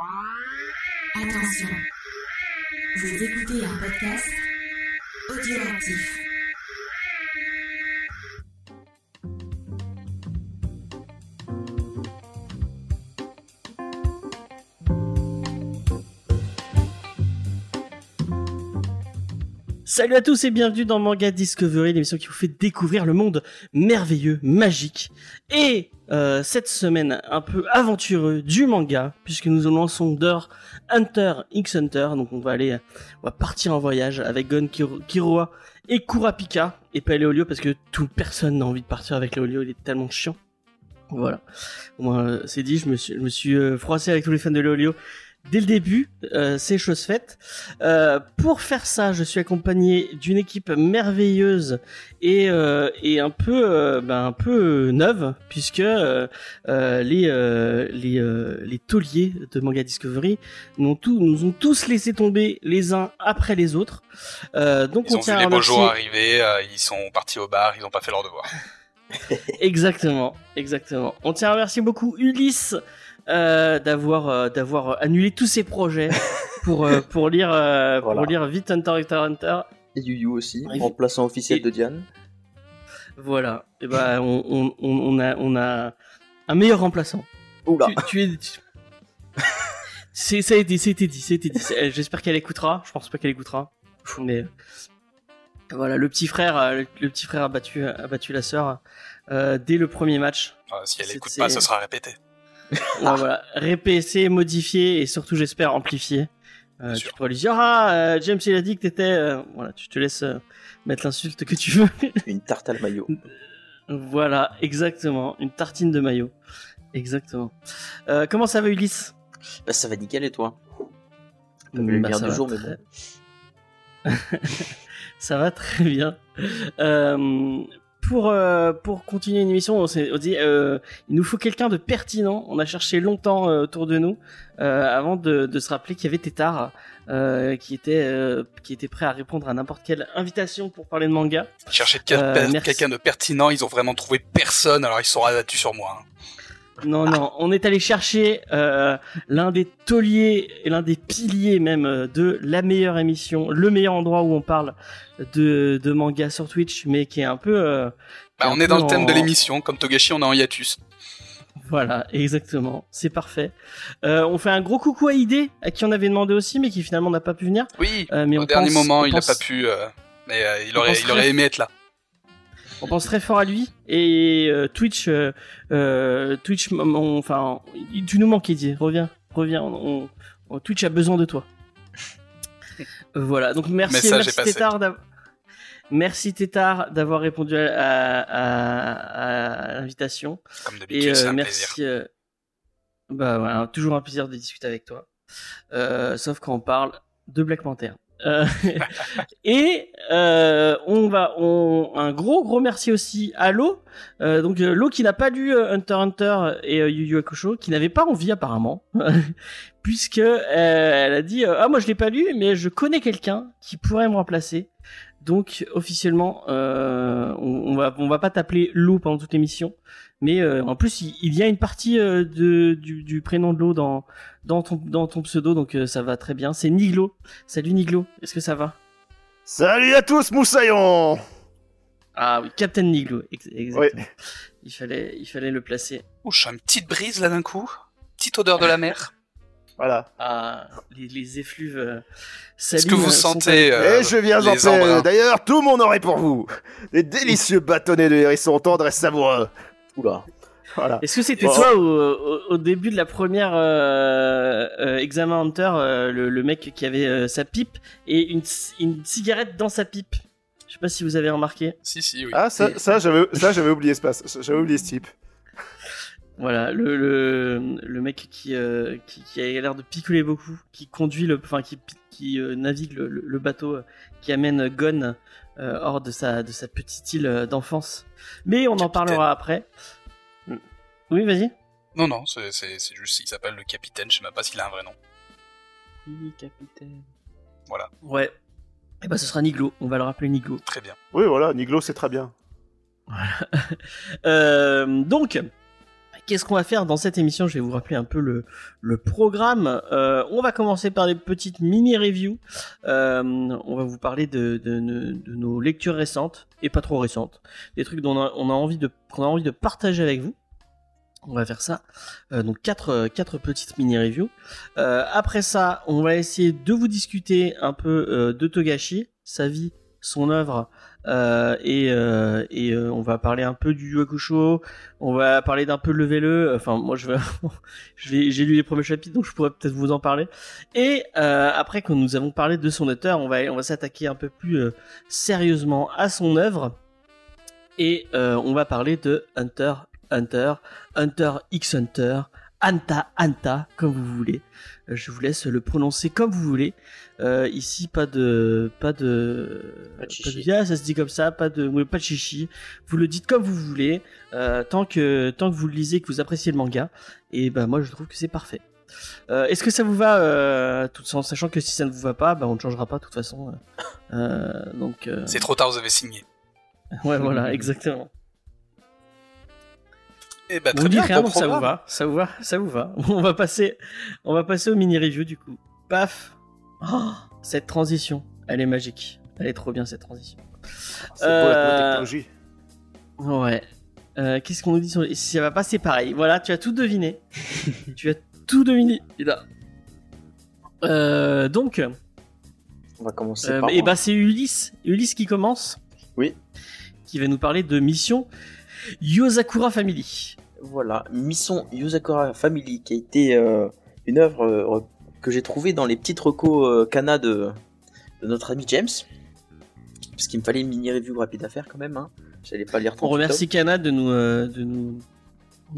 Attention, vous écoutez un podcast audioactif. Salut à tous et bienvenue dans Manga Discovery, l'émission qui vous fait découvrir le monde merveilleux, magique et euh, cette semaine un peu aventureux du manga puisque nous lançons d'heure Hunter x Hunter. Donc on va aller, on va partir en voyage avec Gon Kiro- Kiroa et Kurapika et pas Léolio parce que tout personne n'a envie de partir avec Léolio, il est tellement chiant. Voilà. Moi, euh, c'est dit, je me suis, je me suis euh, froissé avec tous les fans de Léolio dès le début. Euh, c'est chose faite. Euh, pour faire ça, je suis accompagné d'une équipe merveilleuse et, euh, et un peu, euh, ben, un peu euh, neuve, puisque euh, les, euh, les, euh, les tauliers de Manga Discovery nous ont, tous, nous ont tous laissé tomber les uns après les autres. Euh, donc Ils on ont vu tient à les beaux jours arriver, euh, ils sont partis au bar, ils n'ont pas fait leur devoir. Exactement, exactement. On tient à remercier beaucoup Ulysse euh, d'avoir euh, d'avoir annulé tous ses projets pour euh, pour lire euh, pour Voilà. lire vite Hunter x Hunter. Et Yu Yu aussi, Oui. remplaçant officiel Et- de Diane. Voilà. Et ben on, on, on, on a on a un meilleur remplaçant. Oula Tu, tu es tu- c'est ça a été c'était dit c'était dit. C'est- J'espère qu'elle écoutera. Je pense pas qu'elle écoutera. Mais voilà le petit frère euh, le, le petit frère a battu a battu la sœur euh, dès le premier match. Euh, si elle C'est- écoute pas, c'est- ce sera répété. Ouais, voilà, répéter, modifier et surtout j'espère amplifier. Euh, tu sûr. pourras lui dire ah euh, James il a dit que t'étais euh, voilà tu te laisses euh, mettre l'insulte que tu veux. Une tarte à le maillot. voilà exactement une tartine de maillot exactement. Comment ça va Ulysse? Bah, ça va nickel et toi? Pas vu Bah, ça va jour, mais bon. ça va très bien. Pour euh, pour continuer une émission, on s'est dit euh, il nous faut quelqu'un de pertinent. On a cherché longtemps euh, autour de nous avant de, de se rappeler qu'il y avait Tétard qui était qui était prêt à répondre à n'importe quelle invitation pour parler de manga. Chercher quelqu'un de pertinent, ils ont vraiment trouvé personne, alors ils sont rabattus sur moi. hein. Non non, on est allé chercher euh, l'un des tauliers et l'un des piliers même euh, de la meilleure émission, le meilleur endroit où on parle de de manga sur Twitch, mais qui est un peu euh, Bah, on est dans le thème de l'émission, comme Togashi, on est en hiatus. Voilà, exactement. C'est parfait. Euh, on fait un gros coucou à ID, à qui on avait demandé aussi, mais qui finalement n'a pas pu venir. Oui, Euh, mais au on dernier pense- moment, on il pense- n'a pas pu, euh, mais euh, il aurait, il aurait aimé être là. On pense très fort à lui. Et euh, Twitch, euh, euh, Twitch, on- enfin, tu nous manques, ID. Reviens, reviens. On, on- Twitch a besoin de toi. voilà. Donc merci, Message merci. Tétard. d'av- Merci Tétard d'avoir répondu à, à- à- à l'invitation. Comme Et d'habitude, c'est euh, un merci. plaisir. euh, bah voilà, toujours un plaisir de discuter avec toi. Euh, sauf quand on parle de Black Panther. Euh, et euh, on va, on, un gros gros merci aussi à Lo. Euh, donc euh, Lo qui n'a pas lu euh, Hunter Hunter et Yu Yu Hakusho, qui n'avait pas envie apparemment, puisque elle a dit ah moi je l'ai pas lu, mais je connais quelqu'un qui pourrait me remplacer. Donc officiellement, on, on va on va pas t'appeler Lo pendant toute l'émission, mais euh, en plus il, il y a une partie euh, de du, du prénom de Lo dans dans ton dans ton pseudo, donc euh, ça va très bien. C'est Niglo. Salut Niglo, est-ce que ça va? Salut à tous, moussaillons Ah oui, Captain Niglo, ex- exactement. Il fallait il fallait le placer. Oh, je sens une petite brise là d'un coup, petite odeur de la mer. Voilà. Ah les, les effluves. euh, Est-ce que vous sentez euh, Et je viens les paix. D'ailleurs, tout mon est pour vous. Des délicieux bâtonnets de hérisson tendres et savoureux. Oula. Voilà. Est-ce que c'était toi au, au, au début de la première euh, euh, examen Hunter, euh, le, le mec qui avait euh, sa pipe et une, cigarette dans sa pipe? Je sais pas si vous avez remarqué. Si, si, oui. Ah, ça, ça j'avais ça, j'avais oublié ce passe. J'avais oublié ce type. Voilà, le, le, le mec qui, euh, qui, qui a l'air de picoler beaucoup, qui conduit le, enfin qui, qui euh, navigue le, le- le bateau qui amène Gon euh, hors de sa, de sa petite île euh, d'enfance. Mais on en parlera après. Oui, vas-y. Non, non, c'est c'est- c'est juste, il s'appelle le capitaine, je sais même pas s'il a un vrai nom. Oui, capitaine. Voilà, Ouais. Et bah ce sera Niglo, on va le rappeler Niglo. très bien. Oui, voilà, Niglo, c'est très bien. Euh, donc, Qu'est-ce qu'on va faire dans cette émission? Je vais vous rappeler un peu le, programme. Euh, on va commencer par des petites mini-reviews. Euh, on va vous parler de, nos lectures récentes, et pas trop récentes. Des trucs dont on a, envie de, qu'on a envie de partager avec vous. On va faire ça. Euh, donc quatre, quatre petites mini-reviews. Après ça, on va essayer de vous discuter un peu de Togashi, sa vie, son œuvre, euh, et, euh, et euh, on va parler un peu du Yu Hakusho, on va parler d'un peu Level-E, enfin moi je vais, j'ai lu les premiers chapitres donc je pourrais peut-être vous en parler. Et euh, après que nous avons parlé de son auteur, on va on va s'attaquer un peu plus euh, sérieusement à son œuvre et euh, on va parler de Hunter Hunter, Hunter X Hunter, Anta Anta comme vous voulez. Je vous laisse le prononcer comme vous voulez. Euh, ici pas de pas de Pas de chichi. ah, ça se dit comme ça, pas de oui, pas de chichi. Vous le dites comme vous voulez, euh, tant que tant que vous le lisez, que vous appréciez le manga. Et ben moi je trouve que c'est parfait. Euh, Est-ce que ça vous va, euh, tout en sachant que si ça ne vous va pas, ben on ne changera pas de toute façon. euh, euh, donc euh, C'est trop tard, vous avez signé. ouais voilà exactement. Eh ben, dites bien, rien bon donc ça vous va, ça vous va, ça vous va. On va passer, on va passer au mini review du coup. Paf. Oh, cette transition, elle est magique. Elle est trop bien cette transition. C'est pour la Euh, technologie. Ouais. Euh, Qu'est-ce qu'on nous dit sur les... Ça va pas, c'est pareil. Voilà, tu as tout deviné. tu as tout deviné. Et là. Euh, donc, On va commencer euh, par. et moi. bah c'est Ulysse, Ulysse qui commence. Oui. Qui va nous parler de mission Yosakura Family. Voilà, Mission Yuzakura Family, qui a été euh, une œuvre euh, que j'ai trouvée dans les petites recos euh, Kana de, de notre ami James. Parce qu'il me fallait une mini review rapide à faire quand même. Hein. J'allais pas lire 38 On remercie Kana de nous, euh, de nous,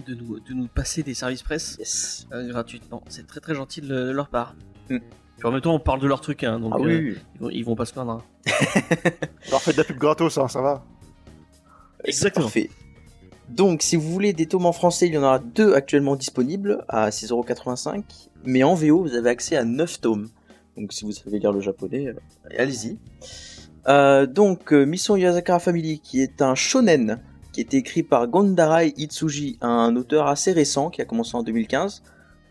de nous, de nous passer des services presse. Yes. euh, gratuitement. C'est très très gentil de, de leur part. Mm. Puis en même temps, on parle de leur truc, hein, donc Ah euh, oui, ils, vont, ils vont pas se plaindre. hein. Alors faites de la pub gratos, hein, ça va. Exactement. Parfait. Donc, si vous voulez des tomes en français, il y en aura deux actuellement disponibles à 6,85€. Mais en VO, vous avez accès à 9 tomes. Donc, si vous savez lire le japonais, euh, allez-y. Euh, donc, euh, Mission Family, qui est un shonen, qui a été écrit par Gondarai Itsuji, un auteur assez récent, qui a commencé en 2015,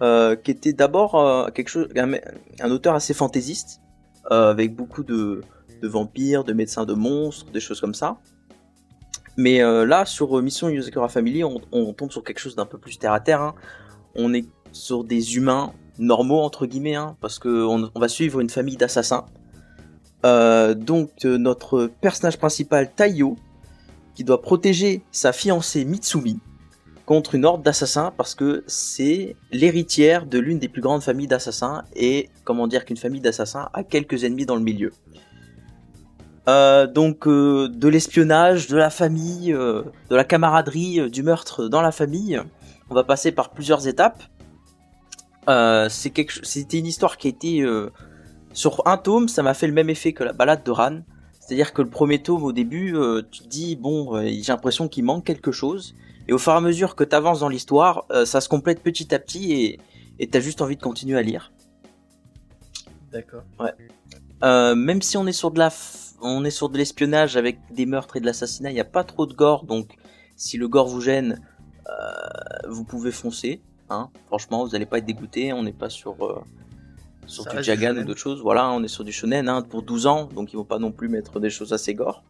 euh, qui était d'abord un, auteur assez fantaisiste, avec beaucoup de vampires, de médecins de monstres, des choses comme ça. Mais euh, là, sur euh, Mission Yuzakura Family, on, tombe sur quelque chose d'un peu plus terre à terre. hein. On est sur des humains normaux entre guillemets, hein, parce que on, on va suivre une famille d'assassins. Euh, donc notre personnage principal Taiyo, qui doit protéger sa fiancée Mitsumi contre une horde d'assassins, parce que c'est l'héritière de l'une des plus grandes familles d'assassins, et comment dire qu'une famille d'assassins a quelques ennemis dans le milieu. Euh, donc euh, de l'espionnage, de la famille, euh, de la camaraderie, du meurtre dans la famille. On va passer par plusieurs étapes. Quelque, c'était une histoire qui a été euh, sur un tome, ça m'a fait le même effet que la balade de Ran. C'est-à-dire que le premier tome au début, tu te dis bon, j'ai l'impression qu'il manque quelque chose. Et au fur et à mesure que tu avances dans l'histoire, ça se complète petit à petit et t'as juste envie de continuer à lire. D'accord. Euh, même si on est sur de la, f- on est sur de l'espionnage avec des meurtres et de l'assassinat, il n'y a pas trop de gore, donc si le gore vous gêne, euh, vous pouvez foncer. Hein. Franchement, vous n'allez pas être dégoûté. On n'est pas sur euh, sur Ça du Jagan ou d'autres choses. Voilà, on est sur du shonen hein, pour 12 ans, donc ils vont pas non plus mettre des choses assez gore.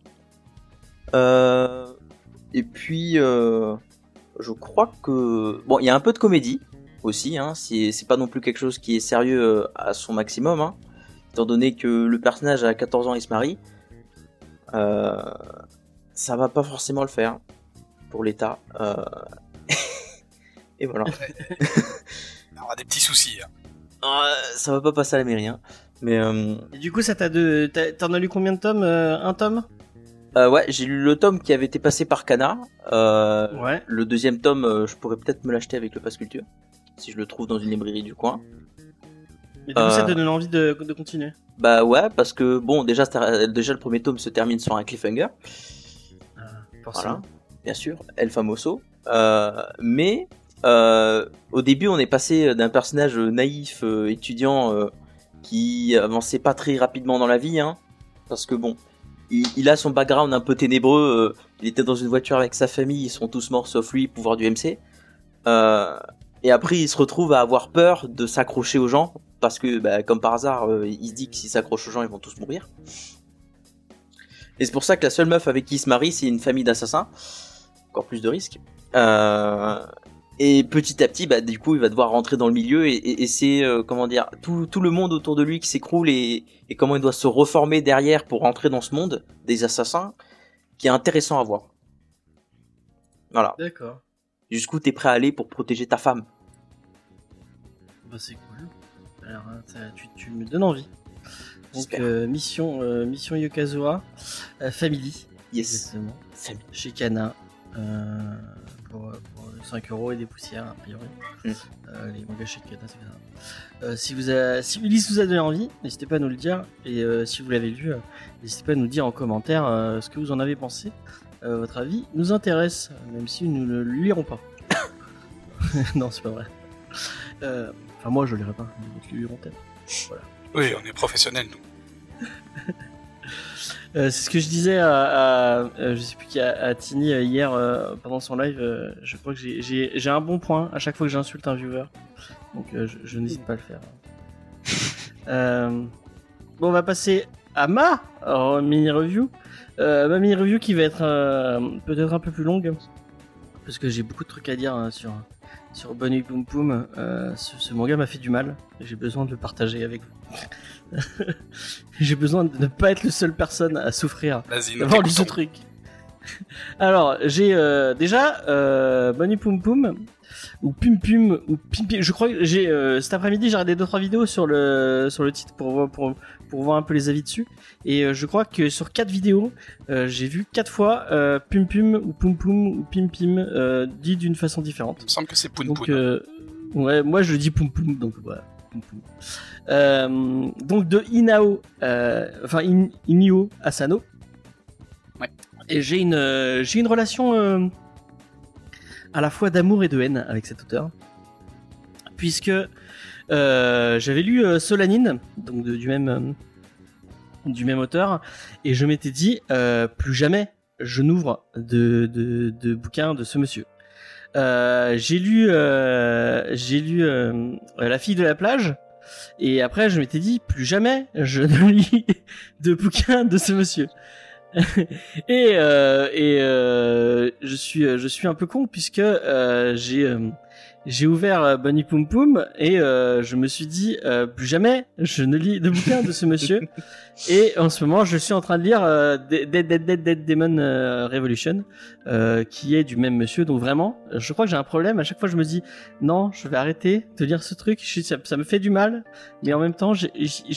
Et puis, je crois que bon, il y a un peu de comédie aussi. Hein, c'est pas non plus quelque chose qui est sérieux à son maximum. Hein étant donné que le personnage a 14 ans et se marie, euh, ça va pas forcément le faire pour l'état. Euh, et voilà. Il y aura des petits soucis. hein. Euh, ça va pas passer à la mairie. Hein. Mais euh, Et du coup, ça t'a de, t'en as lu combien de tomes Un tome? Euh, ouais, j'ai lu le tome qui avait été passé par Kana. Euh, Ouais. Le deuxième tome, euh, je pourrais peut-être me l'acheter avec le Pass Culture, si je le trouve dans une librairie du coin. Mais du coup, ça Euh. te donne envie de, de continuer? Bah ouais, parce que bon, déjà, déjà le premier tome se termine sur un cliffhanger. Voilà, bien sûr, El Famoso. Euh, mais euh, au début, on est passé d'un personnage naïf, euh, étudiant, euh, qui avançait pas très rapidement dans la vie, hein, parce que bon, il, il a son background un peu ténébreux. euh, il était dans une voiture avec sa famille, ils sont tous morts sauf lui, pouvoir du MC. Euh, et après, il se retrouve à avoir peur de s'accrocher aux gens parce que, bah, comme par hasard, euh, il se dit que s'il s'accroche aux gens, ils vont tous mourir. Et c'est pour ça que la seule meuf avec qui il se marie, c'est une famille d'assassins. Encore plus de risques. Euh, et petit à petit, bah, du coup, il va devoir rentrer dans le milieu et, et- et c'est, euh, comment dire, tout, tout le monde autour de lui qui s'écroule et, et comment il doit se reformer derrière pour rentrer dans ce monde des assassins, qui est intéressant à voir. Voilà. D'accord. Jusqu'où t'es prêt à aller pour protéger ta femme Bah, c'est cool. Alors, hein, tu, tu me donnes envie. Donc, euh, mission, euh, mission Yokazuha, euh, Family, Yes. exactement, chez Kana, pour, pour 5 euros et des poussières, a priori. Mm. Euh, les mangas chez Kana, c'est ça. Euh, si, vous a, si Ulysse vous a donné envie, n'hésitez pas à nous le dire. Et euh, si vous l'avez lu, n'hésitez pas à nous dire en commentaire ce que vous en avez pensé. Votre avis nous intéresse, même si nous ne le lirons pas. non, c'est pas vrai. Enfin, moi, je lirai pas. Ils le liront peut-être. Oui, on est professionnels, nous. Euh, c'est ce que je disais à, à- je sais plus qui à, à Tini euh, hier euh, pendant son live. euh, je crois que j'ai- un bon point à chaque fois que j'insulte un viewer, donc je, je n'hésite pas à le faire. Bon, on va passer à ma mini review. Ma mini review qui va être peut-être un peu plus longue parce que j'ai beaucoup de trucs à dire euh, sur sur Bunny Poom Poom. Euh, ce, ce manga m'a fait du mal. J'ai besoin de le partager avec vous. j'ai besoin de ne pas être le seul personne à souffrir d'avoir lu ce truc. Alors, j'ai euh, déjà euh, Bunny Poom Poom ou Pum Pum ou Pim Pim. Je crois que j'ai euh, cet après-midi j'ai regardé deux trois vidéos sur le sur le titre pour pour pour voir un peu les avis dessus et euh, je crois que sur quatre vidéos euh, j'ai vu quatre fois euh, Pum Pum ou Pum Pum ou Pim Pim dit d'une façon différente. Il me semble que c'est Poun Donc, Poun. ouais, moi je dis poum poum, donc voilà. Euh, donc de Inao, euh, enfin In- Inio Asano. Ouais. Et j'ai une, euh, j'ai une relation à la fois d'amour et de haine avec cet auteur, puisque j'avais lu euh, Solanine, donc du même euh, du même auteur, et je m'étais dit euh, plus jamais je n'ouvre de, de, de bouquins de ce monsieur. Euh, j'ai lu, euh, j'ai lu euh, La fille de la plage, et après je m'étais dit plus jamais je ne lis de bouquins de ce monsieur. et euh, et euh, je suis je suis un peu con puisque euh, j'ai euh, j'ai ouvert euh, Bunny Poom Poom et euh, je me suis dit euh, plus jamais je ne lis de bouquins de ce monsieur. et en ce moment je suis en train de lire euh, Dead Dead Dead Dead, Dead Demon euh, Revolution euh, qui est du même monsieur. Donc vraiment, je crois que j'ai un problème. À chaque fois, je me dis non, je vais arrêter de lire ce truc. Je- ça, ça me fait du mal, mais en même temps, je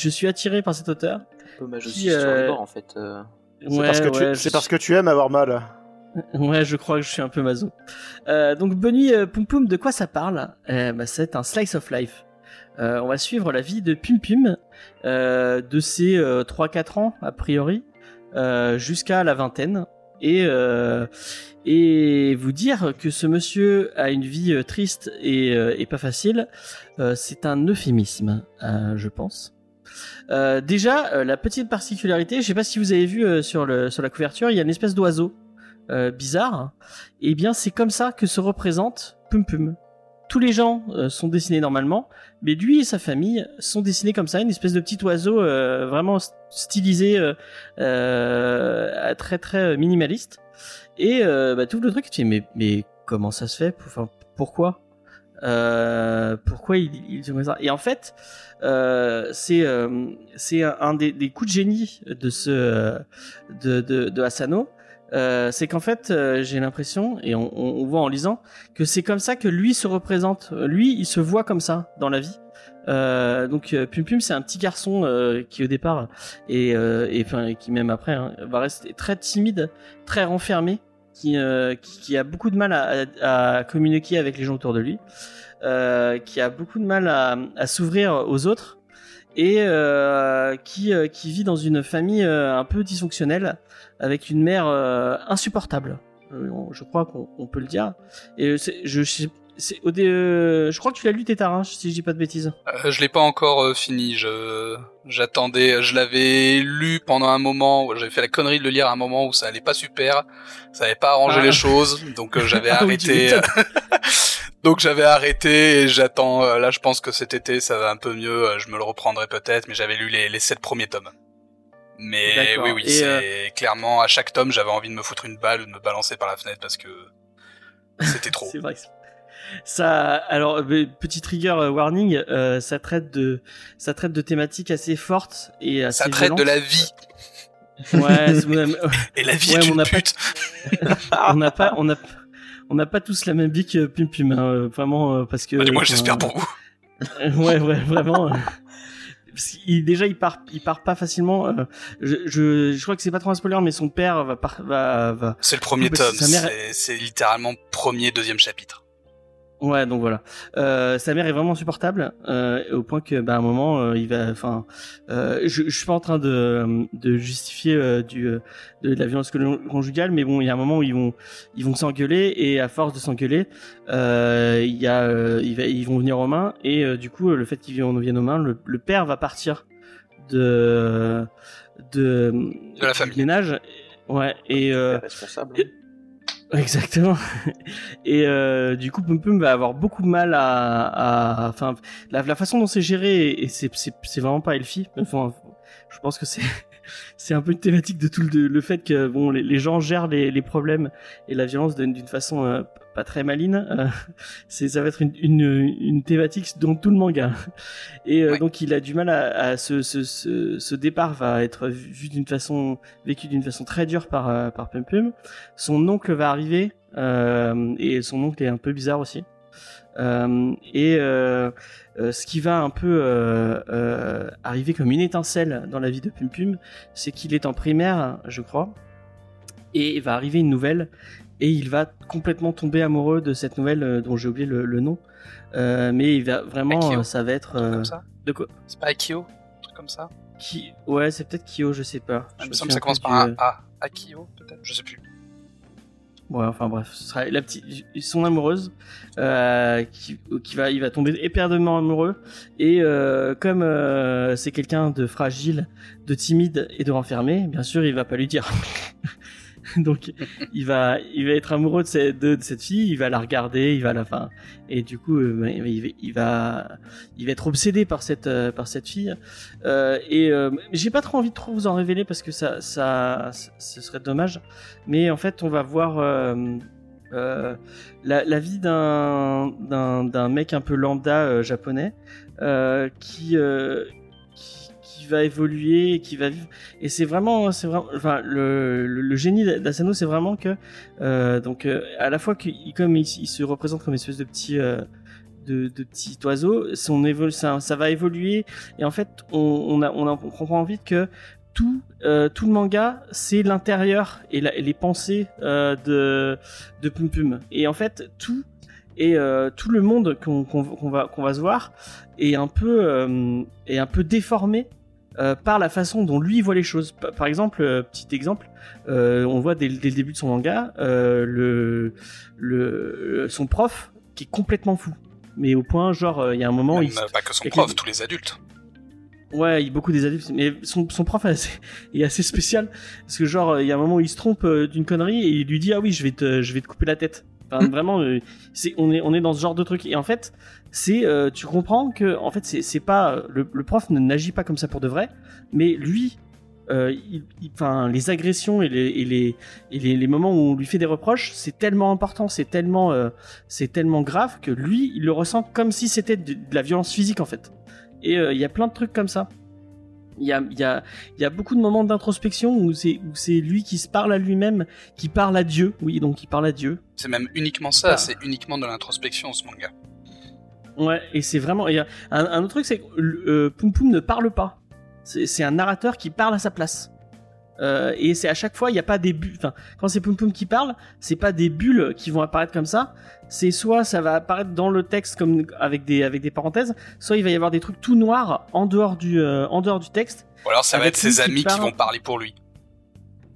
suis attiré par cet auteur. Un peu ma Qui, justice sur les bords en fait. C'est ouais, je- parce que tu aimes avoir mal. Ouais, je crois que je suis un peu maso. Euh, donc Bunny euh, Pum Pum, de quoi ça parle? Bah, C'est un slice of life. Euh, on va suivre la vie de Pum Pum euh, de ses euh, 3-4 ans a priori jusqu'à la vingtaine et et vous dire que ce monsieur a une vie triste et, et pas facile, c'est un euphémisme, je pense. Déjà, la petite particularité, je sais pas si vous avez vu sur, le, sur la couverture, il y a une espèce d'oiseau euh, bizarre. Et bien, c'est comme ça que se représente Pum Pum. Tous les gens euh, sont dessinés normalement, mais lui et sa famille sont dessinés comme ça, une espèce de petit oiseau euh, vraiment st- stylisé, très très minimaliste. Et bah, tout le truc, tu dis, mais, mais comment ça se fait? Enfin, pourquoi? Pourquoi il, il comme ça? Et en fait, c'est c'est un, des, coups de génie de ce de, de Asano. Euh, c'est qu'en fait, euh, j'ai l'impression, et on, voit en lisant, que c'est comme ça que lui se représente. Lui, il se voit comme ça dans la vie. Euh, donc Pum Pum, c'est un petit garçon qui au départ et qui même après hein, va rester très timide, très renfermé, qui, a beaucoup de mal à, communiquer avec les gens autour de lui, qui a beaucoup de mal à, s'ouvrir aux autres et qui vit dans une famille un peu dysfonctionnelle avec une mère euh, insupportable. Euh, je crois qu'on on peut le dire. Et c'est- je je- c'est au dé- euh, je crois que tu l'as lu Tétard, hein, si je dis pas de bêtises. Euh, je l'ai pas encore euh, fini. Je j'attendais. Je l'avais lu pendant un moment. J'avais fait la connerie de le lire à un moment où ça allait pas super. Ça avait pas arrangé Ah. les choses. Donc euh, j'avais Ah arrêté. Donc j'avais arrêté et j'attends. euh, là, je pense que cet été, ça va un peu mieux. euh, Je me le reprendrai peut-être, mais j'avais lu les, les sept premiers tomes. Mais oui, oui, Et, c'est euh, clairement à chaque tome, j'avais envie de me foutre une balle ou de me balancer par la fenêtre parce que c'était trop. C'est vrai. que Ça, alors euh, petit trigger euh, warning, euh, ça traite de, ça traite de thématiques assez fortes et assez Ça traite de la vie Ouais, et la vie Ouais, est on une n'a pas- on n'a pas, on a, on n'a pas tous la même vie que Pum Pum, hein, euh, vraiment euh, parce que. Bah, du moins, enfin, j'espère pour vous. ouais, ouais, vraiment. Déjà, il part, il part pas facilement. euh, je, je, je crois que c'est pas trop un spoiler, mais son père va, va, va. C'est le premier tome. mère- C'est littéralement premier, deuxième chapitre. Ouais, donc voilà. Euh, sa mère est vraiment insupportable euh, au point que, bah, à un moment, euh, il va. Enfin, euh, je, je suis pas en train de, de justifier euh, du euh, de la violence conjugale, mais bon, il y a un moment où ils vont ils vont s'engueuler et à force de s'engueuler, euh, il y a euh, il va- ils vont venir aux mains et euh, du coup, le fait qu'ils en viennent aux mains, le, le père va partir de de De la du famille. ménage. Ouais, et euh, responsable. Exactement. Et euh, du coup, Pum va avoir beaucoup de mal à, enfin, la, façon dont c'est géré et c'est vraiment pas Elfie. Enfin, je pense que c'est c'est un peu une thématique de tout le, fait que bon, les, gens gèrent les, problèmes et la violence d'une d'une façon euh, pas très maline. Euh, c'est ça va être une, une une thématique dans tout le manga. Et euh, Ouais. donc il a du mal à, à ce, ce ce ce départ va être vu d'une façon vécu d'une façon très dure par euh, par Pum Pum son oncle va arriver euh, et son oncle est un peu bizarre aussi. Et ce qui va un peu arriver comme une étincelle dans la vie de Pum Pum, c'est qu'il est en primaire, je crois, et va arriver une nouvelle et il va complètement tomber amoureux de cette nouvelle euh, dont j'ai oublié le, le nom. Euh, mais il va vraiment, Akio. euh, ça va être Un truc comme ça. de quoi C'est pas Akio, un truc comme ça. qui Ouais, c'est peut-être Kyo, je sais pas. Il Je me semble que ça commence par du, un A. Akio, peut-être. Je sais plus. Ouais, enfin bref, ce sera la petite, son amoureuse euh, qui, qui va, il va tomber éperdument amoureux et euh, comme euh, c'est quelqu'un de fragile, de timide et de renfermé, bien sûr, il va pas lui dire. Donc, il va, il va être amoureux de cette, fille, il va la regarder, il va la, fin, et du coup, euh, il, va, il va, il va, être obsédé par cette, euh, par cette fille. Euh, et j'ai pas trop envie de trop vous en révéler parce que ça, ça, ce serait dommage. Mais en fait, on va voir la, vie d'un mec un peu lambda japonais qui, va évoluer, et qui va vivre. Et c'est vraiment, c'est vraiment, enfin, le, le, génie d'Asano, c'est vraiment que euh, donc euh, à la fois qu'il comme il, se représente comme une espèce de petit euh, de, de petit oiseau, ça, va évoluer et en fait on, a, on, a, on comprend vite que tout, tout le manga, c'est l'intérieur et, les pensées de, de Pum Pum. Et en fait, tout et tout le monde qu'on qu'on va, qu'on va se voir est un peu, est un peu déformé euh, par la façon dont lui voit les choses. Pa- Par exemple, euh, petit exemple, euh, on voit dès, le- dès le début de son manga le, le, son prof qui est complètement fou. Mais au point, genre, il y a un moment, Même, il, pas que son prof, tous les adultes. Ouais, il y a beaucoup des adultes, mais son, son prof est assez, est assez spécial parce que genre il y a un moment où il se trompe d'une connerie et il lui dit ah oui je vais te je vais te couper la tête. Enfin, vraiment c'est on est on est dans ce genre de truc et en fait c'est euh, tu comprends que en fait c'est pas le, le prof ne n'agit pas comme ça pour de vrai, mais lui euh, il- il- enfin les agressions et les et les et les, les moments où on lui fait des reproches c'est tellement important c'est tellement euh, c'est tellement grave que lui il le ressent comme si c'était de, de la violence physique en fait et euh, il y a plein de trucs comme ça il y a, il y, a, il y a beaucoup de moments d'introspection où c'est où c'est lui qui se parle à lui-même, qui parle à Dieu. Oui, donc il parle à Dieu. C'est même uniquement ça, Ah. c'est uniquement de l'introspection ce manga. Ouais, et c'est vraiment. Un, un autre truc, c'est que euh, Poum Poum ne parle pas. C'est un narrateur qui parle à sa place. Euh, et c'est à chaque fois, il n'y a pas des bulles. Enfin, quand c'est Poum Poum qui parle, c'est pas des bulles qui vont apparaître comme ça. C'est soit ça va apparaître dans le texte comme avec des avec des parenthèses, soit il va y avoir des trucs tout noirs en dehors du euh, en dehors du texte. Ou alors ça va être ses amis qui vont parler pour lui.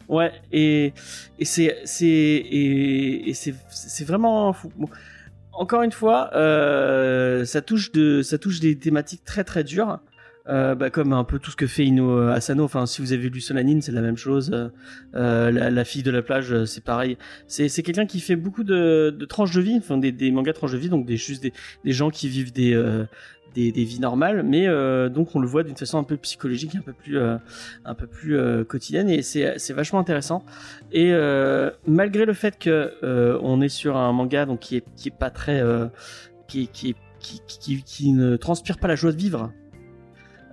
Ouais, et, et c'est, c'est, et, et c'est, c'est vraiment fou. Bon, encore une fois, euh, ça touche ça touche des thématiques très très dures. Euh, bah, comme un peu tout ce que fait Ino euh, Asano. Enfin, si vous avez lu Solanine, c'est la même chose. Euh, la, fille de la plage, c'est pareil. C'est quelqu'un qui fait beaucoup de, tranches de vie, enfin des, mangas tranches de vie, donc des juste des, gens qui vivent des des, vies normales, mais donc on le voit d'une façon un peu psychologique, un peu plus un peu plus quotidienne et c'est c'est vachement intéressant. Et malgré le fait que on est sur un manga donc qui est qui est pas très qui qui, qui qui ne transpire pas la joie de vivre.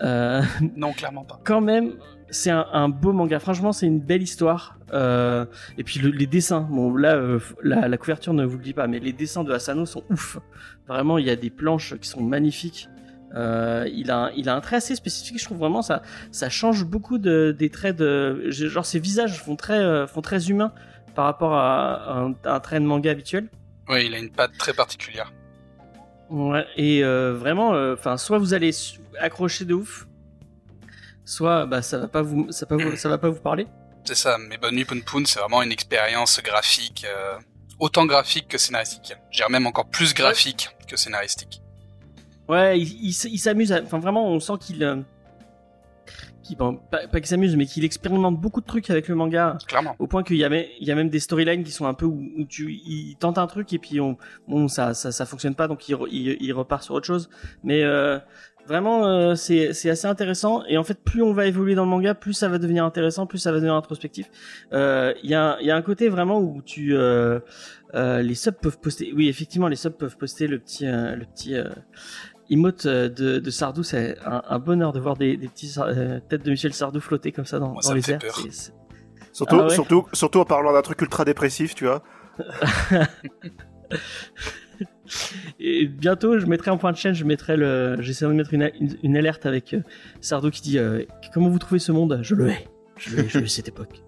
Euh, Non, clairement pas. quand même, c'est un, un beau manga. Franchement, c'est une belle histoire. Euh, et puis le- les dessins. Bon, là, euh, la, la couverture ne vous le dit pas, mais les dessins de Asano sont ouf. Vraiment, il y a des planches qui sont magnifiques. Euh, il a, un, il a un trait assez spécifique. Je trouve vraiment ça, ça change beaucoup de, des traits de, genre ses visages font très, font très humains par rapport à un, à un trait de manga habituel. Oui, il a une patte très particulière. Ouais, et euh, vraiment, enfin, soit vous allez accrocher de ouf, soit bah ça va pas vous, ça, pas vous, ça va pas vous parler. C'est ça, mais Bonne Nuit Poon Poon, c'est vraiment une expérience graphique, euh, autant graphique que scénaristique. Je dirais même encore plus graphique que scénaristique. Ouais, il, il il s'amuse. Enfin, vraiment, on sent qu'il, bon, pas, pas qu'il s'amuse, mais qu'il expérimente beaucoup de trucs avec le manga, Clairement. au point qu'il y a, même- il y a même des storylines qui sont un peu où, où tu, il tente un truc et puis on, bon, ça, ça, ça fonctionne pas, donc il, il, il repart sur autre chose. Mais euh, vraiment, euh, c'est, c'est assez intéressant. Et en fait, plus on va évoluer dans le manga, plus ça va devenir intéressant, plus ça va devenir introspectif. Euh, Il y a, y a un côté vraiment où tu, les subs peuvent poster. Oui, effectivement, les subs peuvent poster le petit, le petit. Emote euh, de, de Sardou, c'est un, un bonheur de voir des, des petits euh, têtes de Michel Sardou flotter comme ça dans, Moi, dans ça me les fait airs. peur. C'est- c'est- Surtout, Ah ouais. surtout, surtout en parlant d'un truc ultra dépressif, tu vois. Et bientôt, je mettrai en point de chaîne, je mettrai le, j'essaierai de mettre une, une, une alerte avec euh, Sardou qui dit euh, comment vous trouvez ce monde? Je le hais, je le hais, je hais cette époque,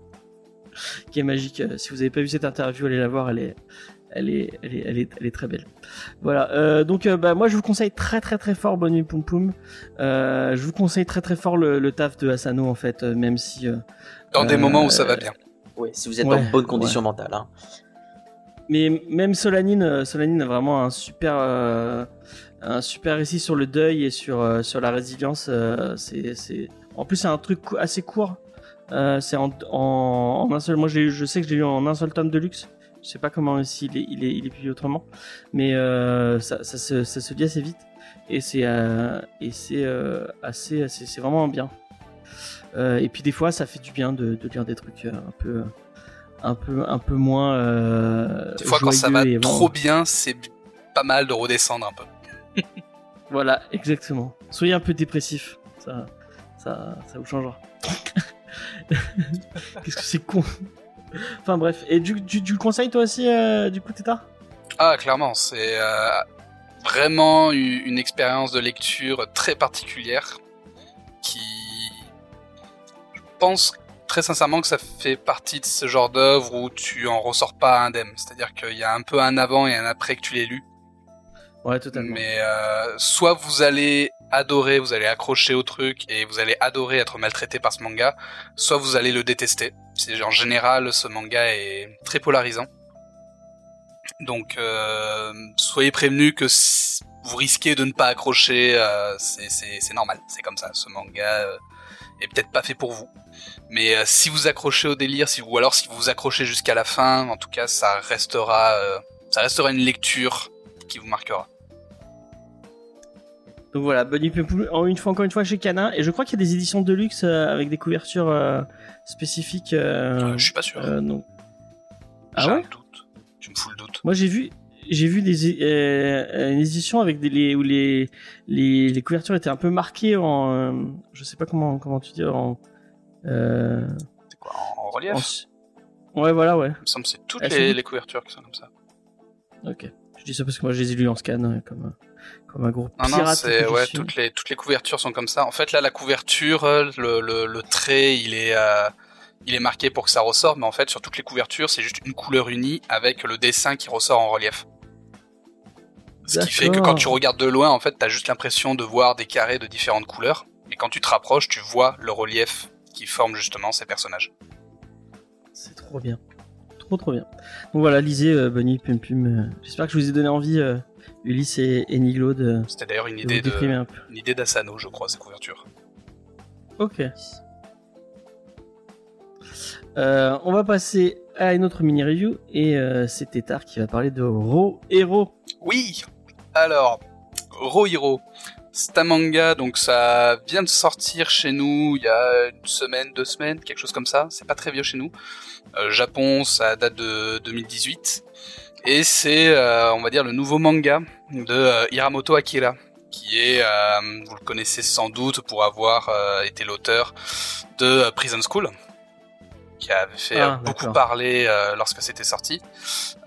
qui est magique. Si vous avez pas vu cette interview, allez la voir, elle est, elle est, elle est, elle est, elle est très belle. Voilà. Euh, donc, euh, bah, moi, je vous conseille très, très, très fort Bonne nuit Poum Poum. Euh, je vous conseille très, très fort le, le taf de Asano en fait, euh, même si. euh, Dans des Euh, moments où ça va bien. Ouais, si vous êtes Ouais, en bonne condition mentale. Hein. Mais même Solanine, Solanine a vraiment un super, euh, un super récit sur le deuil et sur, euh, sur la résilience. euh, c'est, c'est... En plus, c'est un truc assez court. Euh, c'est en, en, en un seul. Moi, j'ai, je sais que je l'ai lu en un seul tome de luxe. Je sais pas comment s'il est, il est, il est publié autrement, mais euh, ça, ça, se, ça se lit assez vite et c'est, euh, et c'est euh, assez, assez- c'est vraiment bien. Et puis des fois, ça fait du bien de, de lire des trucs un peu, un peu, un peu moins. Des fois, quand ça va trop bien, c'est pas mal de redescendre un peu. Voilà, exactement. Soyez un peu dépressif, ça, ça, ça vous changera. Qu'est-ce que c'est con? Enfin bref, et le conseilles toi aussi, euh, du coup, Tétard Ah, clairement, c'est euh, vraiment une expérience de lecture très particulière qui. Je pense très sincèrement que ça fait partie de ce genre d'œuvre où tu en ressors pas indemne. C'est-à-dire qu'il y a un peu un avant et un après que tu l'aies lu. Ouais, totalement. Mais euh, soit vous allez adorer, vous allez accrocher au truc et vous allez adorer être maltraité par ce manga, soit vous allez le détester. C'est en général ce manga est très polarisant. Donc euh, soyez prévenus que vous risquez de ne pas accrocher, euh, c'est- normal, c'est comme ça. Ce manga euh, est peut-être pas fait pour vous. Mais euh, si vous accrochez au délire, si, ou alors si vous accrochez jusqu'à la fin, en tout cas ça restera, euh, ça restera une lecture qui vous marquera. Donc voilà, Bunny Pimple, en une fois, encore une fois chez Canin, et je crois qu'il y a des éditions de luxe euh, avec des couvertures euh, spécifiques. euh, Euh, je suis pas sûr. non. Ah ouais doute. Tu me fous le doute. Moi j'ai vu, j'ai vu des une édition avec des les, où les, les les couvertures étaient un peu marquées en, je sais pas comment comment tu dis en, C'est quoi En relief en- ouais voilà ouais. Il me semble que c'est toutes les, couvertures qui sont comme ça. Ok. Je dis ça parce que moi je les ai lus en scan comme comme un gros Non, non, pirate. c'est que je ouais, suis. toutes les toutes les couvertures sont comme ça. En fait, là, la couverture, euh, le, le, le trait, il est euh, il est marqué pour que ça ressorte, mais en fait, sur toutes les couvertures, c'est juste une couleur unie avec le dessin qui ressort en relief. Ce qui fait que quand tu regardes de loin, en fait, t'as juste l'impression de voir des carrés de différentes couleurs, mais quand tu te rapproches, tu vois le relief qui forme justement ces personnages. C'est trop bien. Trop trop bien. Donc voilà, lisez euh, Bunny Pum Pum. euh, J'espère que je vous ai donné envie euh, Ulysse et, et Niglo de, C'était d'ailleurs une idée de, une d'Asano, je crois, ces couvertures. Ok. Euh, on va passer à une autre mini review et euh, c'est Tétard qui va parler de Ro Hero. Oui. Alors, Rohiro. C'est un manga, donc ça vient de sortir chez nous il y a une semaine, deux semaines, quelque chose comme ça. C'est pas très vieux chez nous. Euh, Japon, ça date de 2018. Et c'est, euh, on va dire, le nouveau manga de euh, Hiramoto Akira, qui est, euh, vous le connaissez sans doute pour avoir euh, été l'auteur de Prison School, qui avait fait Ah, beaucoup parler euh, lorsque c'était sorti.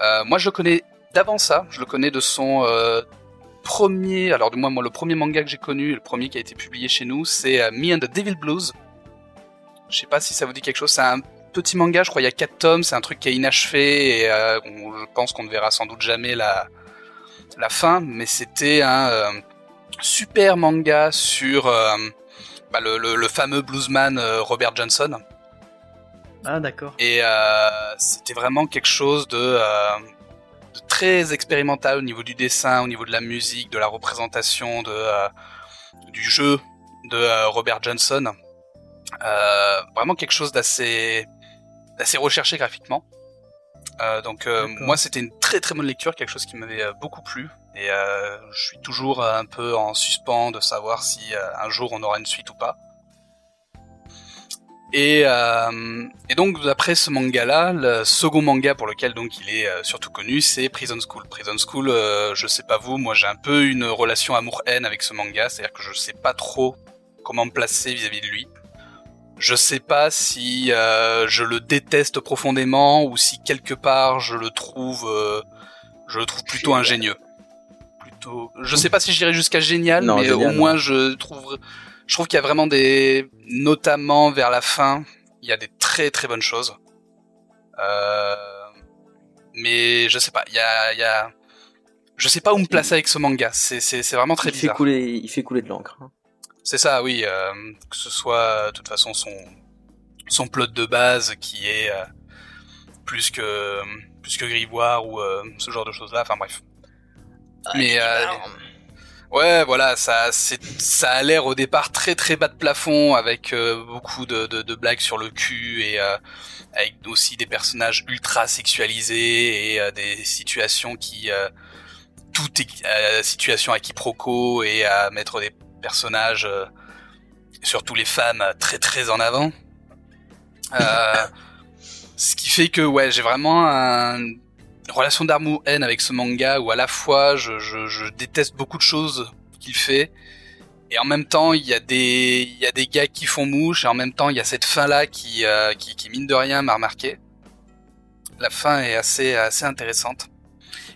Euh, moi, je le connais d'avant ça. Je le connais de son euh, premier, alors du moins moi, le premier manga que j'ai connu, le premier qui a été publié chez nous, c'est Me and the Devil Blues. Je sais pas si ça vous dit quelque chose. C'est un petit manga, je crois il y a 4 tomes, c'est un truc qui est inachevé et euh, on- je pense qu'on ne verra sans doute jamais la, la fin, mais c'était un euh, super manga sur euh, bah, le, le- le fameux bluesman euh, Robert Johnson. Ah d'accord. Et euh, c'était vraiment quelque chose de, euh, de très expérimental au niveau du dessin, au niveau de la musique, de la représentation, de, euh, du jeu de euh, Robert Johnson. Euh, vraiment quelque chose d'assez d'assez recherché graphiquement. Euh, donc euh, moi c'était une très très bonne lecture, quelque chose qui m'avait euh, beaucoup plu. Et je suis toujours un peu en suspens de savoir si un jour on aura une suite ou pas. Et, et donc après ce manga-là, le second manga pour lequel donc il est surtout connu, c'est Prison School. Prison School, je sais pas vous, moi j'ai un peu une relation amour-haine avec ce manga, c'est-à-dire que je sais pas trop comment me placer vis-à-vis de lui. Je sais pas si euh, je le déteste profondément ou si quelque part je le trouve, euh, je le trouve plutôt ingénieux. Plutôt, je sais pas si j'irais jusqu'à génial, Non, mais génial, au moins je trouve, je trouve qu'il y a vraiment des, notamment vers la fin, il y a des très très bonnes choses. Euh, mais je sais pas, il y a, il y a, je sais pas où me placer avec ce manga. C'est c'est c'est vraiment très il fait couler, il fait couler de l'encre. hein. C'est ça, oui. euh, que ce soit, de toute façon, son son plot de base qui est euh, plus que plus que Grivoire ou euh, ce genre de choses là. Enfin bref. Mais euh, ouais, voilà, ça c'est ça a l'air au départ très très bas de plafond avec euh, beaucoup de, de de blagues sur le cul et euh, avec aussi des personnages ultra sexualisés et euh, des situations qui euh, tout est euh, situation à quiproquo et à mettre des personnages, euh, surtout les femmes, très très en avant. Euh, ce qui fait que ouais, j'ai vraiment un- une relation d'amour-haine avec ce manga où à la fois je, je, je déteste beaucoup de choses qu'il fait et en même temps il y a des il y a des gars qui font mouche et en même temps il y a cette fin là qui euh, qui, qui mine de rien m'a remarqué. La fin est assez assez intéressante.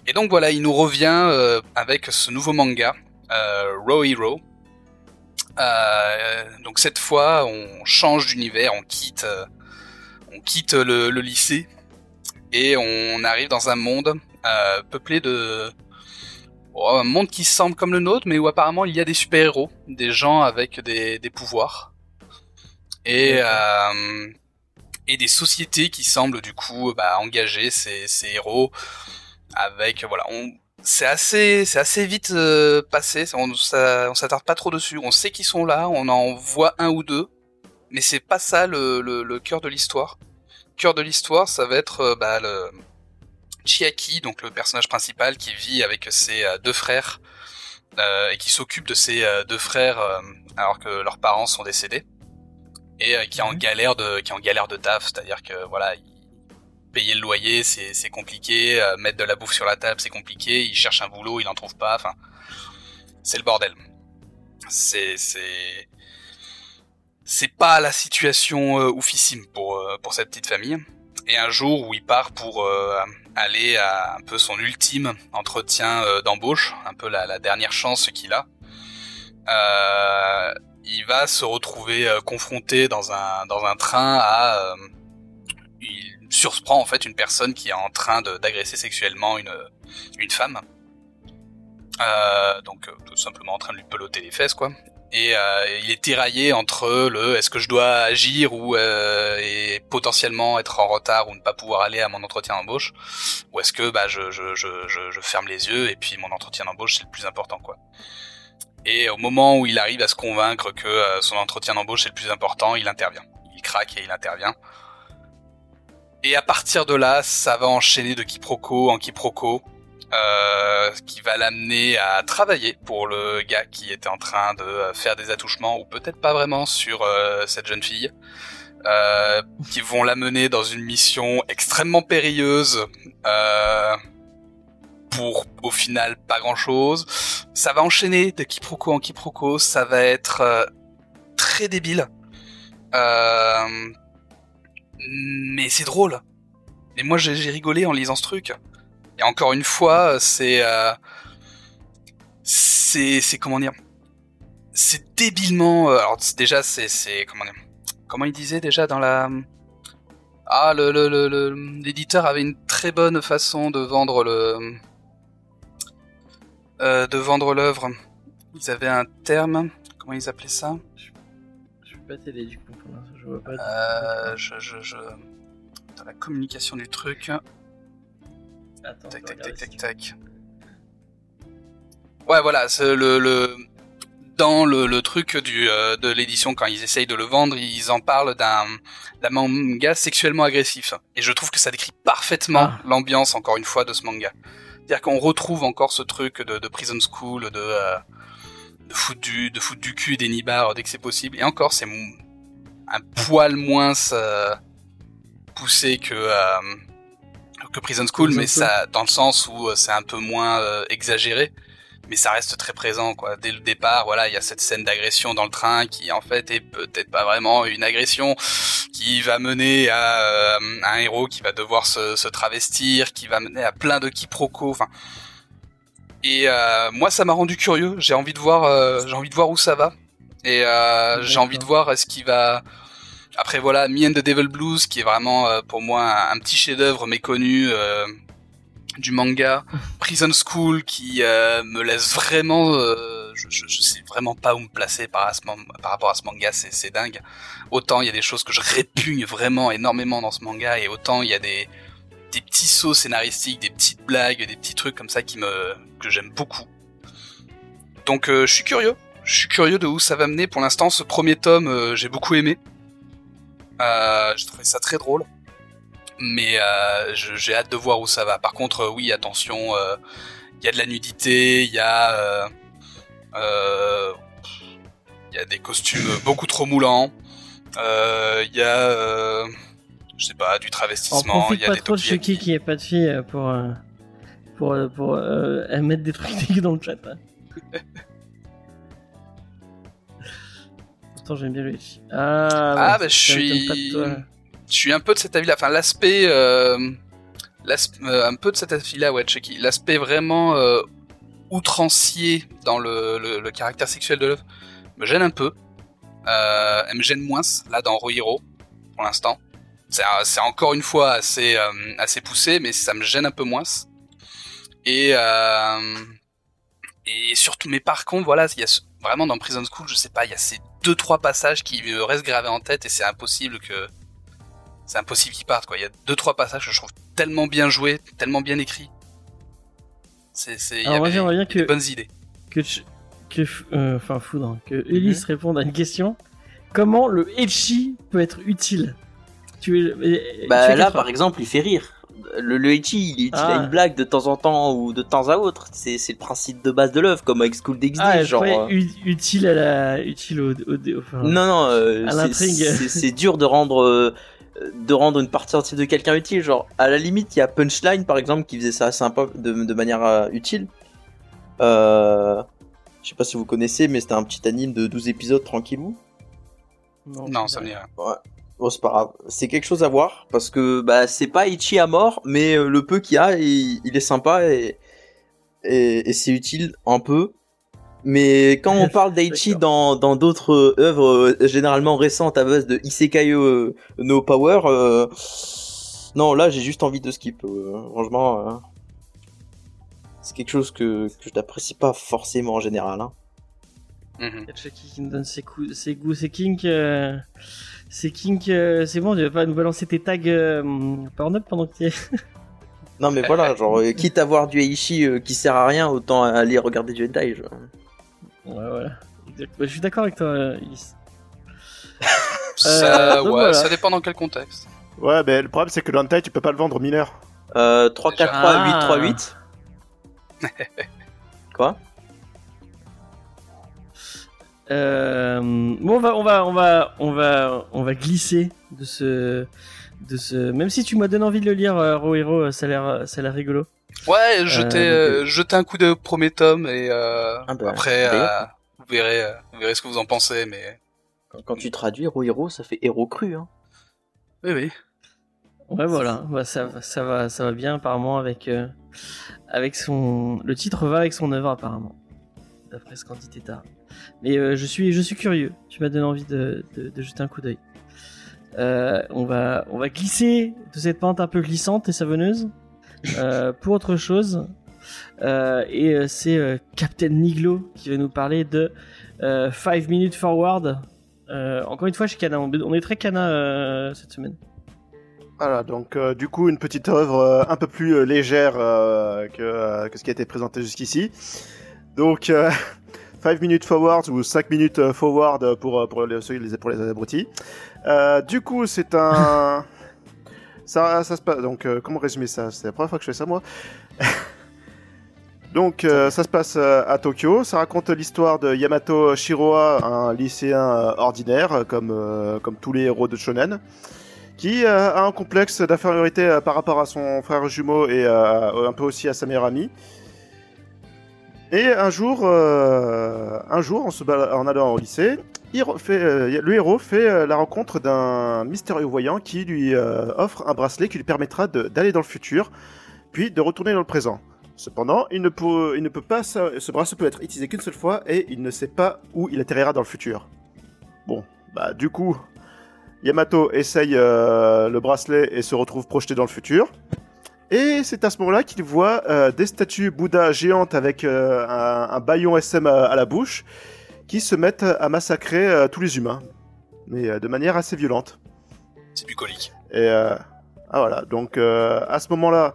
Et donc voilà, il nous revient euh, avec ce nouveau manga, euh, Row Hero. Euh, donc cette fois, on change d'univers, on quitte, euh, on quitte le, le lycée et on arrive dans un monde euh, peuplé de oh, un monde qui semble comme le nôtre, mais où apparemment il y a des super héros, des gens avec des, des pouvoirs et euh, et des sociétés qui semblent du coup bah, engager ces, ces héros avec voilà on c'est assez c'est assez vite euh, passé. On ça- on s'attarde pas trop dessus. On sait qu'ils sont là. On en voit un ou deux. Mais c'est pas ça le, le, le cœur de l'histoire. Le cœur de l'histoire ça va être euh, bah, le Chiaki donc le personnage principal qui vit avec ses euh, deux frères euh, et qui s'occupe de ses deux frères euh, alors que leurs parents sont décédés et qui est en Mhm. galère de qui est en galère de taf. C'est-à-dire que voilà il- payer le loyer c'est compliqué. Euh, mettre de la bouffe sur la table c'est compliqué. Il cherche un boulot il en trouve pas. Enfin c'est le bordel. C'est c'est pas la situation euh, oufissime pour euh, pour cette petite famille. Et un jour où il part pour euh, aller à un peu son ultime entretien d'embauche un peu la, dernière chance qu'il a il va se retrouver confronté dans un dans un train à surprend en fait une personne qui est en train d'agresser sexuellement une une femme euh, donc euh, tout simplement en train de lui peloter les fesses quoi et euh, il est tiraillé entre le est-ce que je dois agir ou et potentiellement être en retard ou ne pas pouvoir aller à mon entretien d'embauche? Ou est-ce que bah je, je, je, je, ferme les yeux et puis mon entretien d'embauche c'est le plus important quoi. Et au moment où il arrive à se convaincre que son entretien d'embauche est le plus important, il intervient. Il craque et il intervient. Et à partir de là, ça va enchaîner de quiproquo en quiproquo euh, qui va l'amener à travailler pour le gars qui était en train de euh, faire des attouchements, ou peut-être pas vraiment, sur euh, cette jeune fille, euh, qui vont l'amener dans une mission extrêmement périlleuse, euh, pour au final pas grand-chose. Ça va enchaîner de quiproquo en quiproquo, ça va être euh, très débile. Mais c'est drôle. Et moi j'ai rigolé en lisant ce truc. Et encore une fois, c'est euh, c'est comment dire? C'est débilement. Euh, alors déjà c'est comment dire? Comment il disait déjà dans la ah le le le l'éditeur avait une très bonne façon de vendre le euh, de vendre l'œuvre. Ils avaient un terme. Comment ils appelaient ça? Je peux pas t'aider du coup. Je vois pas. Euh, je, je, je... Dans la communication du truc. Attends, Tac, je tac, vais tac, tac, tac. Ouais, voilà, c'est le, le, dans le, le truc du, euh, de l'édition, quand ils essayent de le vendre, ils en parlent d'un, d'un manga sexuellement agressif. Et je trouve que ça décrit parfaitement Ah. l'ambiance, encore une fois, de ce manga. C'est-à-dire qu'on retrouve encore ce truc de, de prison school, de, euh, de foutre du, de foutre du cul des nibards dès que c'est possible. Et encore, c'est un poil moins euh, poussé que, euh, que Prison School, Prison mais School. ça, dans le sens où euh, c'est un peu moins exagéré, mais ça reste très présent, quoi. Dès le départ, voilà, il y a cette scène d'agression dans le train qui, en fait, est peut-être pas vraiment une agression, qui va mener à, un héros qui va devoir se, se travestir, qui va mener à plein de quiproquos, enfin. Et euh, moi, ça m'a rendu curieux. J'ai envie de voir, euh, j'ai envie de voir où ça va. Et euh, j'ai envie de voir est-ce qu'il va. Après voilà, Me and the Devil Blues, qui est vraiment euh, pour moi un, petit chef-d'œuvre méconnu euh, du manga. Prison School, qui euh, me laisse vraiment, euh, je, je, je sais vraiment pas où me placer par, à ce man- par rapport à ce manga, c'est c'est dingue. Autant il y a des choses que je répugne vraiment énormément dans ce manga, et autant il y a des des petits sauts scénaristiques, des petites blagues, des petits trucs comme ça qui me que j'aime beaucoup. Donc euh, je suis curieux, je suis curieux de où ça va mener. Pour l'instant, ce premier tome, euh, j'ai beaucoup aimé. Euh, j'ai trouvé ça très drôle, mais euh, j'ai hâte de voir où ça va. Par contre, euh, oui, attention, il y a de la nudité, il y a il y a des costumes beaucoup trop moulants, il y a je sais pas du On travestissement, il y a pas des trop de Chucky qu'il n'y ait pas de fille euh, pour pour pour euh, mettre des trucs dans le chat. hein. Pourtant j'aime bien le Ichi. Ah, Ah, ouais, bah, je suis- je suis un peu de cet avis-là. Enfin, l'aspect, euh, l'asp- euh, un peu de cet avis-là, ouais, Chucky. L'aspect vraiment euh, outrancier dans le, le, le caractère sexuel de l'œuvre me gêne un peu. Euh, elle me gêne moins là dans Rohiro pour l'instant. C'est, c'est encore une fois assez assez poussé, mais ça me gêne un peu moins. Et et surtout, mais par contre, voilà, il y a ce- vraiment dans Prison School, je sais pas, il y a ces deux trois passages qui me restent gravés en tête et c'est impossible que c'est impossible qu'ils partent quoi. Il y a deux trois passages que je trouve tellement bien joués, tellement bien écrits. C'est c'est il y moi, avait bien des que- bonnes idées. que euh, enfin foudre que Ulysse réponde à une question. Comment le Echi peut être utile? Tu es euh, Bah tu là, par exemple, il fait rire. Le, le il, il Ah. a une blague de temps en temps ou de temps à autre. C'est le principe de base de l'œuvre, comme avec School DxD, Ah, genre. euh, utile à la utile au, au- enfin, Non, non, euh, À c'est- l'intrigue. c'est c'est dur de rendre euh, de rendre une partie entière de quelqu'un utile. Genre, à la limite, il y a Punchline par exemple qui faisait ça sympa de, de manière euh, utile. Euh, je sais pas si vous connaissez, mais c'était un petit anime de 12 épisodes tranquillou. Non, ça me dit rien. Bon, c'est pas grave. C'est quelque chose à voir parce que bah c'est pas Ichi à mort, mais euh, le peu qu'il y a, il, il est sympa et et, et c'est utile un peu. Mais quand on parle d'Aichi dans dans d'autres euh, œuvres euh, généralement récentes à base de Isekai euh, No Power, euh, non là j'ai juste envie de skip. euh, franchement, euh, c'est quelque chose que que je n'apprécie pas forcément en général. Hein. Il y a Chucky qui nous donne ses, coups, ses goûts, ses kinks. Euh, ses kinks, euh, c'est bon, tu vas pas nous balancer tes tags euh, Pornhub pendant que tu es. Non mais voilà, genre euh, quitte à voir du Eishi euh, qui sert à rien, autant aller regarder du hentai. genre. Ouais, voilà. Exact. Bah, je suis d'accord avec toi, euh, Ulysse. Ça, donc ouais, voilà. ça dépend dans quel contexte. Ouais, mais le problème c'est que le hentai tu peux pas le vendre aux mineurs. Euh, 3, 4, 3, Ah. 8, 3, 8. Quoi? Euh, bon, on va, on va, on va, on va, on va glisser de ce, de ce. Même si tu m'as donné envie de le lire, euh, Rohiro, ça a l'air, ça a l'air rigolo. Ouais, jetez, Euh, euh, jetez un coup de premier tome et euh, Ah bah, après euh, vous verrez, euh, vous verrez ce que vous en pensez. Mais quand, quand tu traduis Hero Hero, ça fait héros cru. Hein. oui, oui. Ouais, voilà, bah, ça, va- ça va, ça va bien apparemment avec, euh, avec son, le titre va avec son œuvre apparemment, d'après ce qu'en dit Tétard. Mais euh, je suis, je suis curieux. Tu m'as donné envie de, de, de jeter un coup d'œil. Euh, on va, on va glisser de cette pente un peu glissante et savonneuse euh, pour autre chose. Et c'est Captain Niglo qui va nous parler de 5 minutes forward. Encore une fois chez Kana, on est très euh, cette semaine. Voilà, donc du coup une petite œuvre un peu plus légère que, que ce qui a été présenté jusqu'ici. Donc 5 minutes forward ou 5 minutes euh, forward pour, euh, pour, les, pour les abrutis. Euh, du coup c'est un... ça, ça se passe... Donc euh, comment résumer ça? C'est la première fois que je fais ça moi. Donc euh, ça se passe euh, à Tokyo, ça raconte l'histoire de Yamato Shiroa, un lycéen euh, ordinaire euh, comme, euh, comme tous les héros de shonen qui euh, a un complexe d'infériorité euh, par rapport à son frère jumeau et euh, un peu aussi à sa meilleure amie. Et un jour, euh, un jour, en, se en allant au lycée, euh, le héros fait euh, la rencontre d'un mystérieux voyant qui lui offre un bracelet qui lui permettra d'aller dans le futur, puis de retourner dans le présent. Cependant, il ne peut, ne peut pas, ce bracelet peut être utilisé qu'une seule fois et il ne sait pas où il atterrira dans le futur. Bon, bah du coup, Yamato essaye le bracelet et se retrouve projeté dans le futur. Et c'est à ce moment-là qu'il voit euh, des statues Bouddha géantes avec euh, un, un baillon SM à, à la bouche qui se mettent à massacrer euh, tous les humains, mais de manière assez violente. C'est bucolique. Et ah voilà, donc à ce moment-là,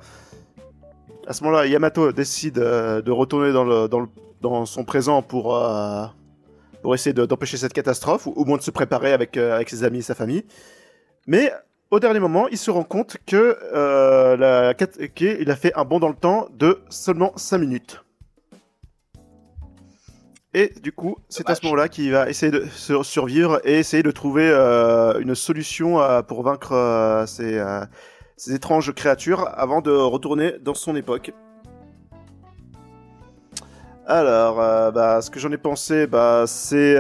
à ce moment-là, Yamato décide de retourner dans, le, dans, le- dans son présent pour pour essayer de- d'empêcher cette catastrophe ou au moins de se préparer avec avec ses amis et sa famille. Mais au dernier moment, il se rend compte que euh, la qu'il a fait un bond dans le temps de seulement 5 minutes. Et du coup, c'est à ce moment-là qu'il va essayer de sur- survivre et essayer de trouver euh, une solution euh, pour vaincre euh, ces, ces étranges créatures avant de retourner dans son époque. Alors, bah, ce que j'en ai pensé, bah, c'est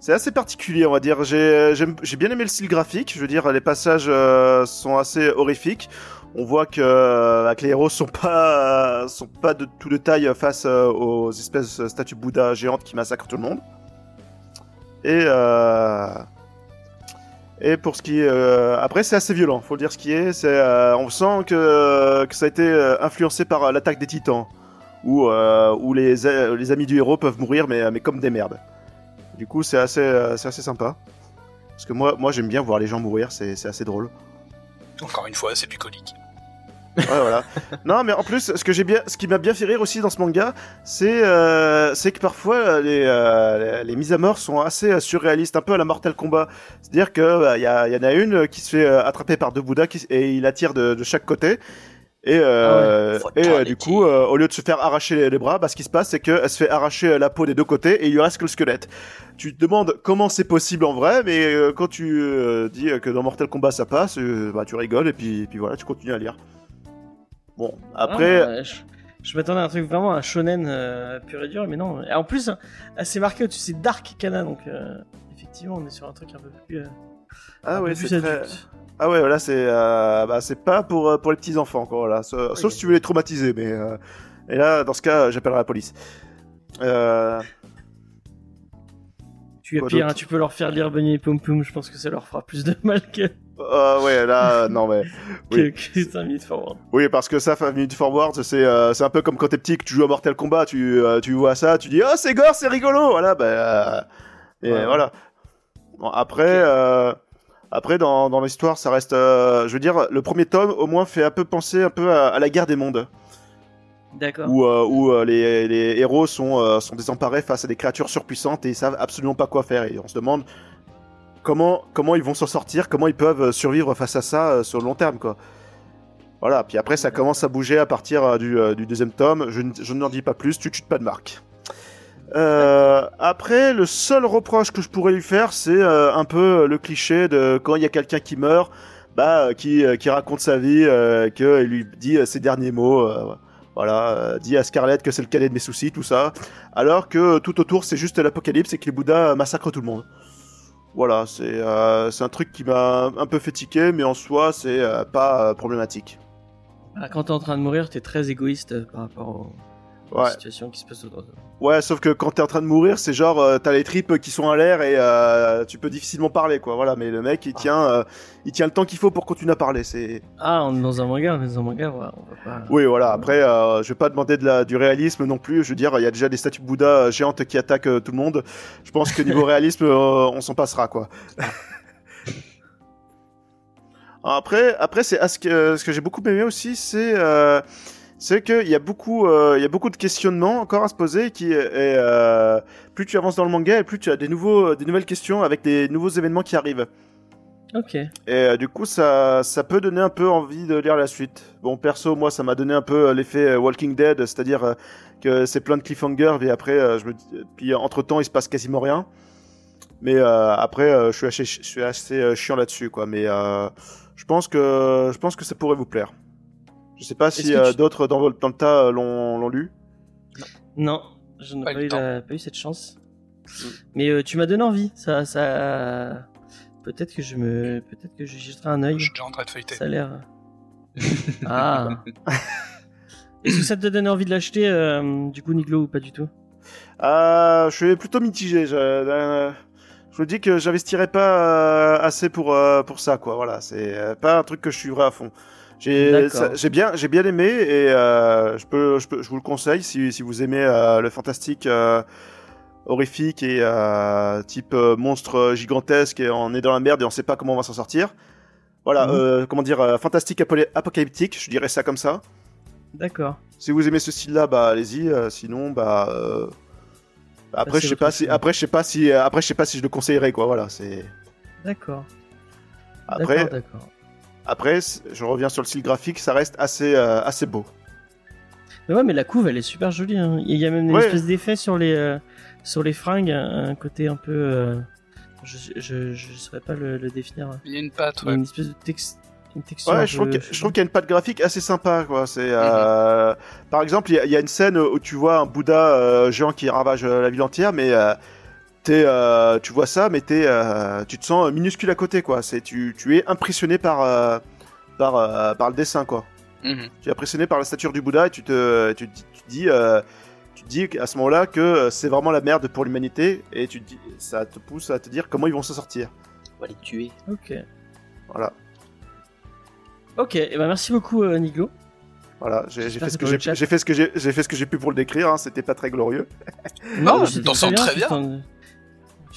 c'est assez particulier, on va dire. J'ai j'aime- j'ai bien aimé le style graphique. Je veux dire, les passages euh, sont assez horrifiques. On voit que, euh, les héros sont pas sont pas de tout de taille face euh, aux espèces statues Bouddha géantes qui massacrent tout le monde. Et euh, pour ce qui est euh, après, c'est assez violent. Faut le dire ce qui est. Euh, on sent que ça a été euh, influencé par euh, l'attaque des Titans, où euh, les amis du héros peuvent mourir, mais comme des merdes. Du coup, c'est assez euh, c'est assez sympa. Parce que moi moi j'aime bien voir les gens mourir. C'est c'est assez drôle. Encore une fois, c'est. Ouais, voilà. non, mais en plus, ce que j'ai bien, ce qui m'a bien fait rire aussi dans ce manga, c'est, euh, c'est que parfois euh, les, euh, les, les mises à mort sont assez euh, surréalistes, un peu à la Mortal Kombat. C'est-à-dire que euh, il y, a- y en a une qui se fait attraper par deux Bouddhas qui- et il la tire de, de chaque côté. Et, euh, Ah ouais. et euh, du coup, euh, au lieu de se faire arracher les, les bras, bah, ce qui se passe, c'est qu'elle se fait arracher la peau des deux côtés et il lui reste que le squelette. Tu te demandes comment c'est possible en vrai, mais euh, quand tu euh, dis que dans Mortal Kombat ça passe, euh, bah, tu rigoles et puis, puis voilà, tu continues à lire. Bon, après, Ah, bah, je, je m'attendais à un truc vraiment un shonen euh, pur et dur, mais non. Et en plus, assez marqué au-dessus, c'est Dark Kana, donc euh, effectivement, on est sur un truc un peu plus. euh, ah ouais, c'est très... adulte. Ah ouais, voilà, c'est euh, bah, c'est pas pour euh, pour les petits enfants quoi, voilà. Sauf, si tu veux les traumatiser, mais euh, et là, dans ce cas, j'appellerai la police. Euh, Tu es pire, hein, tu peux leur faire lire Bunny et Pum Pum, je pense que ça leur fera plus de mal que. Euh, ouais, là, non, mais. Oui. Que, que 5 minutes forward. Oui, parce que ça, 5 minutes forward, c'est c'est un peu comme quand t'es petit que tu joues à Mortal Kombat, tu, tu vois ça, tu dis oh c'est gore, c'est rigolo, voilà, bah et Ouais. voilà. Bon, après, après dans, dans l'histoire, ça reste, euh, je veux dire, le premier tome au moins fait un peu penser un peu à, à la guerre des mondes, D'accord. où, euh, où euh, les, les héros sont, sont désemparés face à des créatures surpuissantes et ils savent absolument pas quoi faire et on se demande comment comment ils vont s'en sortir, comment ils peuvent survivre face à ça sur le long terme quoi. Voilà, puis après ça commence à bouger à partir du, du deuxième tome, je, je n'en dis pas plus, tu tues pas de marque. Euh, après, le seul reproche que je pourrais lui faire, c'est euh, un peu le cliché de quand il y a quelqu'un qui meurt, bah, euh, qui, qui raconte sa vie, euh, qu'il lui dit ses derniers mots, voilà, dit à Scarlett que c'est le cadet de mes soucis, tout ça, alors que tout autour c'est juste l'apocalypse et que les Bouddhas massacrent tout le monde. Voilà, c'est un truc qui m'a un peu fait tiquer, mais en soi c'est pas problématique. Ah, quand t'es en train de mourir, t'es très égoïste par rapport aux, Ouais. situations qui se passent autour de toi. Ouais, sauf que quand t'es en train de mourir, c'est genre euh, t'as les tripes qui sont à l'air et euh, tu peux difficilement parler, quoi. Voilà, mais le mec il tient, euh, il tient le temps qu'il faut pour continuer à parler. C'est Ah, on est dans un manga, on est dans un manga, voilà, on va pas. oui, voilà. Après, je vais pas demander de la, du réalisme non plus. Je veux dire, il y a déjà des statues Bouddha géantes qui attaquent tout le monde. Je pense que niveau réalisme, on s'en passera, quoi. après, après c'est ah, ce que, ce que j'ai beaucoup aimé aussi, c'est c'est qu'il y a beaucoup, euh, y a beaucoup de questionnements encore à se poser. Qui est, et, euh, plus tu avances dans le manga, et plus tu as des nouveaux, des nouvelles questions avec des nouveaux événements qui arrivent. Ok. Et euh, du coup, ça, ça peut donner un peu envie de lire la suite. Bon, perso, moi, ça m'a donné un peu euh, l'effet euh, Walking Dead, c'est-à-dire euh, que c'est plein de cliffhangers, et après, euh, je me dis, puis entre temps, il se passe quasiment rien. Mais euh, après, euh, je suis assez, je suis assez euh, chiant là-dessus, quoi. Mais euh, je pense que, je pense que ça pourrait vous plaire. Je sais pas si euh, tu- d'autres dans, votre- dans le tas euh, l'ont l'ont lu. Non, je n'ai Pas pas, eu la- pas cette chance. Mais euh, tu m'as donné envie. Ça, ça. Peut-être que je me, peut-être que je jetterai un œil. Je suis déjà en train de feuilleter. Ça a l'air. ah. Est-ce que ça te donne envie de l'acheter, euh, du coup, Niglo, ou pas du tout? Euh, je suis plutôt mitigé. Je, euh, je vous dis que j'investirais pas assez pour euh, pour ça, quoi. Voilà, c'est euh, pas un truc que je suivrai à fond. J'ai bien j'ai bien aimé et euh, je peux je peux je vous le conseille si si vous aimez euh, le fantastique. euh, horrifique et type monstre gigantesque et on est dans la merde et on sait pas comment on va s'en sortir. Voilà, Mhm. comment dire, fantastique apo- apocalyptique, je dirais ça comme ça. D'accord. Si vous aimez ce style-là, bah allez-y. sinon, bah, après je sais pas si, après je sais pas si, après je sais pas si je le conseillerais quoi. Voilà, c'est. D'accord. Après. Après, je reviens sur le style graphique, ça reste assez, euh, assez beau. Mais ouais, mais la couve, elle est super jolie. hein. Il y a même une Ouais. espèce d'effet sur les, euh, sur les fringues, un, côté un peu. euh, je, je, je saurais pas le, le définir. Il y a une patte, ouais. une espèce de tex- une texture. Ouais, je trouve qu'il y a une patte graphique assez sympa quoi. C'est, euh, par exemple, il y, a- il y a une scène où tu vois un Bouddha euh, géant qui ravage euh, la ville entière, mais euh, t'es, euh, tu vois ça, mais t'es, euh, tu te sens minuscule à côté quoi. C'est, tu, tu es impressionné par, euh, par, euh, par le dessin quoi. Mhm. tu es impressionné par la stature du Bouddha et tu te, tu, tu dis, euh, tu dis à ce moment-là que c'est vraiment la merde pour l'humanité et tu te dis, ça te pousse à te dire comment ils vont s'en sortir. On va les tuer. Ok. Voilà, Ok, et ben merci beaucoup, euh, Niglo. voilà, j'ai fait ce que j'ai fait ce que j'ai j'ai fait ce que j'ai pu pour le décrire. Hein, C'était pas très glorieux. Non, t'en sors très bien.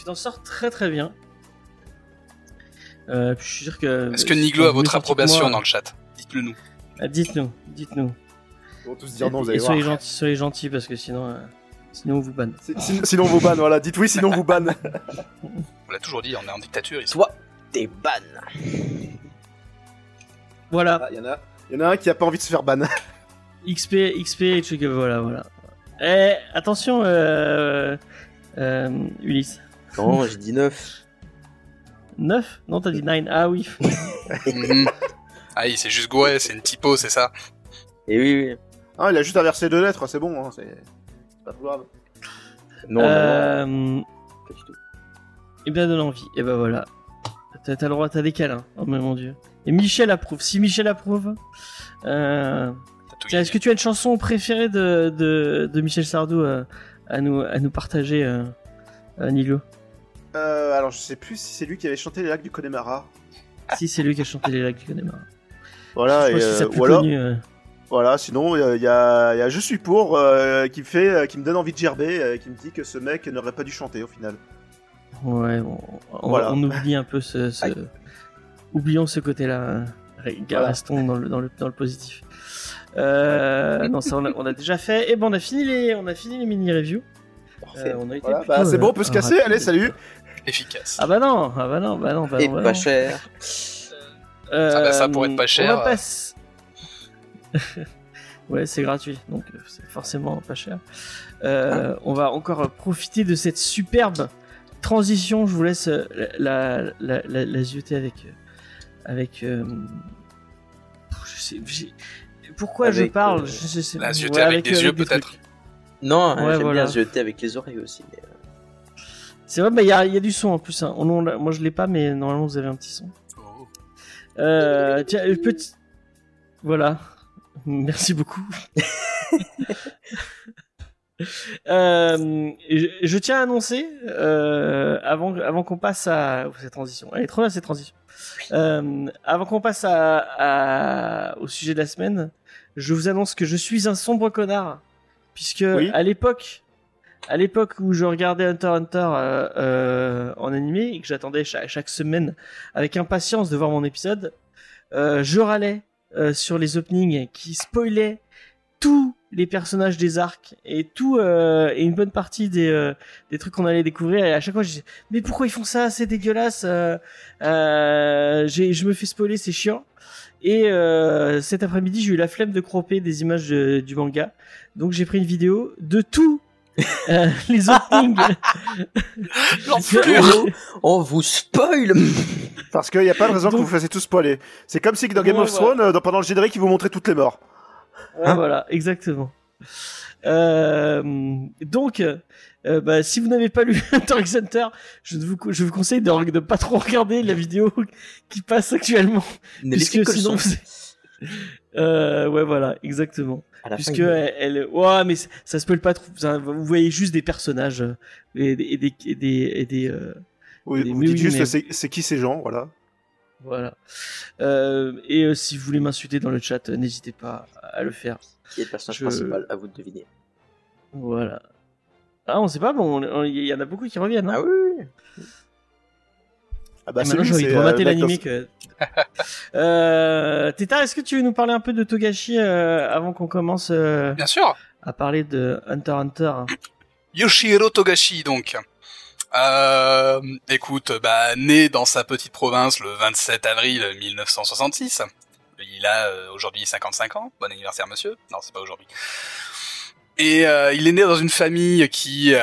T'en- Tu t'en sors très très bien. Euh, puis je suis sûr que. Est-ce que Niglo a votre approbation moi- dans le chat? Dites-le nous. Ah, Dites-nous, dites-nous. Ils vont tous Et, dire non, vous et allez soyez voir. gentils, soyez gentils parce que sinon, euh, sinon on vous banne. Si- si- Sinon vous banne, voilà. Dites oui, sinon vous banne. On l'a toujours dit, on est en dictature ici. Toi, t'es ban. Voilà, Il y en a, il y en a un qui a pas envie de se faire ban. XP, XP, et voilà, voilà. Eh, attention, euh, euh, Ulysse. Non, j'ai dit 9. 9 Non, t'as dit 9. Ah oui. Mhm. Ah, il s'est juste gouré, c'est une typo, c'est ça Et oui, oui. Ah, il a juste inversé deux lettres, c'est bon. Hein, c'est c'est pas trop grave. Non, euh, non, pas du tout. Eh bien, donne envie. Et ben voilà. T'as le droit, t'as des câlins. Oh mais mon dieu. Et Michel approuve. Si Michel approuve. Euh... Est-ce que tu as une chanson préférée de, de, de Michel Sardou euh, à, nous, à nous partager, euh, euh, Nilo? Euh, alors je sais plus si c'est lui qui avait chanté les lacs du Connemara. si c'est lui qui a chanté les lacs du Connemara. Voilà, Je et, euh, ou alors, connu, euh. voilà, sinon, il y a, il y a- il y a Je suis pour euh, qui me fait, euh, qui me donne envie de gerber, euh, qui me dit que ce mec n'aurait pas dû chanter au final. Ouais, bon, on, Voilà. on oublie un peu ce. Oublions ce côté-là. Voilà. Restons dans le, dans le, dans le positif. Euh, non, ça on a, on a déjà fait. Et bon, on a fini les, on a fini les mini reviews. Parfait. on a été Voilà, plutôt, bah, c'est bon, euh, on peut se casser, rapide. allez, salut Efficace. Ah bah non, ah bah non, bah non, bah Et non, bah pas non. cher. Euh, Ah bah ça, pour être pas on cher, va passe- ouais, c'est gratuit, donc euh, c'est forcément pas cher. Euh, on va encore profiter de cette superbe transition. Je vous laisse euh, la, la, la, la zioter avec. avec euh, je sais, pourquoi je Avec, parle? euh, je, je sais- la zioter ouais, avec des yeux, peut-être. Non, Ouais, j'aime voilà. bien jeter avec les oreilles aussi. mais, C'est vrai, bah il y a, y a du son en plus. hein. On- on- moi je l'ai pas, mais normalement vous avez un petit son. Oh. Euh, tiens, une petite. Voilà. Merci beaucoup. Euh, je, je tiens à annoncer, euh, avant, avant qu'on passe à oh, cette transition, elle est trop bien cette transition. Euh, avant qu'on passe à, à- au sujet de la semaine, je vous annonce que je suis un sombre connard, puisque Oui. à l'époque, à l'époque où je regardais Hunter Hunter euh, euh, en animé et que j'attendais chaque, chaque semaine avec impatience de voir mon épisode, euh, je râlais euh, sur les openings qui spoilaient tous les personnages des arcs et tout euh, et une bonne partie des euh, des trucs qu'on allait découvrir. Et à chaque fois je disais mais pourquoi ils font ça? C'est dégueulasse je me fais spoiler c'est chiant. Et cet après-midi j'ai eu la flemme de cropper des images du manga. Donc j'ai pris une vidéo de tous euh, les openings L'enflure On vous spoil Parce qu'il n'y a pas de raison que vous fassiez tous spoiler. C'est comme si dans Game Ouais, of. Thrones, euh, pendant le générique, ils vous montraient toutes les morts. Ouais, voilà, exactement. Euh, donc, euh, bah, si vous n'avez pas lu Hunter x Hunter, je vous, je vous conseille de ne pas trop regarder la vidéo qui passe actuellement. Ne Puisque sinon, vous- euh, ouais, voilà, exactement. Fin, Puisque elle, elle- ouais, mais ça- ça spoil pas trop. Ça, Vous voyez juste des personnages euh, et des, et des, et des, et des, euh, Oui, vous dites oui, juste mais- c'est qui ces gens, voilà. voilà. Euh, et euh, si vous voulez m'insulter dans le chat, n'hésitez pas à le faire. Qui est le personnage Je- principal À vous de deviner. Voilà. Ah, on sait pas, bon, on- on- il y en a beaucoup qui reviennent. Hein. Ah oui Ah bah c'est j'ai envie de remater euh, l'animé Knight que. euh, Tétard, est-ce que tu veux nous parler un peu de Togashi euh, avant qu'on commence euh, Bien sûr à parler de Hunter x Hunter? Yoshihiro Togashi, donc. Euh, écoute, bah, né dans sa petite province le 27 avril 1966. Il a euh, aujourd'hui 55 ans. Bon anniversaire, monsieur. Non, c'est pas aujourd'hui. Et euh, il est né dans une famille qui...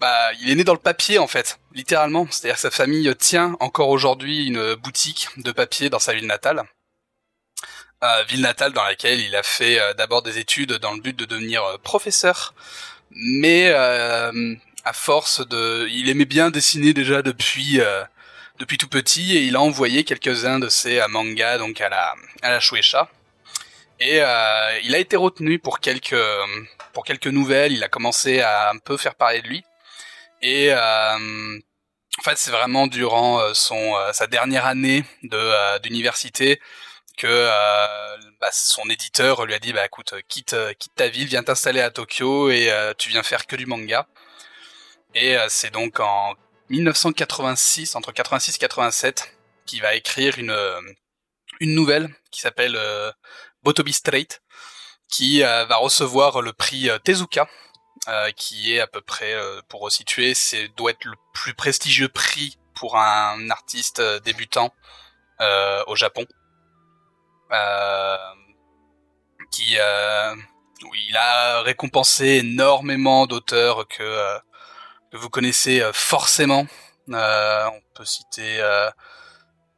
bah, il est né dans le papier, en fait, littéralement. C'est-à-dire que sa famille tient encore aujourd'hui une boutique de papier dans sa ville natale. Euh, ville natale dans laquelle il a fait euh, d'abord des études dans le but de devenir euh, professeur mais à force de, il aimait bien dessiner déjà depuis depuis tout petit et il a envoyé quelques-uns de ses mangas donc à la à la Shueisha et il a été retenu pour quelques pour quelques nouvelles. Il a commencé à un peu faire parler de lui et euh, en fait c'est vraiment durant euh, son euh, sa dernière année de d'université que euh, bah, son éditeur lui a dit bah écoute quitte quitte ta ville viens t'installer à Tokyo et euh, tu viens faire que du manga. Et euh, c'est donc en 1986 entre 86 et 87 qu'il va écrire une une nouvelle qui s'appelle Botobi Straight qui va recevoir le prix Tezuka euh, qui est à peu près euh, pour resituer c'est doit être le plus prestigieux prix pour un artiste euh, débutant au Japon qui il a récompensé énormément d'auteurs que que vous connaissez forcément. On peut citer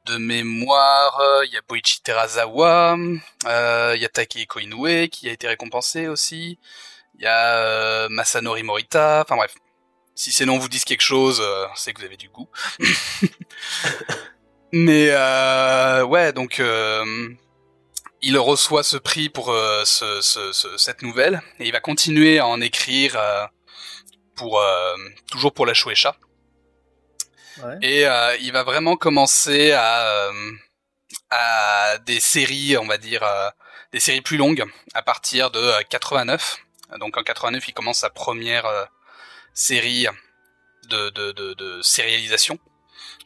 de mémoire, il y a Boichi Terazawa, il y a Takehiko Inoue qui a été récompensé aussi, il y a euh, Masanori Morita, enfin bref. Si ces noms vous disent quelque chose, euh, c'est que vous avez du goût. Mais euh, ouais, donc euh, il reçoit ce prix pour euh, ce, ce- ce- cette nouvelle et il va continuer à en écrire euh, pour euh, toujours pour la Shueisha. Ouais. Et euh, il va vraiment commencer à, euh, à des séries, on va dire, euh, des séries plus longues à partir de euh, 89. Donc en 89, il commence sa première euh, série de, de, de, de sérialisation,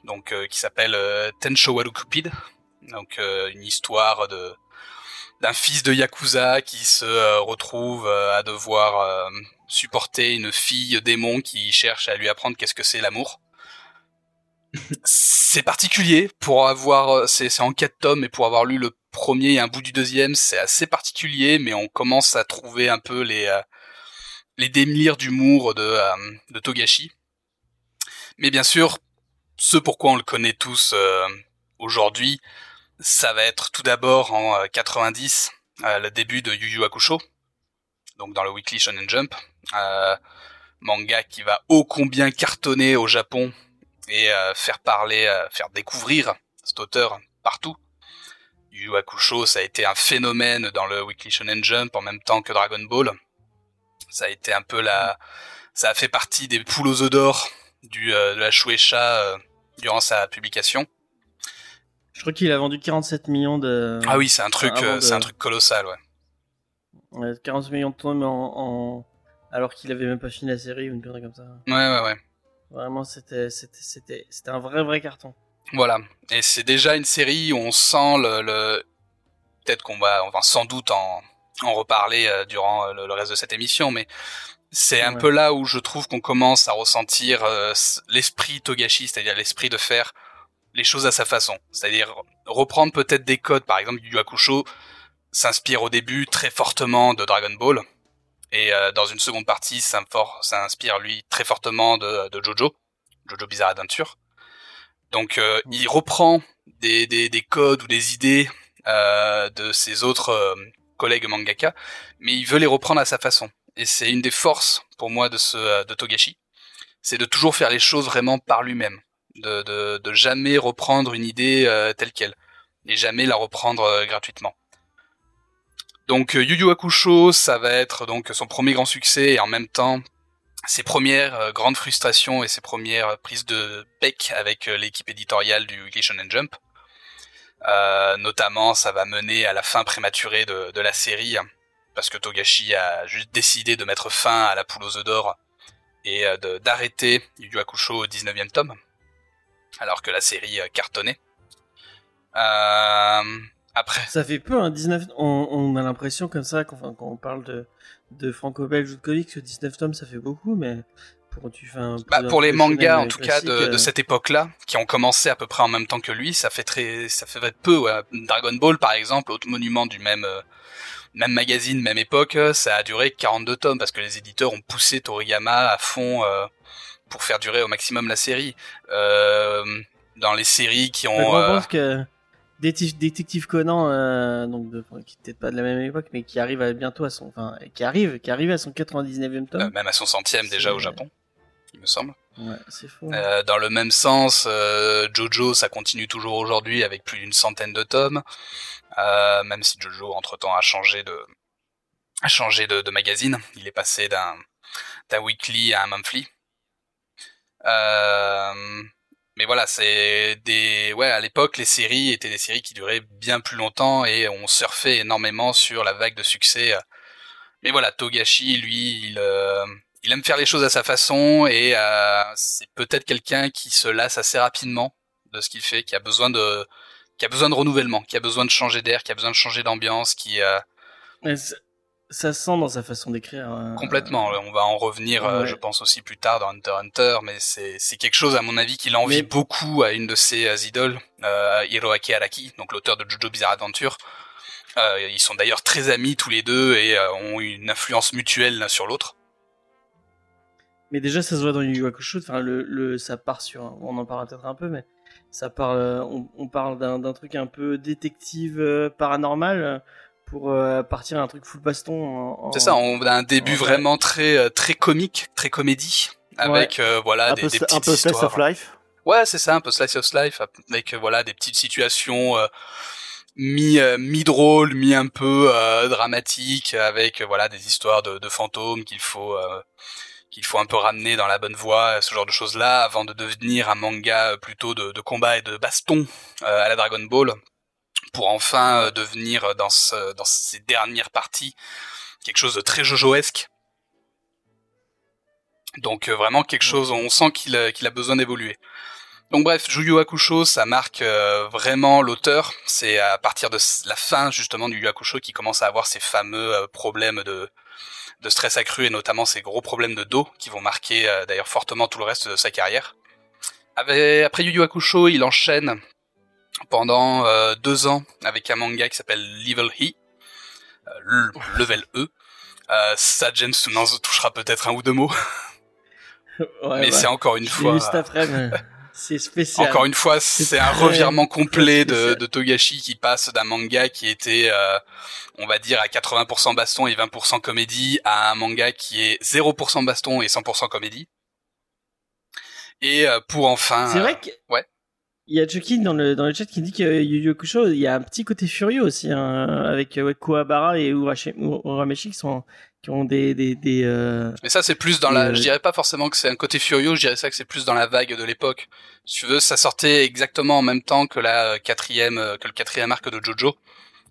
donc euh, qui s'appelle euh, Tenshowaru Cupid. Donc une histoire de d'un fils de yakuza qui se retrouve à devoir supporter une fille démon qui cherche à lui apprendre qu'est-ce que c'est l'amour. c'est particulier pour avoir, c'est en quatre tomes et pour avoir lu le premier et un bout du deuxième, c'est assez particulier, mais on commence à trouver un peu les euh, les délires d'humour de euh, de Togashi. Mais bien sûr, ce pourquoi on le connaît tous euh, aujourd'hui, ça va être tout d'abord en euh, 90, euh, le début de Yu Yu Hakusho, donc dans le Weekly Shonen Jump, manga qui va ô combien cartonner au Japon et faire parler, faire découvrir cet auteur partout. Yu Hakusho, ça a été un phénomène dans le Weekly Shonen Jump en même temps que Dragon Ball. Ça a été un peu la, ça a fait partie des poules aux œufs d'or du euh, de la Shueisha euh, durant sa publication. Je crois qu'il a vendu 47 millions de. Ah oui, c'est un truc, euh, de- c'est un truc colossal, ouais. Ouais, 40 millions de tomes en, en- alors qu'il avait même pas fini la série ou une connerie comme ça. Ouais, ouais, ouais. Vraiment, c'était, c'était, c'était, c'était un vrai, vrai carton. Voilà. Et c'est déjà une série où on sent le, le... peut-être qu'on va, on va sans doute en, en reparler euh, durant euh, le, le reste de cette émission, mais c'est un Ouais. peu là où je trouve qu'on commence à ressentir euh, l'esprit Togashi, c'est-à-dire l'esprit de faire les choses à sa façon. C'est-à-dire reprendre peut-être des codes, par exemple, Yu Yu Hakusho s'inspire au début très fortement de Dragon Ball, et euh, dans une seconde partie, ça for- ça inspire lui très fortement de, de Jojo, Jojo Bizarre Adventure. Donc euh, il reprend des, des, des codes ou des idées euh, de ses autres euh, collègues mangaka, mais il veut les reprendre à sa façon. Et c'est une des forces pour moi de ce de Togashi, c'est de toujours faire les choses vraiment par lui-même, de, de, jamais reprendre une idée telle quelle, et jamais la reprendre gratuitement. Donc Yu Yu Hakusho, ça va être donc son premier grand succès et en même temps ses premières euh, grandes frustrations et ses premières prises de bec avec euh, l'équipe éditoriale du Weekly Shonen Jump. Euh, notamment, ça va mener à la fin prématurée de, la série, parce que Togashi a juste décidé de mettre fin à la poule aux œufs d'or et d'arrêter Yu Hakusho au 19e tome, alors que la série cartonnait. Après, Ça fait peu, hein, 19, on, on a l'impression comme ça, quand on parle de, de franco-belge ou de comics, que 19 tomes ça fait beaucoup, mais pour, Bah, pour les mangas, en tout cas, de, euh, cette époque-là, qui ont commencé à peu près en même temps que lui, ça fait très, ça fait peu. ouais. Dragon Ball, par exemple, autre monument du même, euh, même magazine, même époque, euh, ça a duré 42 tomes parce que les éditeurs ont poussé Toriyama à fond euh, pour faire durer au maximum la série. Dans les séries qui Je ont, euh, pense que Détective Conan, euh, donc de, qui peut-être pas de la même époque, mais qui arrive à, bientôt à son, enfin, qui arrive, qui arrive à son 99e tome. euh, même à son centième déjà au Japon, il me semble. Ouais, c'est fou. Euh, dans le même sens, euh, Jojo, ça continue toujours aujourd'hui avec plus d'une centaine de tomes, euh, même si Jojo entre temps a changé de a changé de, de magazine. Il est passé d'un d'un weekly à un monthly. Euh, mais voilà, c'est des ouais à l'époque les séries étaient des séries qui duraient bien plus longtemps et on surfait énormément sur la vague de succès. Mais voilà, Togashi, lui, il euh, il aime faire les choses à sa façon et euh, c'est peut-être quelqu'un qui se lasse assez rapidement de ce qu'il fait, qui a besoin de qui a besoin de renouvellement, qui a besoin de changer d'air, qui a besoin de changer d'ambiance, qui euh, ça, se sent dans sa façon d'écrire. euh, complètement. On va en revenir, euh, Ouais. je pense aussi plus tard dans Hunter Hunter, mais c'est quelque chose à mon avis qu'il envie Mais- beaucoup à une de ses euh, idoles, euh, Hiroaki Araki, donc l'auteur de Jojo Bizarre Adventure. Euh, ils sont d'ailleurs très amis tous les deux et ont une influence mutuelle l'un sur l'autre. Mais déjà, ça se voit dans Yu Yu Hakusho. Enfin, le, le, ça part sur. On en parlera peut-être un peu, mais ça parle. On, on parle d'un d'un truc un peu détective paranormal pour euh, partir à un truc full baston. en- C'est ça, on a un début Ouais. vraiment très euh, très comique, très comédie, avec euh, voilà un des, peu, des un petites peu slice of life. Ouais, c'est ça, un peu slice of life, avec euh, voilà des petites situations euh, mi euh, mi drôles, mi un peu euh, dramatiques, avec euh, voilà des histoires de, de fantômes qu'il faut euh, qu'il faut un peu ramener dans la bonne voie, ce genre de choses-là, avant de devenir un manga plutôt de, de combat et de baston à la Dragon Ball, pour enfin devenir dans, ce, dans ces dernières parties quelque chose de très jojoesque. Donc vraiment quelque chose, on sent qu'il qu'il a besoin d'évoluer. Donc bref, Yu Hakusho, ça marque euh, vraiment l'auteur. C'est à partir de la fin justement du Yu Hakusho qui commence à avoir ces fameux euh, problèmes de, de stress accru et notamment ces gros problèmes de dos qui vont marquer euh, d'ailleurs fortement tout le reste de sa carrière. après Yu Yu Hakusho, il enchaîne pendant deux ans avec un manga qui s'appelle Level E, Level E. ça, James touchera peut-être un ou deux mots. mais c'est encore une fois. C'est spécial. Encore une fois, c'est un revirement complet de, de, Togashi qui passe d'un manga qui était, euh, on va dire, à 80% baston et 20% comédie à un manga qui est 0% baston et 100% comédie. Et euh, pour enfin... C'est vrai que... ouais. Il y a Chucky dans le, dans le chat qui dit que Yu Yu Hakusho, il y a un petit côté furieux aussi, hein, avec ouais, Kuwabara et Urameshi qui sont, qui ont des des, des euh, mais ça c'est plus dans la je dirais pas forcément que c'est un côté furieux je dirais ça que c'est plus dans la vague de l'époque. Si tu veux ça sortait exactement en même temps que la quatrième euh, que le quatrième arc de Jojo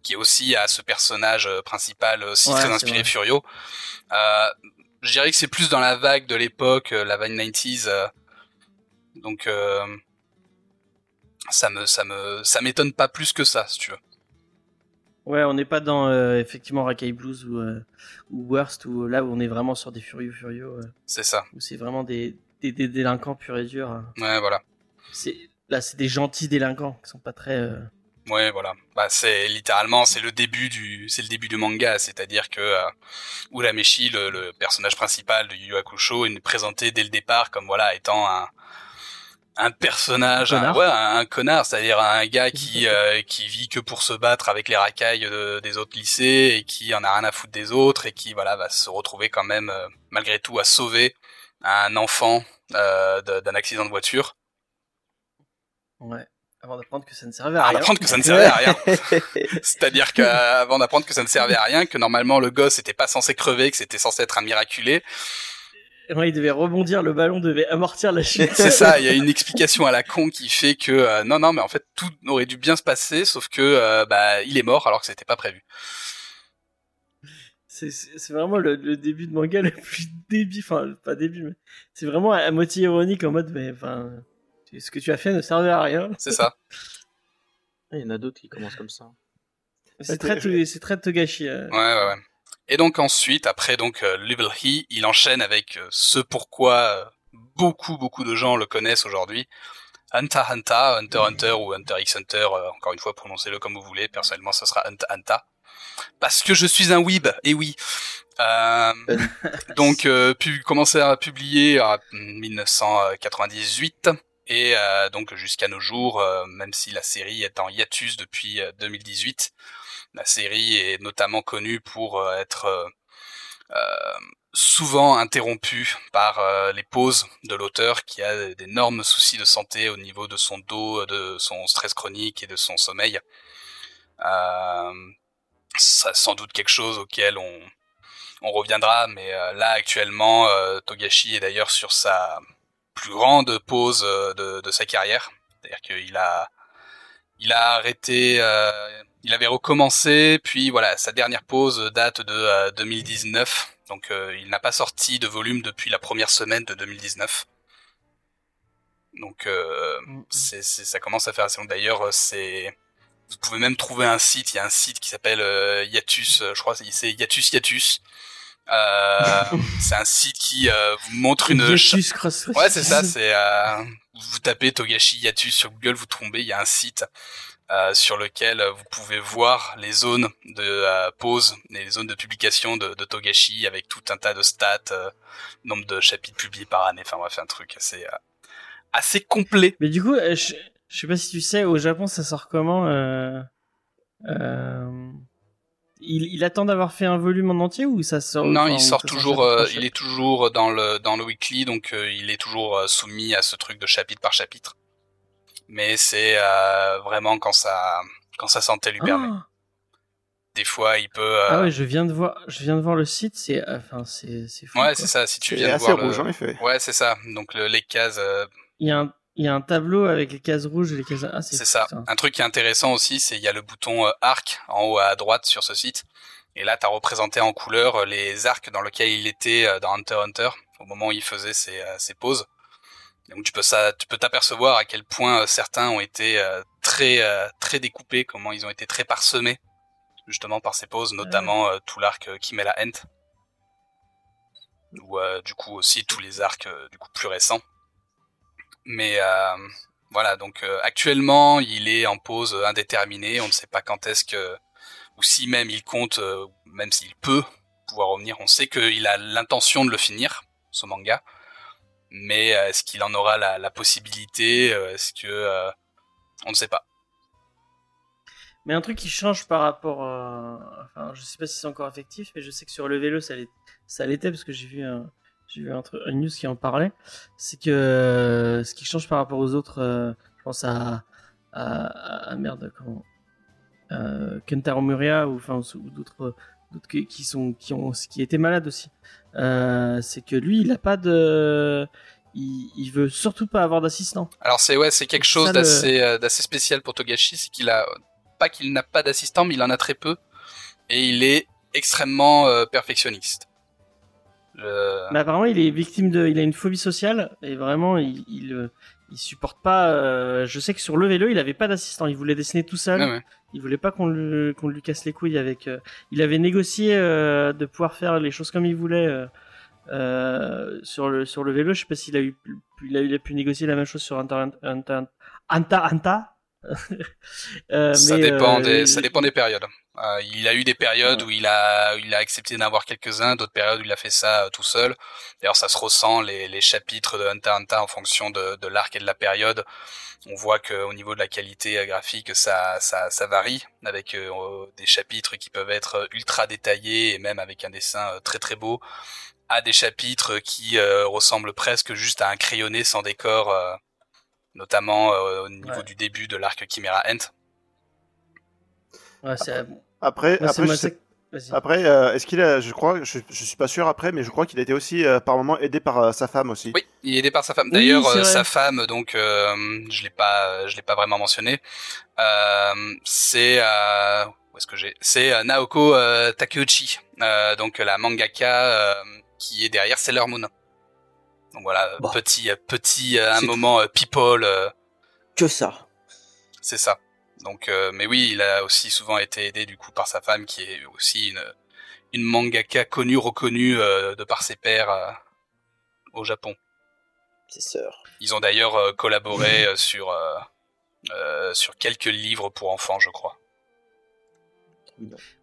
qui aussi a ce personnage euh, principal aussi très inspiré Furio. Euh, je dirais que c'est plus dans la vague de l'époque la vague 90s donc ça me ça me ça m'étonne pas plus que ça si tu veux Ouais, on n'est pas dans euh, effectivement Rakai Blues ou, euh, ou Worst, ou là où on est vraiment sur des furieux furieux. Euh, c'est ça. Où c'est vraiment des, des, des, délinquants purs et durs. Hein. Ouais, voilà. C'est là, c'est des gentils délinquants qui sont pas très. Ouais, voilà. Bah, c'est littéralement c'est le début du c'est le début du manga, c'est-à-dire que euh, Urameshi, le, le personnage principal de Yu Yu Hakusho, est présenté dès le départ comme voilà étant un un personnage, un, ouais, un, connard, c'est-à-dire un gars qui euh, qui vit que pour se battre avec les racailles des autres lycées et qui en a rien à foutre des autres et qui voilà va se retrouver quand même euh, malgré tout à sauver un enfant euh, d'un accident de voiture. Ouais. Avant d'apprendre que ça ne servait à rien. Avant que ça ne servait à rien. C'est-à-dire qu'avant d'apprendre que ça ne servait à rien, que normalement le gosse était pas censé crever, que c'était censé être un miraculé, Ouais, il devait rebondir, le ballon devait amortir la chute. C'est ça, il y a une explication à la con qui fait que euh, non non mais en fait tout aurait dû bien se passer sauf que euh, bah il est mort alors que c'était pas prévu. C'est vraiment le, début de manga le plus débile, enfin pas début mais c'est vraiment à, moitié ironique en mode mais enfin ce que tu as fait ne servait à rien. C'est ça. Il y en a d'autres qui commencent comme ça. C'est très, c'est très Togashi. Euh. Ouais, ouais, ouais. Et donc ensuite, après donc euh, Level He, il enchaîne avec euh, ce pourquoi euh, beaucoup beaucoup de gens le connaissent aujourd'hui. Hunter Hunter, Hunter Hunter ou Hunter x Hunter, encore une fois prononcez-le comme vous voulez. Personnellement, ce sera Hunter Hunter parce que je suis un weeb. Et oui. Euh, donc euh, pu commencer à publier en 1998 et donc jusqu'à nos jours, même si la série est en hiatus depuis 2018. La série est notamment connue pour euh, être euh, euh, souvent interrompue par les pauses de l'auteur qui a d'énormes soucis de santé au niveau de son dos, de son stress chronique et de son sommeil. Euh, c'est sans doute quelque chose auquel on, on reviendra, mais là actuellement, Togashi est d'ailleurs sur sa plus grande pause de, de sa carrière. C'est-à-dire qu'il a, il a arrêté, il avait recommencé, puis voilà, sa dernière pause date de 2019, euh, donc euh, il n'a pas sorti de volume depuis la première semaine de 2019. Donc euh, mm. c'est, ça commence à faire assez long. D'ailleurs, c'est vous pouvez même trouver un site. Il y a un site qui s'appelle euh, Yatus, je crois, c'est Yatus Yatus. Euh, c'est un site qui vous montre une. Yatus Ouais, c'est ça. C'est vous tapez Togashi Yatus sur Google, vous tombez. Il y a un site euh, sur lequel vous pouvez voir les zones de euh, pause et les zones de publication de, de, Togashi avec tout un tas de stats, euh, nombre de chapitres publiés par année. Enfin bref, un truc assez assez complet. Mais du coup, je, je sais pas si tu sais, au Japon, ça sort comment il, il, attend d'avoir fait un volume en entier ou ça sort Non, il sort toujours. il est toujours dans le dans le weekly, donc il est toujours soumis à ce truc de chapitre par chapitre mais c'est euh, vraiment quand ça quand ça santé lui permet. Ah. des fois, il peut. euh, Ah ouais, je viens de voir, je viens de voir le site, c'est, enfin, c'est, c'est fou. ouais, quoi. c'est ça. Si tu viens de assez voir rouge, le... en effet. Ouais, c'est ça. Donc le- les cases, euh, Il y a un, il y a un tableau avec les cases rouges et les cases. Ah, c'est c'est fou, ça. Un truc qui est intéressant aussi, c'est il y a le bouton euh, arc en haut à droite sur ce site. Et là, tu as représenté en couleur euh, les arcs dans lesquels il était euh, dans Hunter x Hunter au moment où il faisait ses, euh, ses pauses. Donc tu peux ça, tu peux t'apercevoir à quel point euh, certains ont été euh, très euh, très découpés, comment ils ont été très parsemés justement par ces pauses, notamment tout l'arc euh, Kimela Ent, ou euh, du coup aussi tous les arcs du coup plus récents. Mais voilà, donc actuellement il est en pause indéterminée, on ne sait pas quand est-ce que, ou si même il compte, même s'il peut pouvoir revenir, on sait qu'il a l'intention de le finir, ce manga, mais euh, est-ce qu'il en aura la, possibilité, euh, est-ce que, euh, on ne sait pas. Mais un truc qui change par rapport, à... enfin, je sais pas si c'est encore effectif, mais je sais que sur le vélo, ça l'était parce que j'ai vu un, j'ai vu un truc, une news qui en parlait. C'est que ce qui change par rapport aux autres, je pense à, à, à- merde, comment, euh, Kentaro Muria ou enfin d'autres, d'autres qui sont, qui ont, qui étaient malades aussi. Euh, c'est que lui, il a pas de, il, il veut surtout pas avoir d'assistant. Alors c'est ouais, c'est quelque chose ça, le- d'assez euh, d'assez spécial pour Togashi, c'est qu'il a pas qu'il n'a pas d'assistant, mais il en a très peu et il est extrêmement euh, perfectionniste. Je- Mais apparemment, il est victime de, il a une phobie sociale et vraiment, il, il, il supporte pas. euh, je sais que sur le vélo, il avait pas d'assistant. Il voulait dessiner tout seul. Ouais, ouais. Il voulait pas qu'on lui, lui casse les couilles avec. euh, il avait négocié euh, de pouvoir faire les choses comme il voulait sur le sur le vélo. Je sais pas s'il a eu, il a, il a pu négocier la même chose sur Anta Anta Anta. Anta. Euh, ça mais, dépend euh, des ça dépend des périodes. Euh, il a eu des périodes Ouais. où il a où il a accepté d'en avoir quelques-uns, d'autres périodes où il a fait ça euh, tout seul. D'ailleurs, ça se ressent les les chapitres de Hunter Hunter en fonction de de l'arc et de la période. On voit que au niveau de la qualité euh, graphique, ça ça ça varie avec euh, des chapitres qui peuvent être ultra détaillés et même avec un dessin euh, très très beau à des chapitres qui euh, ressemblent presque juste à un crayonné sans décor euh, notamment euh, au niveau Ouais. du début de l'arc Chimera Ent. Ouais, c'est- Après, après, c'est- après euh, est-ce qu'il a, je crois, je, je suis pas sûr après, mais je crois qu'il a été aussi euh, par moment aidé par euh, sa femme aussi. Oui, il est aidé par sa femme. D'ailleurs, euh, sa femme, donc, euh, je l'ai pas, je l'ai pas vraiment mentionné. Euh, c'est, euh, où est-ce que j'ai? C'est euh, Naoko euh, Takeuchi, euh, donc la mangaka euh, qui est derrière Sailor Moon. Donc voilà, Bah. petit, euh, petit, euh, un moment euh, people, euh, Que ça. c'est ça. Donc, euh, mais oui, il a aussi souvent été aidé du coup par sa femme, qui est aussi une, une mangaka connue, reconnue euh, de par ses pairs euh, au Japon. C'est sœur. Ils ont d'ailleurs euh, collaboré euh, sur euh, euh, sur quelques livres pour enfants, je crois.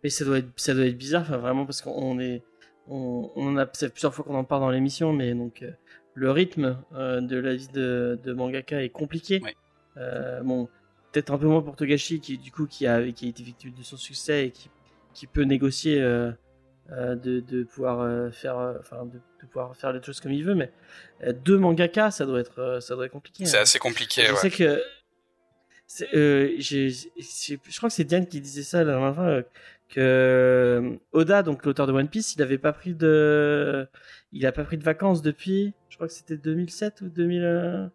Mais ça doit être, ça doit être bizarre, enfin, vraiment, parce qu'on est, on, on en a plusieurs fois qu'on en parle dans l'émission, mais donc euh, le rythme euh, de la vie de, de mangaka est compliqué. Euh, bon, peut-être un peu moins pour Togashi, qui du coup qui a, qui a été victime de son succès et qui, qui peut négocier euh, de, de pouvoir faire, enfin, de, de pouvoir faire les choses comme il veut, mais deux mangaka, ça doit être, ça doit être compliqué. C'est hein. assez compliqué. Je ouais. sais que. je crois que c'est Diane qui disait ça la dernière fois. Que euh, Oda, donc l'auteur de One Piece, il avait pas pris de. Il a pas pris de vacances depuis. Je crois que c'était 2007 ou 2000. euh,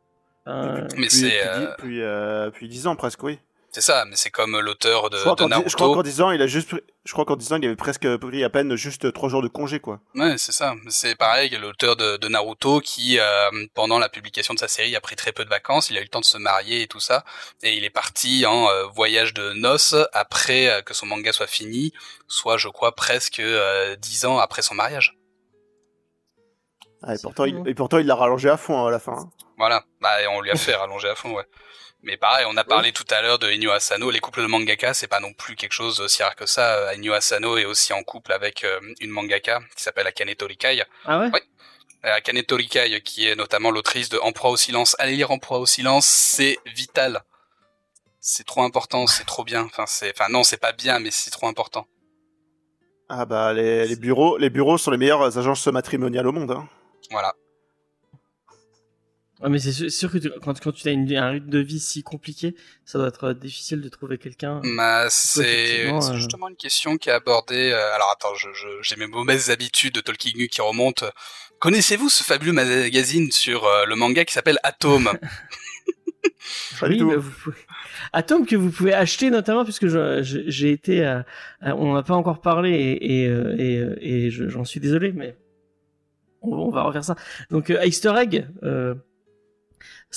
enfin, Mais Depuis- c'est, depuis, euh, depuis, euh, depuis 10 ans presque, oui. C'est ça, mais c'est comme l'auteur de, je, crois de dix- je crois Naruto. qu'en 10 ans, il a juste, je crois qu'en 10 ans, il avait presque pris à peine juste 3 jours de congé, quoi. Ouais, c'est ça. C'est pareil, l'auteur de, de Naruto qui, euh, pendant la publication de sa série, a pris très peu de vacances. Il a eu le temps de se marier et tout ça, et il est parti en euh, voyage de noces après euh, que son manga soit fini, soit, je crois, presque euh, dix ans après son mariage. Ah, et, pourtant, il, et pourtant, il l'a rallongé à fond hein, à la fin. hein. Voilà, bah, et on lui a fait rallonger à fond, ouais. Mais pareil, on a parlé tout à l'heure de Inyo Asano. Les couples de mangaka, c'est pas non plus quelque chose aussi rare que ça. Inyo Asano est aussi en couple avec euh, une mangaka qui s'appelle Akane Torikai. Ah ouais? Ouais. Euh, Akane Torikai, qui est notamment l'autrice de Emperoi au silence. Allez lire Emperoi au silence, c'est vital. C'est trop important, c'est trop bien. Enfin, c'est, enfin non, c'est pas bien, mais c'est trop important. Ah bah, les, les bureaux, les bureaux sont les meilleures agences matrimoniales au monde. Hein. Voilà. Ah, mais c'est sûr, sûr que tu- quand, quand tu as une, un rythme de vie si compliqué, ça doit être euh, difficile de trouver quelqu'un. Bah, c'est euh, justement une question qui est abordée. euh, alors attends, je- je- j'ai mes mauvaises habitudes de Tolkien qui remontent. Connaissez-vous ce fabuleux magazine sur euh, le manga qui s'appelle Atome? Pas du Oui, tout. bah, vous pouvez... Atome que vous pouvez acheter notamment puisque j'ai été, à- à- on n'a pas encore parlé et, et, et, et je- j'en suis désolé, mais on, on va refaire ça. Donc euh, Easter egg, euh,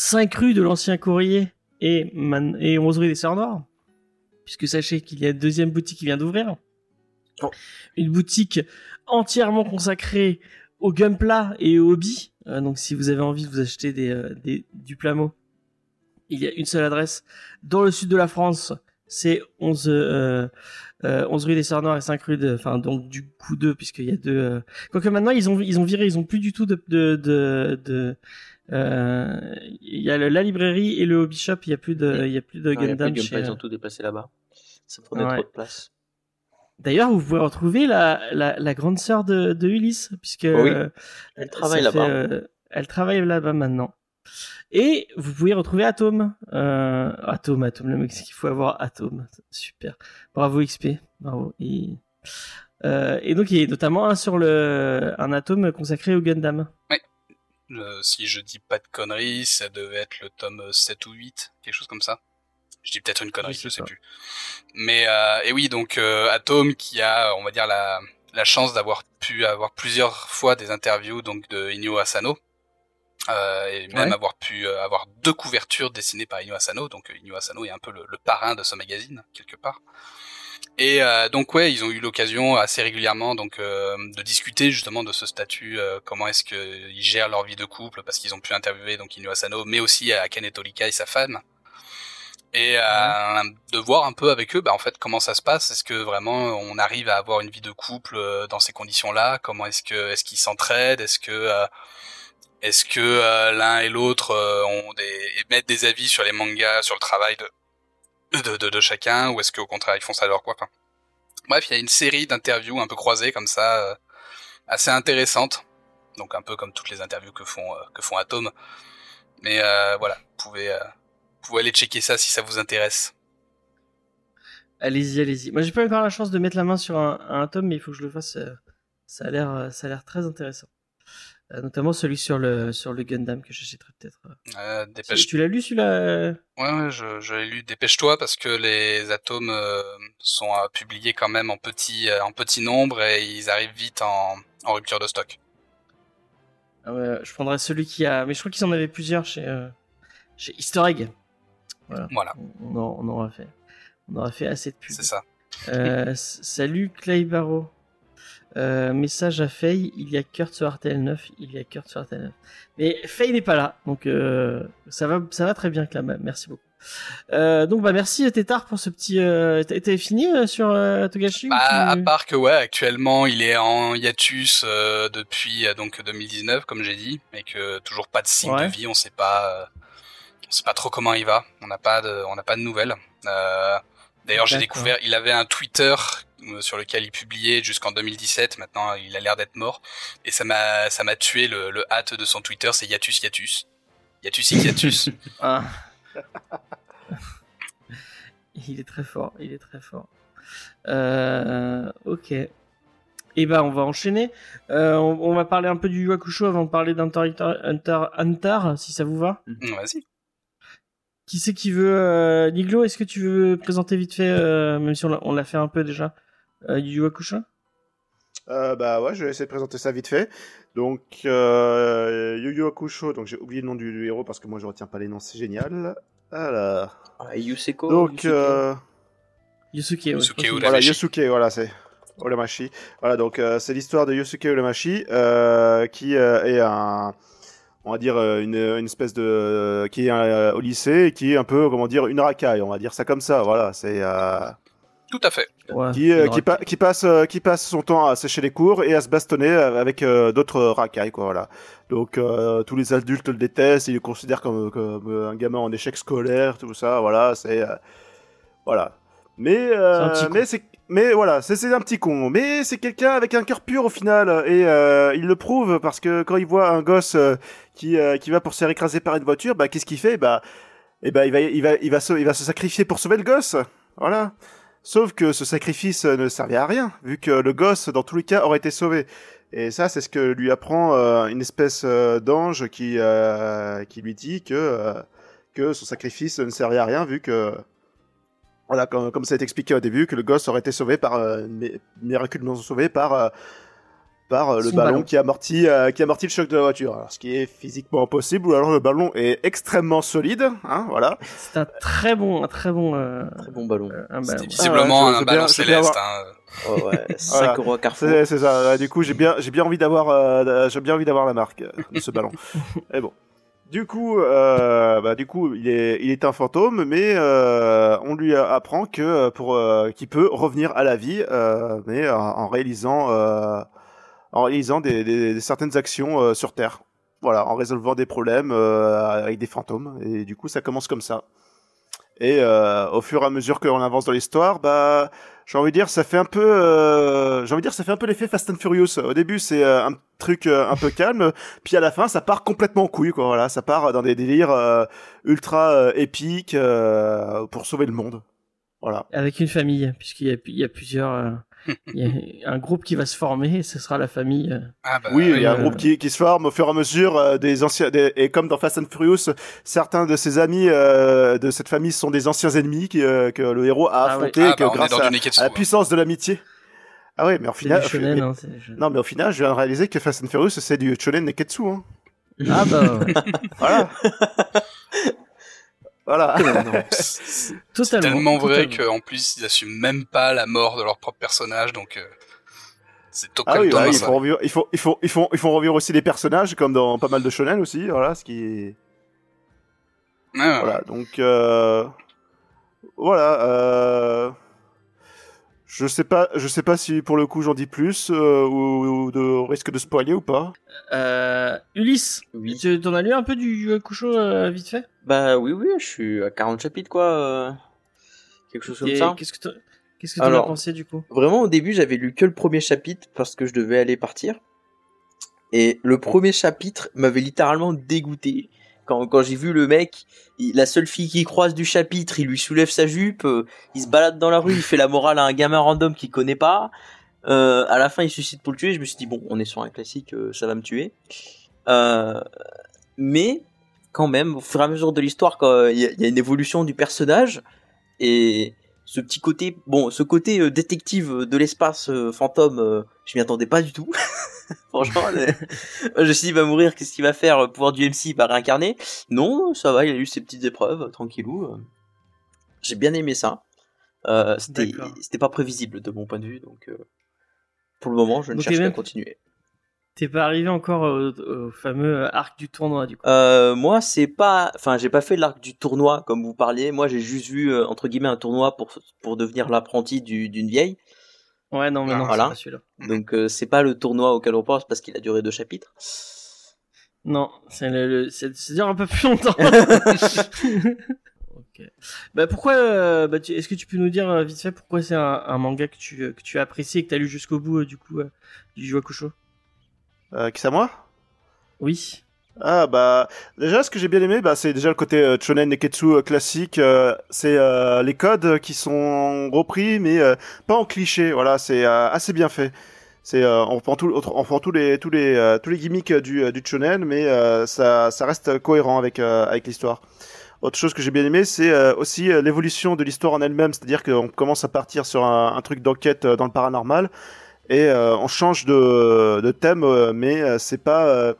5 rues de l'ancien courrier et, man, et 11 rue des Sœurs Noires, puisque sachez qu'il y a une deuxième boutique qui vient d'ouvrir, Oh. une boutique entièrement consacrée au gunpla et au hobby. Euh, donc si vous avez envie de vous acheter des, euh, des du plamo, il y a une seule adresse dans le sud de la France. C'est 11, euh, 11 rue des Sœurs Noires et 5 rue de, enfin donc du coup 2 puisqu'il y a deux. Quoique maintenant ils ont ils ont viré, ils ont plus du tout de de de, de euh, il y a le- la librairie et le hobby shop, il y a plus de il y a plus de Non, il y a plus Gundam de chez. Ils ont tout déplacé là-bas. Ça prenait Ouais. trop de place. D'ailleurs, vous pouvez retrouver la, la, la grande sœur de, de Ulysse, puisque Oui. euh, Elle travaille là-bas. euh, elle travaille là-bas maintenant. Et vous pouvez retrouver Atom. Euh, Atom, Atom, le mec, c'est qu'il faut avoir Atom. Super. Bravo XP. Bravo. Et, euh, et donc, il y a notamment un sur le, un atome consacré au Gundam. Euh, Si je dis pas de conneries, ça devait être le tome 7 ou 8, quelque chose comme ça. Je dis peut-être une connerie, Je je sais plus. Mais euh, et oui, donc euh, Atom qui a, on va dire la la chance d'avoir pu avoir plusieurs fois des interviews donc de Inyo Asano. Euh, et même Ouais. avoir pu euh, avoir deux couvertures dessinées par Inyo Asano, donc Inyo Asano est un peu le, le parrain de ce magazine quelque part. Et euh, donc ouais, ils ont eu l'occasion assez régulièrement donc euh, de discuter justement de ce statut, euh, comment est-ce qu'ils gèrent leur vie de couple, parce qu'ils ont pu interviewer donc Inu Asano, mais aussi Akane Tolika et sa femme, et euh, de voir un peu avec eux, bah en fait comment ça se passe, est-ce que vraiment on arrive à avoir une vie de couple euh, dans ces conditions-là, comment est-ce que est-ce qu'ils s'entraident, est-ce que euh, est-ce que euh, l'un et l'autre euh, ont des émettent des avis sur les mangas, sur le travail de de, chacun, ou est-ce qu'au contraire ils font ça leur quoi enfin, Bref, il y a une série d'interviews un peu croisées comme ça, euh, assez intéressantes. Donc un peu comme toutes les interviews que font euh, que font Atom. Mais euh, voilà, vous pouvez euh, vous pouvez aller checker ça si ça vous intéresse. Allez-y, allez-y. Moi, j'ai pas encore la chance de mettre la main sur un, un tome, mais il faut que je le fasse. Ça a l'air, ça a l'air très intéressant. Euh, notamment celui sur le sur le Gundam que j'achèterai peut-être. Euh, Tu, dépêche. tu l'as lu celui-là euh? Ouais, ouais, je, je l'ai lu. Dépêche-toi parce que les atomes euh, sont euh, publiés quand même en petit euh, en petit nombre et ils arrivent vite en, en rupture de stock. Ah ouais, Je prendrai celui qui a. Mais je crois qu'ils en avaient plusieurs chez euh, chez Easter Egg. Voilà. Voilà, On, en- on aura fait. On aura fait assez de pubs. c'est ça. Euh, salut Clay Barrow. Euh, message à Faye, il y a Kurt sur RTL 9, il y a Kurt sur RTL 9. Mais Faye n'est pas là, donc euh, ça va, ça va très bien, Clam. Merci beaucoup. Euh, donc bah merci Tétard pour ce petit. T'avais fini sur Togashi Bah, à part que ouais, actuellement il est en hiatus depuis donc 2019 comme j'ai dit, et que toujours pas de signe Ouais. de vie, on sait pas, on sait pas trop comment il va, on n'a pas de, on n'a pas de nouvelles. D'ailleurs j'ai découvert, il avait un Twitter sur lequel il publiait jusqu'en 2017. Maintenant il a l'air d'être mort, et ça m'a, ça m'a tué le, le hâte de son Twitter, c'est hiatus hiatus, hiatus hiatus. Ah. il est très fort, il est très fort. Euh, ok. Et bah on va enchaîner. Euh, on, on va parler un peu du Yu Hakusho avant de parler d'Hunter Hunter, Hunter, Hunter, si ça vous va. Mm, Vas-y. Qui c'est qui veut euh, Niglo, est-ce que tu veux présenter vite fait, euh, même si on l'a- on l'a fait un peu déjà, euh, Yu Yu Hakusho Euh, bah ouais, je vais essayer de présenter ça vite fait. Donc, euh, Yu Yu Hakusho, donc j'ai oublié le nom du, du héros parce que moi je retiens pas les noms, c'est génial. Alors, Ah, Yuseko. donc, Yusuke. euh, Yusuke, ouais, Yusuke voilà, voilà, c'est Olamashi. Voilà, donc euh, c'est l'histoire de Yosuke Olamashi euh, qui euh, est un, on va dire euh, une, une espèce de, qui est euh, au lycée et qui est un peu, comment dire, une racaille, on va dire ça comme ça. Voilà, c'est euh, Tout à fait. Ouais, qui, euh, qui, aura- pa- qui passe euh, qui passe son temps à sécher les cours et à se bastonner euh, avec euh, d'autres racailles quoi voilà donc euh, tous les adultes le détestent ils le considèrent comme, comme un gamin en échec scolaire tout ça voilà c'est euh, voilà mais C'est un euh, petit con. mais c'est mais voilà, c'est c'est un petit con. Mais c'est quelqu'un avec un cœur pur au final. Et euh, il le prouve parce que quand il voit un gosse euh, qui, euh, qui va pour se faire écraser par une voiture, bah qu'est-ce qu'il fait? Bah, eh ben, il va, il, va, il, va se, il va se sacrifier pour sauver le gosse. Voilà. Sauf que ce sacrifice euh, ne servait à rien, vu que le gosse, dans tous les cas, aurait été sauvé. Et ça, c'est ce que lui apprend euh, une espèce euh, d'ange qui, qui lui dit que, que son sacrifice ne servait à rien, vu que, voilà, comme, comme ça a été expliqué au début, que le gosse aurait été sauvé par, mi- miraculeusement sauvé par, par euh, le ballon, ballon. qui amortit, euh, qui amortit le choc de la voiture. Alors, ce qui est physiquement impossible, ou alors le ballon est extrêmement solide, hein, voilà. C'est un très bon, un très bon, euh, Très bon ballon. euh, un ballon. visiblement Ah ouais, je- un je ballon je bien céleste. hein. Ouais, ouais, 5 euros à Carrefour. C'est c'est ça. Ouais, Du coup, j'ai bien, j'ai bien envie d'avoir, euh, j'ai bien envie d'avoir la marque euh, de ce ballon. Et bon. Du coup, euh, bah, du coup, il est, il est un fantôme, mais euh, on lui apprend que euh, pour, euh, qu'il peut revenir à la vie, euh, mais en, en réalisant, euh, en réalisant des, des- certaines actions euh, sur Terre. Voilà, en résolvant des problèmes euh, avec des fantômes. Et du coup, ça commence comme ça. Et euh, au fur et à mesure qu'on avance dans l'histoire, bah, j'ai envie de dire, ça fait un peu, euh, j'ai envie de dire, ça fait un peu l'effet Fast and Furious. Au début, c'est euh, un truc euh, un peu calme, puis à la fin, ça part complètement en couille, quoi. Voilà, ça part dans des délires ultra épiques pour sauver le monde. Voilà. Avec une famille, puisqu'il y y a plusieurs, il y a un groupe qui va se former, ce sera la famille. euh. Ah, bah, Oui, il y a un euh, groupe qui, qui se forme au fur et à mesure euh, des anciens, des- et comme dans Fast and Furious, certains de ses amis euh, de cette famille sont des anciens ennemis qui, euh, que le héros a Ah ouais. affrontés, Ah, bah, grâce à, du Neketsu. à la puissance de l'amitié. Ah ouais, mais au final, hein, non, mais au final, je viens de réaliser que Fast and Furious, c'est du shonen neketsu. Hein. Ah bah, ouais. Voilà. voilà. C'est totalement. tellement vrai qu'en plus, ils assument même pas la mort de leur propre personnage, donc euh, c'est Ah oui, dans bah, il faut revivre, il faut, il faut, il faut, il faut revivre aussi les personnages comme dans pas mal de shonen aussi. Voilà, ce qui est, Ouais, ouais, voilà. Donc euh... voilà. Euh... Je sais pas, je sais pas si pour le coup j'en dis plus euh, ou, ou de risque de spoiler ou pas. Euh, Ulysse, Oui. tu t'en as lu un peu du Hakusho euh, vite fait? Bah oui, oui, je suis à 40 chapitres, quoi. euh, Quelque chose comme Et ça. Qu'est-ce que t'en- que as pensé du coup? Vraiment, au début, j'avais lu que le premier chapitre parce que je devais aller partir. Et le premier chapitre m'avait littéralement dégoûté. Quand, j'ai vu le mec, la seule fille qui croise du chapitre, il lui soulève sa jupe, euh, il se balade dans la rue, il fait la morale à un gamin random qu'il connaît pas. Euh, à la fin, il suicide pour le tuer. Je me suis dit, bon, on est sur un classique, euh, ça va me tuer. Mais, quand même, au fur et à mesure de l'histoire, il y, y a une évolution du personnage, et ce petit côté, bon, ce côté détective de l'espace fantôme, je m'y attendais pas du tout. Franchement, euh, je me suis dit, il va mourir, qu'est-ce qu'il va faire Pouvoir du MC, il va réincarner? Non, ça va, il a eu ses petites épreuves, tranquillou. euh. J'ai bien aimé ça. Euh, c'était, pas prévisible de mon point de vue, donc euh, pour le moment, je ne Donc, cherche qu'à même- continuer. T'es pas arrivé encore au, au fameux arc du tournoi du coup? Euh, moi, c'est pas, enfin, j'ai pas fait l'arc du tournoi comme vous parliez. Moi, j'ai juste vu entre guillemets un tournoi pour pour devenir l'apprenti du- d'une vieille. Ouais, non, mais non, Voilà. c'est pas celui-là. Donc euh, c'est pas le tournoi auquel on pense parce qu'il a duré deux chapitres. Non, c'est le, le- c'est c'est dire un peu plus longtemps. ok. Bah pourquoi euh, bah, tu- Est-ce que tu peux nous dire euh, vite fait pourquoi c'est un, un manga que tu que tu as apprécié et que t'as lu jusqu'au bout euh, du coup euh, du Hakusho Euh, qui c'est à moi Oui. Ah bah déjà ce que j'ai bien aimé bah c'est déjà le côté euh, shonen neketsu euh, classique euh, c'est euh, les codes qui sont repris mais euh, pas en cliché voilà c'est assez bien fait. C'est on prend tout on prend tous les tous les tous les gimmicks du du mais ça ça reste cohérent avec avec l'histoire. Autre chose que j'ai bien aimé, c'est aussi l'évolution de l'histoire en elle-même, c'est-à-dire qu'on commence à partir sur un, un truc d'enquête dans le paranormal et on change de, de thème, mais c'est pas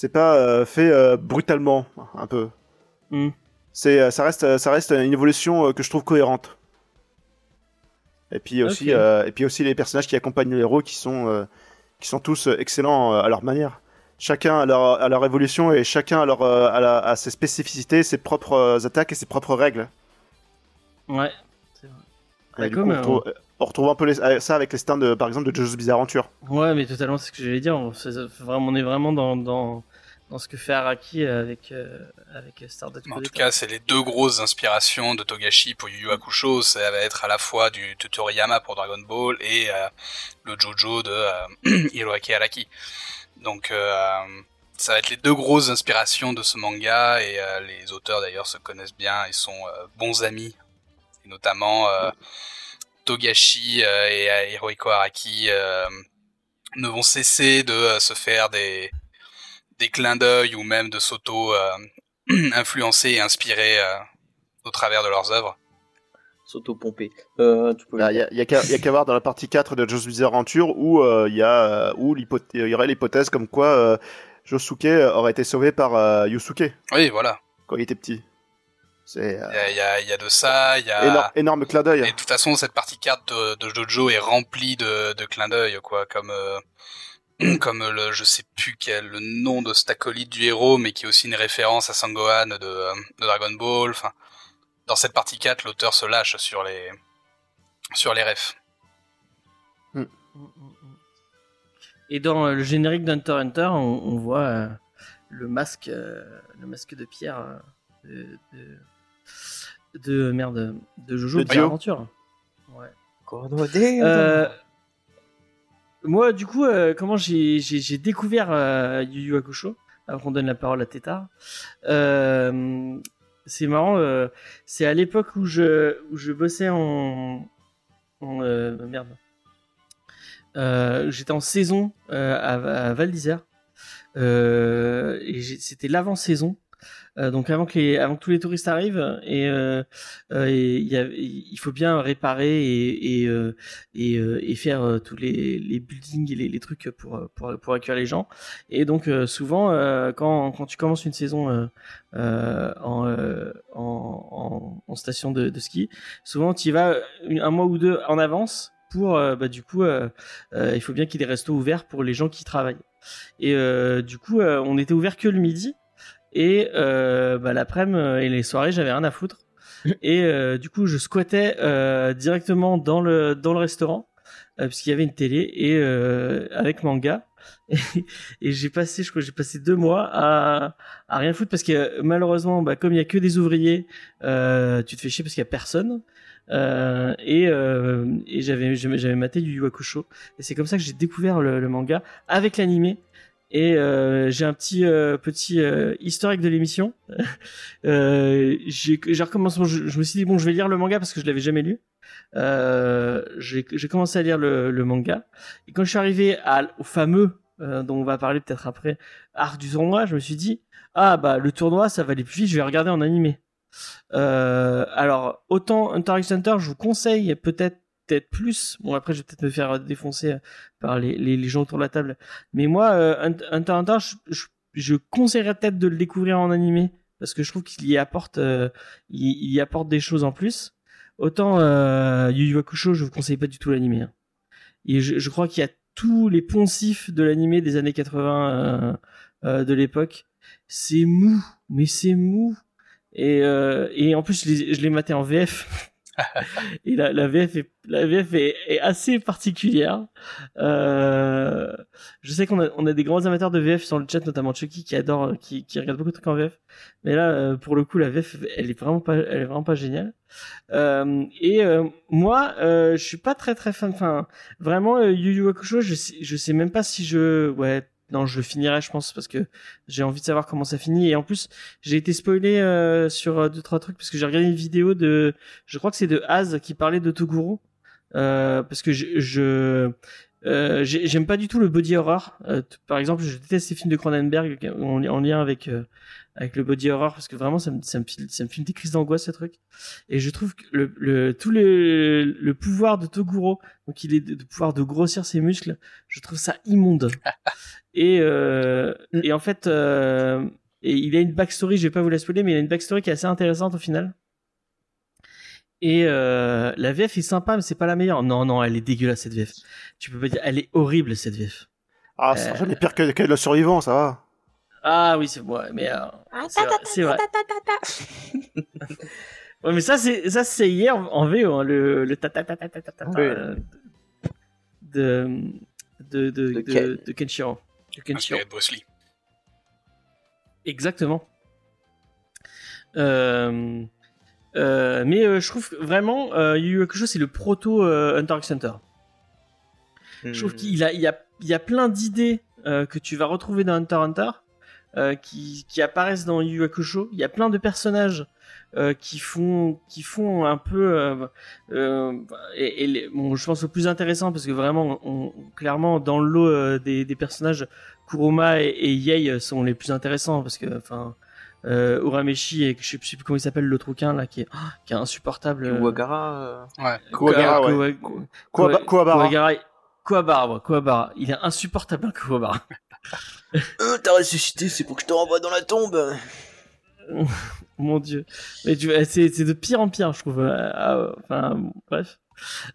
c'est pas euh, fait euh, brutalement un peu. Hmm. C'est euh, ça reste ça reste une évolution que je trouve cohérente. Et puis aussi et puis aussi les personnages qui accompagnent les héros qui sont qui sont tous excellents à leur manière. Chacun a leur, à leur évolution et chacun a, leur, à, la- à ses spécificités, ses propres attaques et ses propres règles. Ouais. Et Bah, du comme, coup, on, retrouve, on retrouve un peu les- ça avec les stands, de, par exemple, de JoJo's Bizarre Adventure. Ouais, mais totalement, c'est ce que j'allais dire. On, c'est- vraiment, on est vraiment dans, dans, dans ce que fait Araki avec euh, avec Stardust En tout cas, c'est les deux grosses inspirations de Togashi pour Yu Yu Hakusho. Ça va être à la fois du Toriyama pour Dragon Ball et euh, le Jojo de euh, Hiroaki Araki. Donc, euh, ça va être les deux grosses inspirations de ce manga et euh, les auteurs d'ailleurs se connaissent bien. Ils sont euh, bons amis, et notamment euh, Togashi euh, et euh, Hirohiko Araki euh, ne vont cesser de euh, se faire des des clins d'œil ou même de s'auto euh, influencer et inspirer euh, au travers de leurs œuvres. S'auto-pomper. Euh, Il y a, y a qu'à voir dans la partie 4 de Josué Bizarre Adventure où euh, il y a euh, où l'hypothèse- il y aurait l'hypothèse comme quoi euh, Josuke aurait été sauvé par euh, Yusuke Oui, voilà. quand il était petit. C'est Il euh, y a, il y a- il y a de ça, il y a... énorme, énorme clin d'œil. Et de toute façon, cette partie 4 de, de Jojo est remplie de, de clins d'œil, quoi, comme euh, comme le, je sais plus quel le nom de cet acolyte du héros, mais qui est aussi une référence à Sangohan de, euh, de Dragon Ball. Enfin, dans cette partie 4, l'auteur se lâche sur les sur les refs. Mm, mm, mm. Et dans le générique d'Hunter x Hunter, on, on voit euh, le masque, euh, le masque de pierre euh, de, de, de- merde, de Jojo De Dio. Aventure. Ouais. Euh, moi, du coup, euh, comment j'ai j'ai- j'ai découvert euh, Yu Yu Hakusho avant qu'on donne la parole à Tétard. Euh, c'est marrant, euh, c'est à l'époque où je où je bossais en, en euh, merde. Euh, J'étais en saison euh, à, à Val d'Isère euh, et j'ai- c'était l'avant-saison. Euh, donc avant que, les, avant que tous les touristes arrivent et, euh, euh, et y a- il faut bien réparer et, et, et, et faire tous les, les buildings et les, les trucs pour, pour, pour accueillir les gens. Et donc souvent, quand, quand tu commences une saison euh, en, euh, en, en, station de, de ski, souvent tu y vas un mois ou deux en avance pour, bah, du coup, il faut bien qu'il y ait des restos ouverts pour les gens qui travaillent. Et du coup, on était ouvert que le midi. Et euh, bah, l'après-midi euh, et les soirées, j'avais rien à foutre. Et euh, du coup, je squattais euh, directement dans le dans le restaurant euh, puisqu'il y avait une télé et euh, avec manga. Et, et j'ai passé, je crois, j'ai passé deux mois à à rien foutre parce que malheureusement, bah, comme il y a que des ouvriers, euh, tu te fais chier parce qu'il y a personne. Euh, et euh, et j'avais j'avais maté du Yu Yu Hakusho et c'est comme ça que j'ai découvert le, le manga avec l'animé et euh, j'ai un petit euh, petit euh, historique de l'émission. euh, j'ai recommencé. Je, me suis dit bon, je vais lire le manga parce que je l'avais jamais lu. Euh, j'ai commencé à lire le, le manga et quand je suis arrivé à, au fameux euh, dont on va parler peut-être après arc du tournoi, je me suis dit ah bah le tournoi ça va aller plus vite, je vais regarder en animé. Alors autant Hunter x Hunter, je vous conseille peut-être peut-être plus. Bon après je vais peut-être me faire défoncer par les, les, gens autour de la table. Mais moi, euh, Hunter Hunter, je, je, je conseillerais peut-être de le découvrir en animé parce que je trouve qu'il y apporte, euh, il, apporte des choses en plus. Autant euh, Yu Yu Hakusho, je vous conseille pas du tout l'animé. Hein. Et je, crois qu'il y a tous les poncifs de l'animé des années 80 euh, euh, de l'époque. C'est mou, mais c'est mou. Et, euh, et en plus, je l'ai maté en VF. et la, la VF est, la VF est, est assez particulière. Euh, je sais qu'on a, on a des grands amateurs de VF sur le chat, notamment Chucky qui adore, qui, qui regarde beaucoup de trucs en VF. Mais là, euh, pour le coup, la VF, elle est vraiment pas, elle est vraiment pas géniale. Euh, et euh, moi, euh, je suis pas très très fan. Enfin, vraiment, euh, Yu Yu Hakusho, je sais, je sais même pas si je, ouais, non, je finirai, je pense, parce que j'ai envie de savoir comment ça finit. Et en plus, j'ai été spoilé euh, sur euh, deux trois trucs parce que j'ai regardé une vidéo de, je crois que c'est de Az qui parlait de Toguro, euh, parce que je, je j'ai- j'aime pas du tout le body horror. Par exemple, je déteste ces films de Cronenberg en, en lien avec avec le body horror parce que vraiment ça me ça me ça me filme des crises d'angoisse ce truc. Et je trouve que le, le tout le le pouvoir de Toguro, donc il est de, de pouvoir de grossir ses muscles, je trouve ça immonde. et euh, et en fait euh, et il a une backstory, je vais pas vous la spoiler, mais il a une backstory qui est assez intéressante au final. Et euh, la VF est sympa, mais c'est pas la meilleure. Non, non, elle est dégueulasse cette VF. Tu peux pas dire, elle est horrible cette VF. Ah, c'est jamais pire que, que le survivant, ça va. Ah oui, c'est vrai, mais euh, c'est vrai. ouais, mais ça c'est ça c'est hier en VO, hein, le le ta ta ta ta ta ta ta Oui. euh, de de de De de, de Kenshiro. De Kenshiro. Inspiré de Bruce Lee. Exactement. Euh, euh, mais euh, je trouve vraiment, euh, Yu Yu Hakusho, c'est le proto euh, Hunter x Hunter. Je trouve Hmm. qu'il a, il y a, il y a plein d'idées euh, que tu vas retrouver dans Hunter x Hunter euh, qui, qui apparaissent dans Yu Hakusho. Il y a plein de personnages euh, qui font, qui font un peu. euh, euh, et, et les- bon, je pense le plus intéressant parce que vraiment, on, clairement, dans le lot euh, des, des personnages, Kuruma et, et Yei sont les plus intéressants parce que, enfin. Euh, Urameshi et je sais, plus comment il s'appelle l'autre rouquin là qui est, oh, qui est insupportable. euh, Kuwagara, Ouais. Kuwagara, Kuwa- ouais. Kuwagara, Kuwabara, Kuwabara. Il est insupportable, hein, Kuwabara. Euh, t'as ressuscité, c'est pour que je te renvoie dans la tombe. Mon dieu. Mais tu vois, c'est, c'est de pire en pire, je trouve. Euh, ah, ouais, enfin, bon, bref.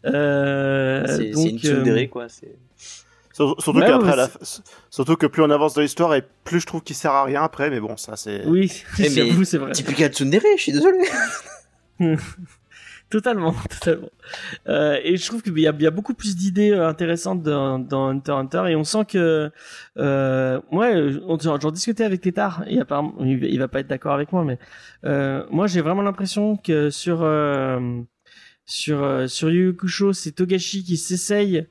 Euh, c'est donc, c'est une tsundere, euh, quoi. c'est- Sur- Surtout Ouais, qu'après, ouais, à la surtout que plus on avance dans l'histoire et plus je trouve qu'il sert à rien après, mais bon, ça c'est. Oui, Eh, mais- j'avoue, c'est vrai. Typical tsundere, je suis désolé. Totalement, totalement. Euh, et je trouve qu'il y y a beaucoup plus d'idées euh, intéressantes dans, dans Hunter Hunter et on sent que euh, ouais, j'en discutais avec Tétard et apparemment il, va- pas être d'accord avec moi, mais euh, moi j'ai vraiment l'impression que sur euh, sur sur Yu Kusho, c'est Togashi qui s'essaye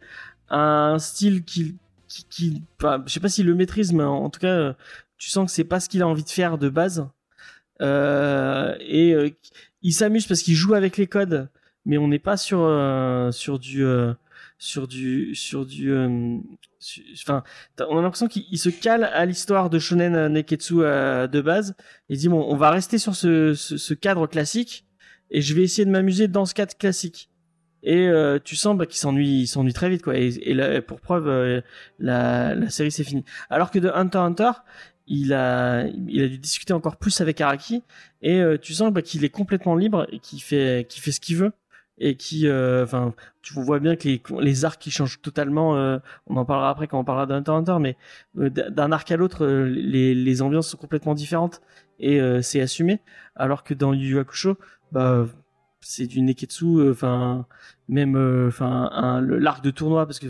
à un style qui qui, qui je sais pas s'il le maîtrise, mais en, tout cas tu sens que c'est pas ce qu'il a envie de faire de base. Et il s'amuse parce qu'il joue avec les codes, mais on n'est pas sur euh, sur du euh, sur du sur du euh, su- enfin t'as- on a l'impression qu'il il se cale à l'histoire de shonen neketsu de base. Et dit bon on va rester sur ce, ce, ce cadre classique et je vais essayer de m'amuser dans ce cadre classique. Et euh, tu sens bah, qu'il s'ennuie il s'ennuie très vite quoi. Et, là, pour preuve la, la série c'est fini. Alors que de Hunter Hunter il a il a dû discuter encore plus avec Araki. Et euh, tu sens bah, qu'il est complètement libre et qu'il fait fait ce qu'il veut. Et qui euh, enfin tu vois bien que les arcs qui changent totalement euh, on en parlera après quand on parlera d'Hunter Hunter mais d'un arc à l'autre les ambiances sont complètement différentes. Et c'est assumé. Alors que dans Yu Yu Hakusho bah c'est du neketsu enfin même euh, enfin le- l'arc de tournoi parce que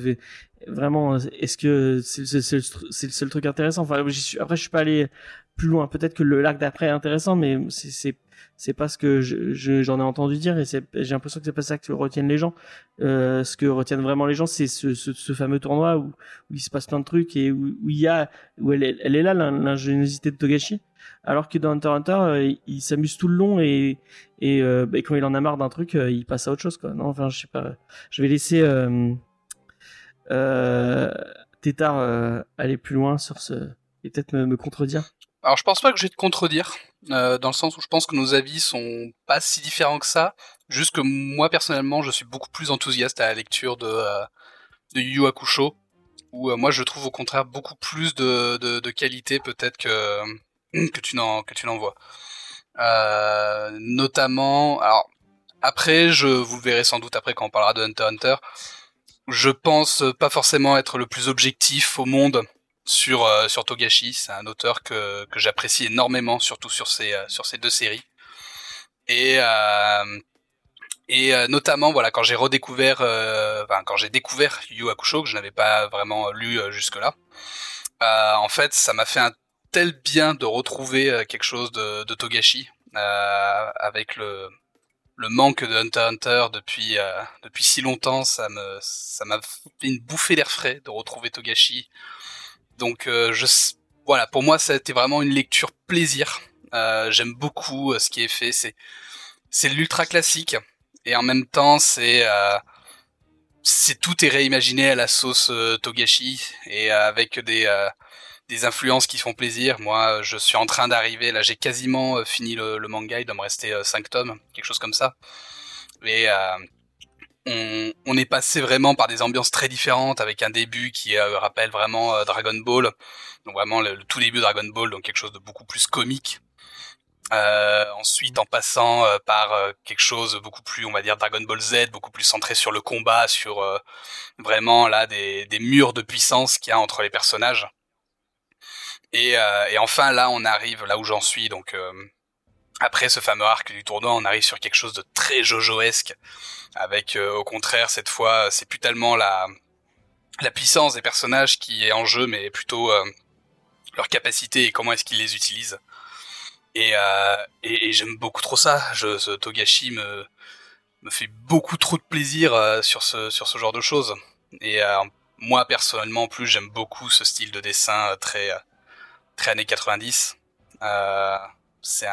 vraiment est-ce que c'est c'est- c'est le c'est le seul truc intéressant? Enfin après je suis pas allé plus loin. Peut-être que le l'arc d'après est intéressant mais c'est c'est pas ce que je- je- j'en ai entendu dire et j'ai l'impression que c'est pas ça que retiennent les gens. Euh, ce que retiennent vraiment les gens c'est ce, ce, ce fameux tournoi où, où il se passe plein de trucs et où, où il y a où elle est, elle est là l'in- l'ingéniosité de Togashi alors que dans Hunter Hunter euh, il, s'amuse tout le long et et, euh, bah, quand il en a marre d'un truc euh, il passe à autre chose quoi. Non enfin je sais pas. Je vais laisser Tétard aller plus loin sur ce et peut-être me, contredire. Alors je pense pas que je vais te contredire, dans le sens où je pense que nos avis sont pas si différents que ça. Juste que moi personnellement, je suis beaucoup plus enthousiaste à la lecture de euh, de Yu où moi je trouve au contraire beaucoup plus de, de qualité peut-être que que tu n'en que tu. Euh, notamment, alors après, je vous le verrez sans doute après quand on parlera de Hunter Hunter. Je pense pas forcément être le plus objectif au monde sur euh, sur Togashi. C'est un auteur que que j'apprécie énormément, surtout sur ces euh, sur ces deux séries. Et euh, et euh, notamment voilà quand j'ai redécouvert, euh, enfin quand j'ai découvert Yu Hakusho que je n'avais pas vraiment lu jusque là. en fait, ça m'a fait un tel bien de retrouver euh, quelque chose de, de Togashi euh, avec le le manque de Hunter Hunter depuis euh, depuis si longtemps, ça me ça m'a fait une bouffée d'air frais de retrouver Togashi. Donc euh, je voilà, pour moi ça a été vraiment une lecture plaisir. Euh, J'aime beaucoup euh, ce qui est fait, c'est c'est l'ultra classique et en même temps c'est c'est tout est réimaginé à la sauce Togashi et avec des des influences qui font plaisir. Moi, je suis en train d'arriver. Là, j'ai quasiment euh, fini le, manga. Il doit me rester euh, 5 tomes, quelque chose comme ça. Et euh, on, est passé vraiment par des ambiances très différentes, avec un début qui euh, rappelle vraiment euh, Dragon Ball. Donc vraiment le, tout début de Dragon Ball, donc quelque chose de beaucoup plus comique. Euh, ensuite, en passant euh, par euh, quelque chose beaucoup plus, on va dire Dragon Ball Z, beaucoup plus centré sur le combat, sur euh, vraiment là des murs de puissance qu'il y a entre les personnages. Et, euh, et, enfin là on arrive là où j'en suis donc euh, après ce fameux arc du tournoi on arrive sur quelque chose de très jojoesque avec euh, au contraire cette fois c'est plus tellement la la puissance des personnages qui est en jeu mais plutôt euh, leurs capacités et comment est-ce qu'ils les utilisent. Et, euh, et, et j'aime beaucoup trop ça. Je, ce Togashi me, me fait beaucoup trop de plaisir euh, sur ce sur ce genre de choses. Et moi personnellement, en plus, j'aime beaucoup ce style de dessin très très années 90. Euh, c'est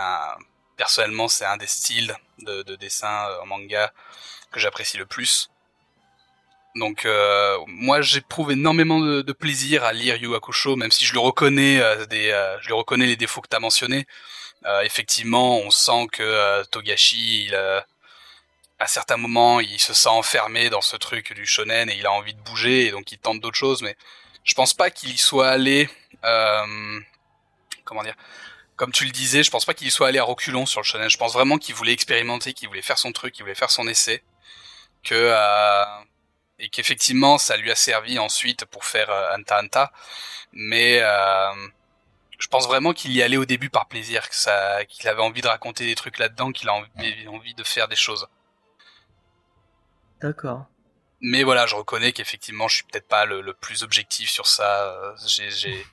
personnellement, c'est un des styles de, de dessin en manga que j'apprécie le plus. Donc euh, moi j'éprouve énormément de, plaisir à lire Yu Hakusho, même si je le reconnais euh, euh, je le reconnais les défauts que tu as mentionnés. effectivement, on sent que Togashi, à certains moments, il se sent enfermé dans ce truc du shonen et il a envie de bouger et donc il tente d'autres choses. Mais je pense pas qu'il y soit allé, comment dire, comme tu le disais, je pense pas qu'il y soit allé à reculons sur le shonen. Je pense vraiment qu'il voulait expérimenter, qu'il voulait faire son truc, qu'il voulait faire son essai, que et qu'effectivement ça lui a servi ensuite pour faire euh, Anta Anta, mais euh, je pense vraiment qu'il y allait au début par plaisir, que ça, qu'il avait envie de raconter des trucs là-dedans, qu'il a envie, envie de faire des choses. D'accord. Mais voilà, je reconnais qu'effectivement, je suis peut-être pas le, plus objectif sur ça. J'ai, j'ai...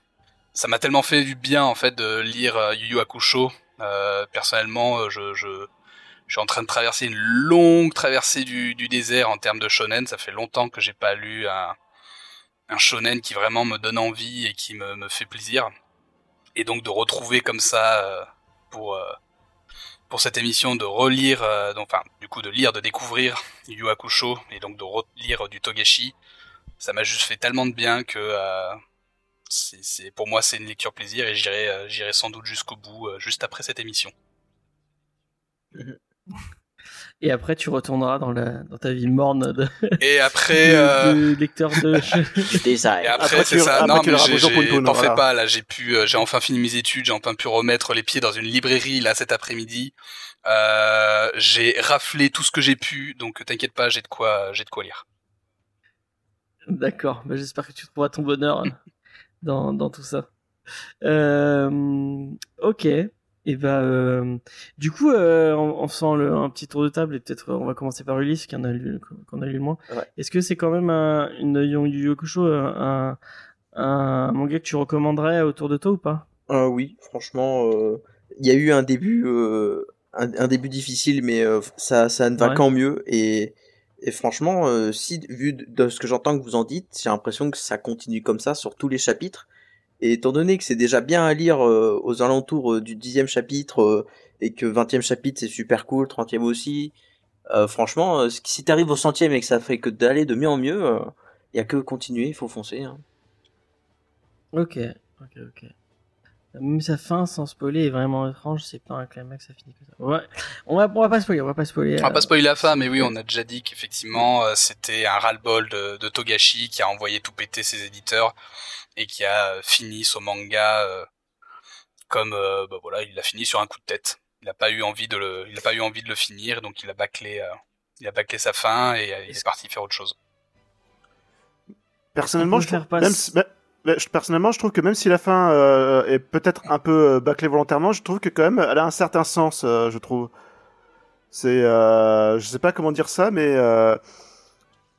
ça m'a tellement fait du bien en fait de lire euh, Yu Yu Hakusho. Euh, personnellement, je, je, je suis en train de traverser une longue traversée du, désert en termes de shonen. Ça fait longtemps que j'ai pas lu un, un shonen qui vraiment me donne envie et qui me, me fait plaisir. Et donc de retrouver comme ça euh, pour euh, pour cette émission de relire, euh, donc, enfin du coup de lire, de découvrir Yu Hakusho et donc de relire du Togashi, ça m'a juste fait tellement de bien que euh, c'est pour moi c'est une lecture plaisir et j'irai euh, j'irai sans doute jusqu'au bout euh, juste après cette émission. Et après, tu retourneras dans, la, dans ta vie morne de, et après, de, euh... de lecteur de. design. Et après, c'est ça. Non, mais t'en fais pas. Là, j'ai pu, j'ai enfin fini mes études, j'ai enfin pu remettre les pieds dans une librairie là cet après-midi. Euh, j'ai raflé tout ce que j'ai pu, donc t'inquiète pas, j'ai de quoi, j'ai de quoi lire. D'accord. Bah, J'espère que tu trouveras ton bonheur dans, dans tout ça. Euh, ok. Et bah, euh, du coup, euh, en, en faisant le, un petit tour de table, et peut-être on va commencer par Ulysse, qui en a lu, qu'on a lu le moins. Ouais. Est-ce que c'est quand même un, une Yu Hakusho, un, un manga que tu recommanderais autour de toi ou pas? Euh, Oui, franchement, il y a eu un début, un, un, début difficile, mais ça, ça ne va ouais. qu'en mieux. Et, et franchement, si vu de ce que j'entends que vous en dites, j'ai l'impression que ça continue comme ça sur tous les chapitres. Et étant donné que c'est déjà bien à lire euh, aux alentours euh, du dixième chapitre euh, et que vingtième chapitre c'est super cool, trentième aussi, franchement, si t'arrives au centième et que ça fait que d'aller de mieux en mieux, il y a que continuer, il faut foncer. Hein. Ok, ok, ok. Même sa fin sans spoiler est vraiment étrange, c'est pas un climax, ça finit comme ça. Ouais, on va, on va pas spoiler, on va pas spoiler. On va pas spoiler la fin, mais oui, on a déjà dit qu'effectivement c'était un ras-le-bol de, de Togashi qui a envoyé tout péter ses éditeurs et qui a fini son manga euh, comme euh, bah voilà, il l'a fini sur un coup de tête. Il n'a pas eu envie de le, il a pas eu envie de le finir, donc il a bâclé, euh, il a bâclé sa fin et il est parti faire autre chose. Personnellement, je trouve, même, si, personnellement, je trouve que même si la fin euh, est peut-être un peu bâclée volontairement, je trouve que quand même elle a un certain sens, euh, je trouve. C'est, euh, je sais pas comment dire ça, mais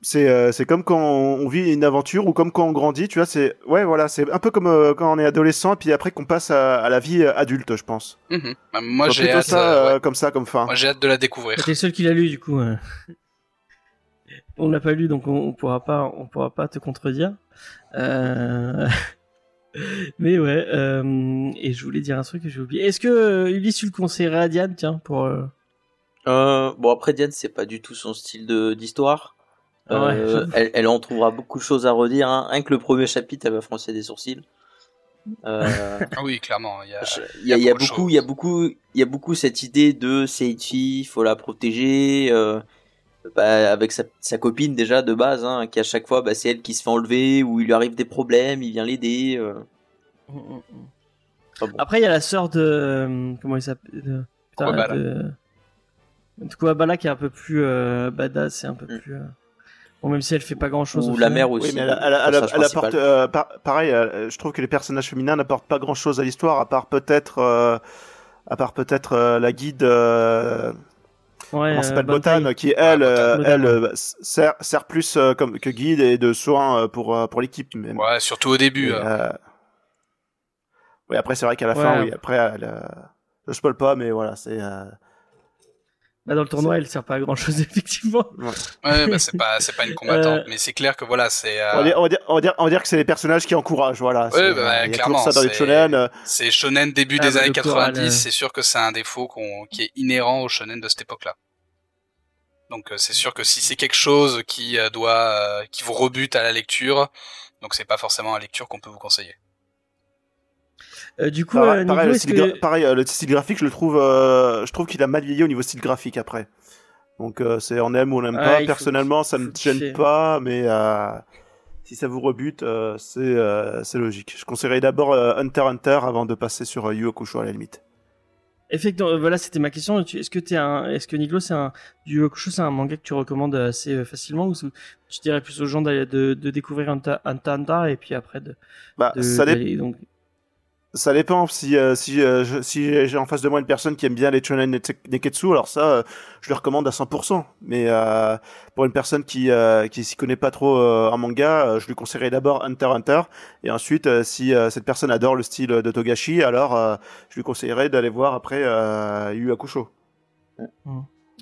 c'est euh, c'est comme quand on vit une aventure ou comme quand on grandit tu vois c'est ouais voilà c'est un peu comme euh, quand on est adolescent et puis après qu'on passe à, à, la vie adulte je pense. Mmh. moi j'ai hâte ça euh, ouais. comme ça comme fin. Moi j'ai hâte de la découvrir. T'es le seul qui l'a lu du coup on l'a pas lu donc on, on, pourra pas on pourra pas te contredire. Mais ouais et je voulais dire un truc que j'ai oublié. Est-ce que Ulysse tu le conseillerais à Diane? Tiens pour bon après Diane c'est pas du tout son style de d'histoire euh, ouais, elle, elle, en trouvera beaucoup de choses à redire. Hein. Rien que le premier chapitre, elle va froncer des sourcils. Euh... ah oui, clairement. Il y a, il y a, il y a beaucoup, il y a beaucoup, il y a beaucoup cette idée de fille, faut la protéger. Euh, bah, avec sa, sa, copine déjà de base, hein, qui à chaque fois, bah, c'est elle qui se fait enlever ou il lui arrive des problèmes, il vient l'aider. Euh... Mm, mm, bon. Après, il y a la sœur de comment il s'appelle de, putain, de, de qui est un peu plus euh, badass et un peu mm. plus. Bon, même si elle fait pas grand chose. Ou la mère aussi. Oui, mais elle, elle, elle, elle apporte, euh, par, pareil, euh, je trouve que les personnages féminins n'apportent pas grand chose à l'histoire, à part peut-être, euh, à part peut-être euh, la guide. Euh, ouais, comment s'appelle Botan, qui elle, ouais, elle sert, sert plus comme que guide et de soins pour pour l'équipe. Ouais, surtout au début. Et, Oui, après, c'est vrai qu'à la Ouais. fin, oui, après, elle, euh, je spoil pas, mais voilà, c'est. Bah, dans le tournoi, elle sert pas à grand chose, effectivement. Ouais, bah, c'est pas, c'est pas une combattante, Euh, mais c'est clair que voilà, c'est, euh, on, va dire, on, va dire, on, va dire, que c'est les personnages qui encouragent, voilà. c'est, bah, euh, il y a clairement, ça dans les c'est- shonen. euh, c'est shonen début Ah, des bah, années le choral, 90, euh. c'est sûr que c'est un défaut qu'on, qui est inhérent au shonen de cette époque-là. Donc euh, c'est sûr que si c'est quelque chose qui euh, doit, euh, qui vous rebute à la lecture, donc c'est pas forcément la lecture qu'on peut vous conseiller. Euh, du coup, pareil, euh, pareil, le style, que... pareil, euh, le style graphique, je le trouve, je trouve qu'il a mal vieilli au niveau style graphique après. Donc c'est on aime ou on n'aime pas. Personnellement, ça me gêne pas, mais si ça vous rebute, euh, c'est euh, logique. Je conseillerais d'abord euh, Hunter Hunter avant de passer sur Yu Hakusho à la limite. Effectivement, voilà, c'était ma question. Est-ce que t'es un, est-ce que Nico, c'est un, Hakusho, c'est un manga que tu recommandes assez facilement ou tu dirais plus aux gens d'aller- de, de découvrir Hunter Hunter Hunter et puis après de, Bah, de- ça, dé- donc, ça dépend si euh, si euh, je- si j'ai en face de moi une personne qui aime bien les shonen neketsu, alors ça, euh, je le recommande à 100%. Mais euh, pour une personne qui euh, qui s'y connaît pas trop euh, en manga, euh, je lui conseillerais d'abord Hunter x Hunter et ensuite euh, si euh, cette personne adore le style de Togashi, alors euh, je lui conseillerais d'aller voir après euh, Yu Hakusho.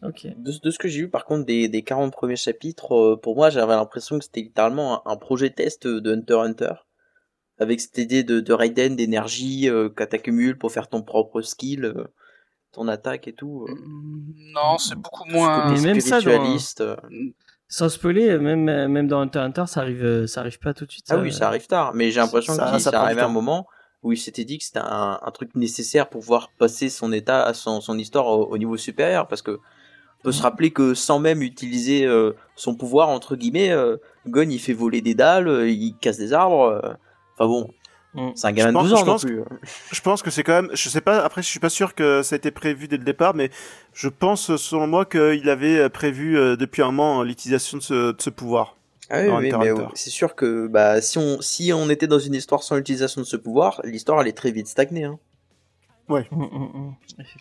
ok. De, de ce que j'ai vu par contre des, des 40 premiers chapitres, euh, pour moi j'avais l'impression que c'était littéralement un, un projet test de Hunter x Hunter. Avec cette idée de, de Raiden, d'énergie euh, que t'accumules pour faire ton propre skill, euh, ton attaque et tout. euh, Non, c'est beaucoup moins. Mais côté même ça, dans- euh. Sans spoiler, même même dans Hunter Hunter, ça arrive, euh, ça arrive pas tout de suite. Ah oui, ça arrive tard, mais j'ai l'impression ça- qu'il ça prend du arrivé un moment où il s'était dit que c'était un, un truc nécessaire pour pouvoir passer son état, son, son histoire au, au niveau supérieur, parce que on peut se rappeler que sans même utiliser euh, son pouvoir entre guillemets, euh, Gon il fait voler des dalles, euh, il casse des arbres. Euh, Enfin bon, Mm. c'est un gamin de pense- 12 ans je non pense plus. Je pense que c'est quand même, je sais pas, après je suis pas sûr que ça a été prévu dès le départ, mais je pense selon moi qu'il avait prévu euh, depuis un moment l'utilisation de ce, de ce pouvoir. Ah oui, mais ouais, c'est sûr que bah si on si on était dans une histoire sans l'utilisation de ce pouvoir, l'histoire allait très vite stagner. Hein. Mm, mm, mm.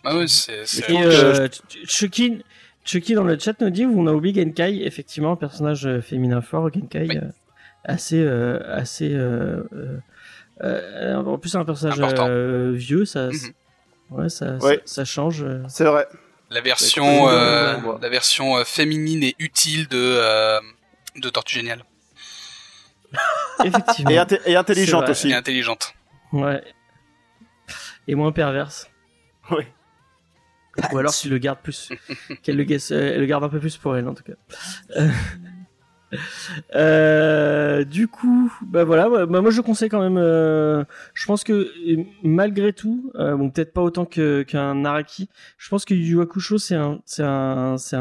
Ah oui, c'est, euh, Chucky, Chucky dans le chat nous dit on a oublié Genkai, effectivement, un personnage euh, féminin fort, Genkai, Oui. euh, assez, euh, assez, euh, euh, euh, en plus c'est un personnage euh, vieux, ça, Mhm. ouais, ça, Ouais. ça, ça change. euh. C'est vrai. la version, euh, euh, la version euh, féminine et utile de euh, de Tortue Géniale Effectivement. Et, inté- et intelligente aussi. et intelligente. Ouais. Et moins perverse. Oui. Ou alors qu'il le garde plus, qu'elle le, euh, le garde un peu plus pour elle en tout cas. Euh, du coup, bah voilà, bah moi je conseille quand même. euh, je pense que malgré tout, euh, peut-être pas autant qu'un Naraki, je pense que Yu c'est un, c'est un, c'est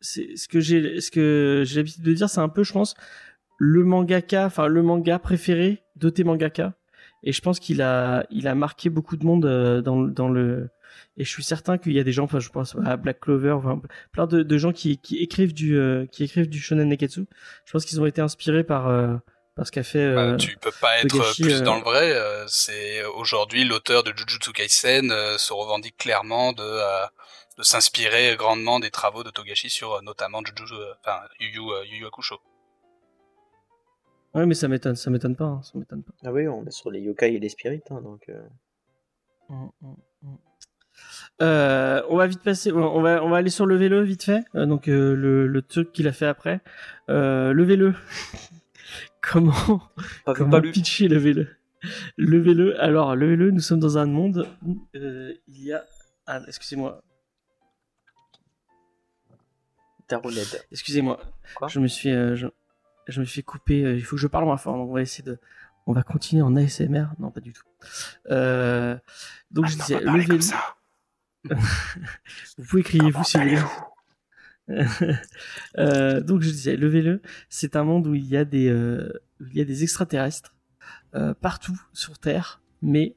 c'est ce que j'ai, ce que j'ai l'habitude de dire, c'est un peu, je pense, le mangaka, enfin le manga préféré de tes mangaka. Et je pense qu'il a, il a marqué beaucoup de monde dans le. Et je suis certain qu'il y a des gens, enfin je pense à Black Clover, enfin, plein de, de gens qui, qui écrivent du, euh, qui écrivent du shonen neketsu. Je pense qu'ils ont été inspirés par, euh, par ce qu'a fait. Bah, euh, tu peux pas être Togashi, plus euh, dans le vrai. euh, c'est aujourd'hui l'auteur de Jujutsu Kaisen euh, se revendique clairement de euh, de s'inspirer grandement des travaux de Togashi sur euh, notamment Jujutsu, euh, enfin Yu Yu, euh, Yu Yu Hakusho. Ouais, mais ça m'étonne, ça m'étonne pas, hein, ça m'étonne pas. Ah oui, on est sur les yokai et les spirites, hein, donc. euh, Euh, on va vite passer, on va, on va aller sur le vélo vite fait. Euh, donc euh, le, le truc qu'il a fait après, euh, le vélo. comment Pas comment pas pitcher le vélo? Le vélo. Alors le vélo, nous sommes dans un monde où il y a. Ah, excusez-moi, Tarouled. excusez-moi. Je me suis, je, je me suis coupé. il faut que je parle moins fort. Donc on va essayer de. On va continuer en ASMR. Non, pas du tout. Donc je disais le vélo. ça. Vous pouvez crier vous si vous voulez. Euh, donc je disais, le VLE, c'est un monde où il y a des, euh, extraterrestres euh, partout sur Terre, mais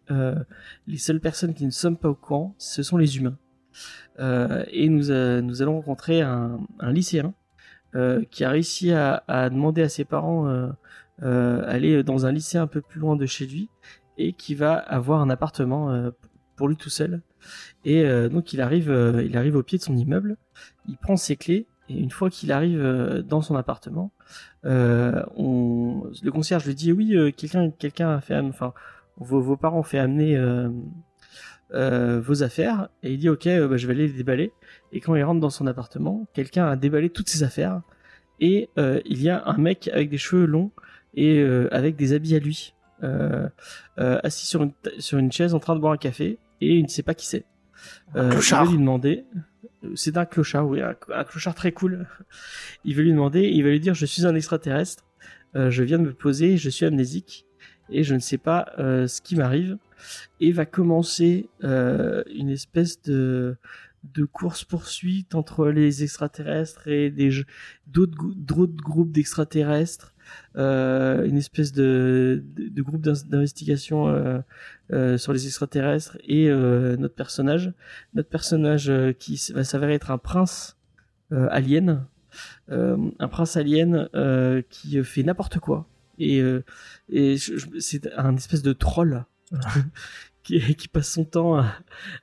les seules personnes qui ne sont pas au courant, ce sont les humains. Et nous, allons rencontrer un, lycéen qui a réussi à, à demander à ses parents aller dans un lycée un peu plus loin de chez lui et qui va avoir un appartement pour lui tout seul. Et euh, donc il arrive, euh, il arrive au pied de son immeuble, il prend ses clés Et une fois qu'il arrive euh, dans son appartement, le concierge lui dit oui, quelqu'un, a fait, enfin, vos, vos parents ont fait amener vos affaires. Et il dit ok, bah, je vais aller les déballer. Et quand il rentre dans son appartement, quelqu'un a déballé toutes ses affaires. Et il y a un mec avec des cheveux longs et avec des habits à lui, assis sur sur une chaise en train de boire un café. Et il ne sait pas qui c'est. Euh, il veut lui demander. C'est un clochard, oui, un, un clochard très cool. Il veut lui demander, il va lui dire, je suis un extraterrestre, euh, je viens de me poser, je suis amnésique et je ne sais pas euh, ce qui m'arrive. Et va commencer euh, une espèce de de course poursuite entre les extraterrestres et d'autres groupes d'extraterrestres, euh, une espèce de groupe d'in- d'investigation euh, euh, sur les extraterrestres et euh, notre personnage, notre personnage euh, qui va s'avérer être un prince euh, alien, euh, un prince alien euh, qui euh, fait n'importe quoi. Et euh, c'est un espèce de troll qui, passe son temps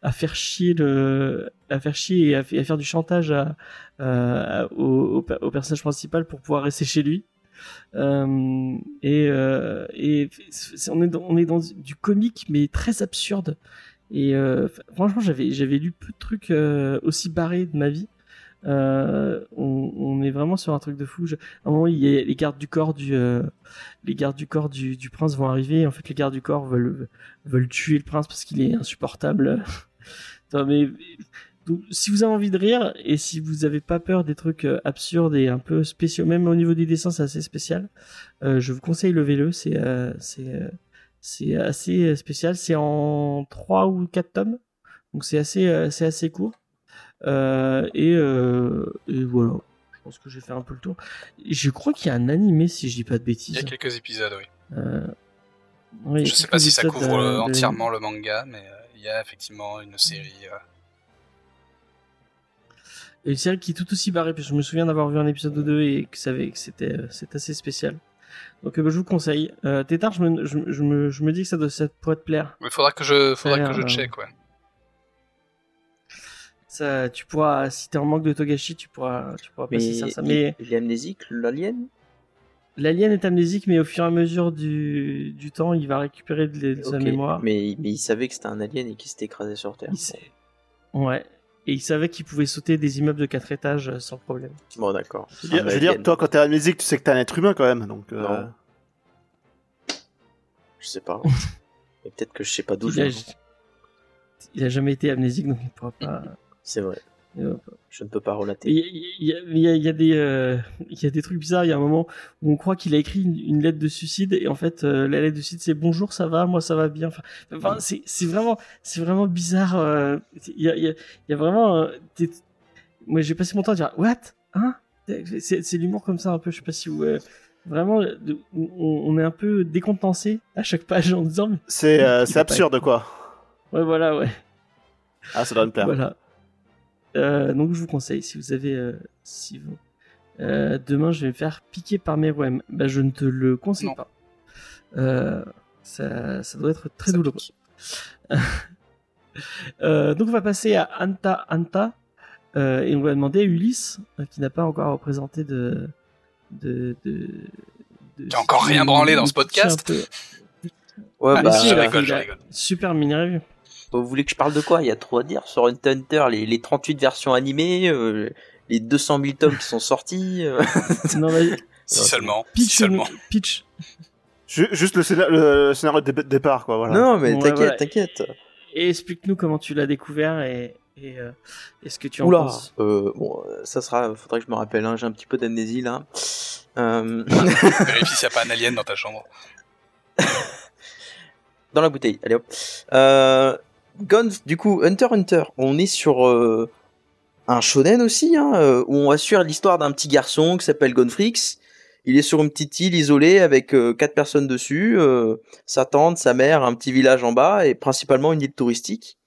à, faire chier le à faire chier et à, fa- à faire du chantage au personnage principal pour pouvoir rester chez lui euh, et euh, on est dans, on est dans du comique mais très absurde et euh, franchement j'avais lu peu de trucs aussi barrés de ma vie on, est vraiment sur un truc de fou. Je- à un moment, les gardes du corps du, les gardes du corps du, du prince vont arriver. En fait, les gardes du corps veulent, veulent tuer le prince parce qu'il est insupportable. Non, mais donc, si vous avez envie de rire et si vous avez pas peur des trucs euh, absurdes et un peu spéciaux, même au niveau des dessins, c'est assez spécial. Euh, je vous conseille le le c'est euh, c'est assez spécial. C'est en 3 ou 4 tomes, donc c'est assez c'est assez court. Et, et voilà. Je pense que j'ai fait un peu le tour. Je crois qu'il y a un animé, si je dis pas de Il bêtises. y a quelques épisodes, oui. Oui, il Je sais pas si ça couvre de- entièrement le manga, mais il y a effectivement une série. Et une série qui est tout aussi barrée, parce que je me souviens d'avoir vu un épisode ou deux et que ça avait- que c'était euh, c'est assez spécial. Donc euh, bah, je vous conseille. Euh, Tétard, je me, je, je me, je me dis que ça, doit, ça pourrait te plaire. Mais faudra que je, faudra que je check, ouais. Ça, tu pourras, si t'es en manque de Togashi, tu pourras, tu pourras passer ça. ça. Mais il est amnésique, l'alien? l'alien est amnésique, mais au fur et à mesure du, du temps, il va récupérer de, de sa mémoire. Mais, mais il savait que c'était un alien et qu'il s'était écrasé sur Terre. Il sait. Ouais. Et il savait qu'il pouvait sauter des immeubles de 4 étages euh, sans problème. Bon, d'accord. Je veux dire, Un je veux dire, alien. toi, quand t'es amnésique, tu sais que t'es un être humain quand même. Donc, euh, Non. Je sais pas. Mais peut-être que je sais pas d'où Il je a, viens. il a jamais été amnésique, donc il pourra pas. C'est vrai. Pas. Je ne peux pas relater. Il y, a- il y a- il y a- il y a des, euh, il y a des trucs bizarres. Il y a un moment où on croit qu'il a écrit une, une lettre de suicide et en fait euh, la lettre de suicide c'est bonjour, ça va, moi ça va bien. Enfin, enfin, c'est vraiment, c'est vraiment bizarre. euh, Il y a, il y a, il y a vraiment. euh, des- Moi j'ai passé mon temps à dire what, hein? C'est l'humour comme ça un peu. Je sais pas si vous. euh, Vraiment, on, on est un peu décontenancé à chaque page en disant mais- c'est euh, absurde, quoi. ouais voilà ouais. Ah, ça doit me plaire. Voilà. Euh, donc je vous conseille si vous avez euh, si vous euh, demain je vais me faire piquer par Meruem. Bah je ne te le conseille Non. pas. Euh, ça, ça doit être très Ça douloureux. Euh, donc on va passer à Anta Anta euh, et on va demander à Ulysse euh, qui n'a pas encore représenté de de de, de Qui a encore rien branlé dans ce podcast. Ouais, Ah, bah, si, je là, rigole, je rigole. Super mini review. Vous voulez que je parle de quoi? Il y a trop à dire sur Hunter les, les 38 versions animées, euh, les 200 000 tomes qui sont sortis. euh. Non, mais Si seulement, si pitch, seulement. pitch. Ju- Juste le, scénar- le scénario de dé- départ, quoi. Voilà. Non, mais t'inquiète, voilà. t'inquiète. Et explique-nous comment tu l'as découvert et, et, euh, et ce que tu en Oula, penses? euh, bon, euh, ça sera, faudrait que je me rappelle, hein, j'ai un petit peu d'amnésie là. Euh, Vérifie s'il n'y a pas un alien dans ta chambre. dans la bouteille, allez hop. Du coup, Hunter Hunter, on est sur euh, un shonen aussi, hein, euh, où on assure l'histoire d'un petit garçon qui s'appelle Gonfrix. Il est sur une petite île isolée avec euh, quatre personnes dessus, sa tante, sa mère, un petit village en bas et principalement une île touristique.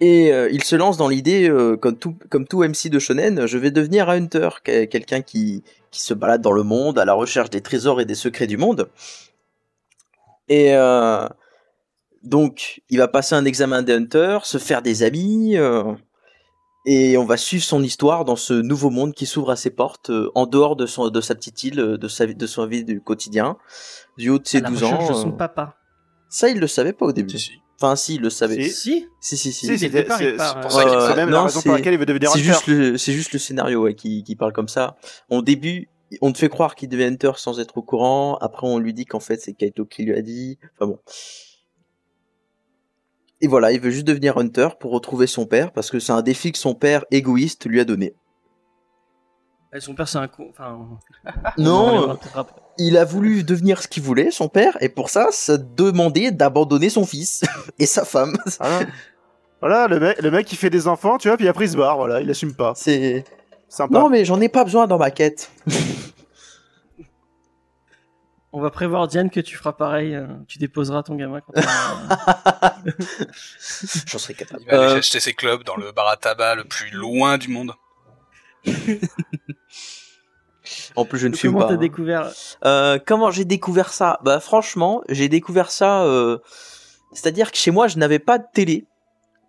Et il se lance dans l'idée, comme, tout, comme tout MC de shonen, je vais devenir un hunter, que- quelqu'un qui, qui se balade dans le monde à la recherche des trésors et des secrets du monde. Et donc, il va passer un examen des hunters, se faire des amis, euh, Et on va suivre son histoire dans ce nouveau monde qui s'ouvre à ses portes, euh, en dehors de, son, de sa petite île, euh, de sa, vie- de son vie du quotidien, du haut de ses à la 12 recherche ans. de son papa. Ça, il le savait pas au début. Si, si. Enfin, si, il le savait. Si. Si Si, si, si. C'est euh, ça même non, la raison c'est- pour laquelle il veut devenir C'est hunter. juste le, c'est juste le scénario ouais, qui, qui parle comme ça. Au début, on te fait croire qu'il devient Hunter sans être au courant. Après, on lui dit qu'en fait, c'est Kaito qui lui a dit. Enfin bon. Et voilà, il veut juste devenir Hunter pour retrouver son père parce que c'est un défi que son père égoïste lui a donné. Et son père, c'est un con. Enfin, Non, il a voulu devenir ce qu'il voulait, son père, et pour ça, ça demandait d'abandonner son fils et sa femme. Voilà. Voilà, le mec, le mec il fait des enfants, tu vois, puis après il se barre, voilà, il assume pas. C'est Sympa. non, mais j'en ai pas besoin dans ma quête. On va prévoir, Diane, que tu feras pareil. euh, tu déposeras ton gamin quand t'auras- J'en serais capable. Il va aller Euh, acheter ses clubs dans le bar à tabac le plus loin du monde. en plus, je ne fume Comment pas. t'as hein. découvert Euh, comment j'ai découvert ça? Bah franchement, j'ai découvert ça. euh, C'est-à-dire que chez moi, je n'avais pas de télé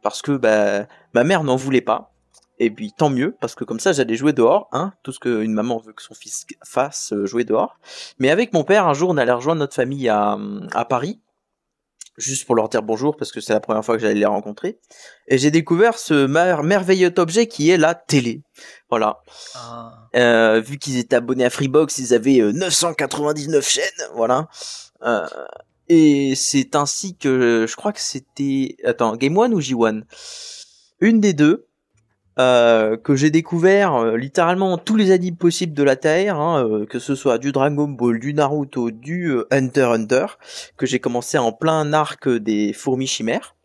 parce que bah, ma mère n'en voulait pas. Et puis tant mieux parce que comme ça, j'allais jouer dehors. Hein, tout ce qu'une maman veut que son fils fasse, euh, jouer dehors. Mais avec mon père, un jour, on allait rejoindre notre famille à, à Paris, juste pour leur dire bonjour parce que c'est la première fois que j'allais les rencontrer. Et j'ai découvert ce mer- merveilleux objet qui est la télé. Voilà. Ah. Euh, vu qu'ils étaient abonnés à Freebox, ils avaient euh, 999 chaînes, voilà. Euh, et c'est ainsi que je crois que c'était attends Game One ou J1, une des deux. Euh, que j'ai découvert euh, littéralement tous les animes possibles de la Terre, hein, euh, que ce soit du Dragon Ball, du Naruto, du Hunter Hunter, que j'ai commencé en plein arc des fourmis chimères.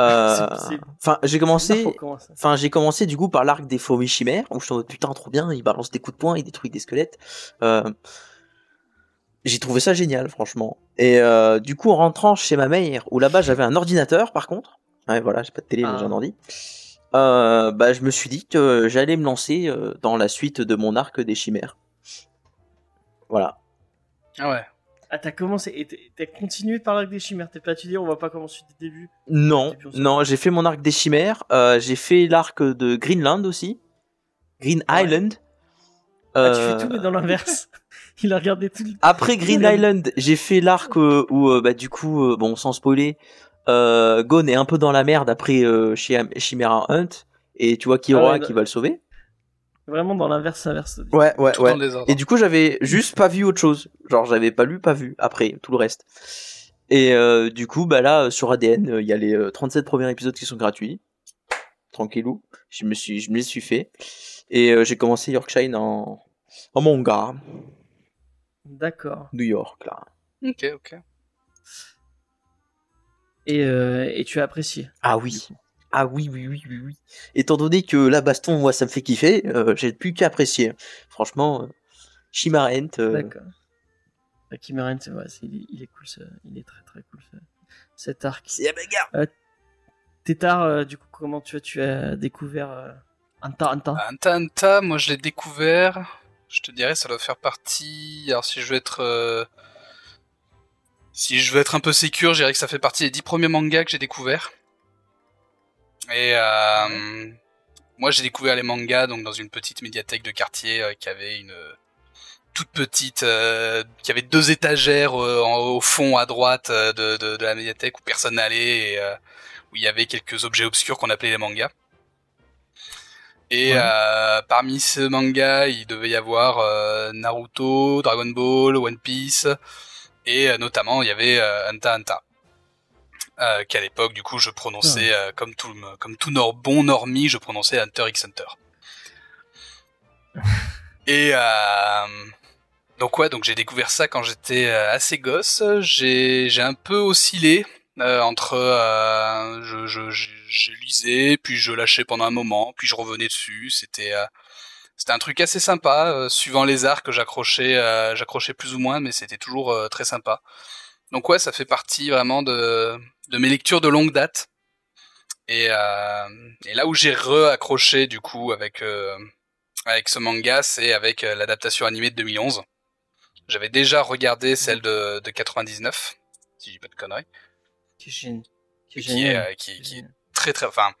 Euh, Enfin, j'ai commencé. Enfin, j'ai commencé du coup par l'arc des fourmis chimères, où je suis en mode putain trop bien, il balance des coups de poing, il détruit des squelettes. Euh, j'ai trouvé ça génial, franchement. Et euh, du coup, en rentrant chez ma mère, où là-bas j'avais un ordinateur, par contre, ouais, voilà, j'ai pas de télé, mais Ah. j'ai un ordi. Euh, bah, je me suis dit que j'allais me lancer euh, dans la suite de mon arc des chimères. Voilà. Ah ouais. Ah, t'as commencé et t'as continué par l'arc des chimères. T'es pas étudié, on va pas commencer du début. Non, se- non, j'ai fait mon arc des chimères. euh, j'ai fait l'arc de Greenland aussi, Green Ouais. Island. Ah, tu fais tout, mais dans l'inverse. Il a regardé tout. le- Après Green. Island, j'ai fait l'arc où, bah, du coup, bon, sans spoiler, euh, Gon est un peu dans la merde après euh, Chim- Chimera Hunt, et tu vois Kiroa Ah ouais, qui bah- va le sauver. Vraiment dans l'inverse, inverse. Ouais, ouais, Tout ouais. Et du coup, j'avais juste pas vu autre chose. Genre, j'avais pas lu, pas vu après tout le reste. Et euh, du coup, bah là, euh, sur ADN, euh, il y a les euh, 37 premiers épisodes qui sont gratuits. Tranquillou. Je me suis, je me les suis fait. Et euh, j'ai commencé Yorkshire en, en manga, D'accord. New York, là. Ok, ok. Et, euh, et tu as apprécié. Ah oui. Ah oui, oui, oui, oui, oui. Étant donné que la baston, moi, ça me fait kiffer, euh, j'ai plus qu'à apprécier. Franchement, euh, Shimarent, euh, D'accord. Vrai, c'est- il, est- il est cool, ce- il est très très cool ce- cet arc. c'est la bagarre. Tétard, euh, du coup, comment tu as, tu as découvert euh, Anta Anta Anta Anta, moi je l'ai découvert. Je te dirais, ça doit faire partie. Alors si je veux être. Si je veux être un peu sécure, je dirais que ça fait partie des dix premiers mangas que j'ai découverts. Et euh, moi j'ai découvert les mangas donc dans une petite médiathèque de quartier euh, qui avait une euh, toute petite, euh, qui avait deux étagères en- au fond à droite de, de, de la médiathèque où personne n'allait et où il y avait quelques objets obscurs qu'on appelait les mangas. Et Ouais. euh, parmi ces mangas, il devait y avoir euh, Naruto, Dragon Ball, One Piece, et euh, notamment il y avait euh, Hunter x Hunter. Euh, qu'à l'époque, du coup, je prononçais euh, comme tout comme tout nor bon normie, je prononçais Hunter x Hunter. Et euh, donc ouais, donc j'ai découvert ça quand j'étais euh, assez gosse. J'ai j'ai un peu oscillé euh, entre euh, je, je, je, je lisais, puis je lâchais pendant un moment, puis je revenais dessus. C'était euh, c'était un truc assez sympa. euh, suivant les arcs, j'accrochais euh, j'accrochais plus ou moins, mais c'était toujours euh, très sympa. Donc ouais, ça fait partie vraiment de de mes lectures de longue date. Et, et là où j'ai re-accroché du coup avec avec ce manga, c'est avec l'adaptation animée de 2011. J'avais déjà regardé celle de, de 99, si dis pas de conneries, Qui qui est qui est très très, enfin,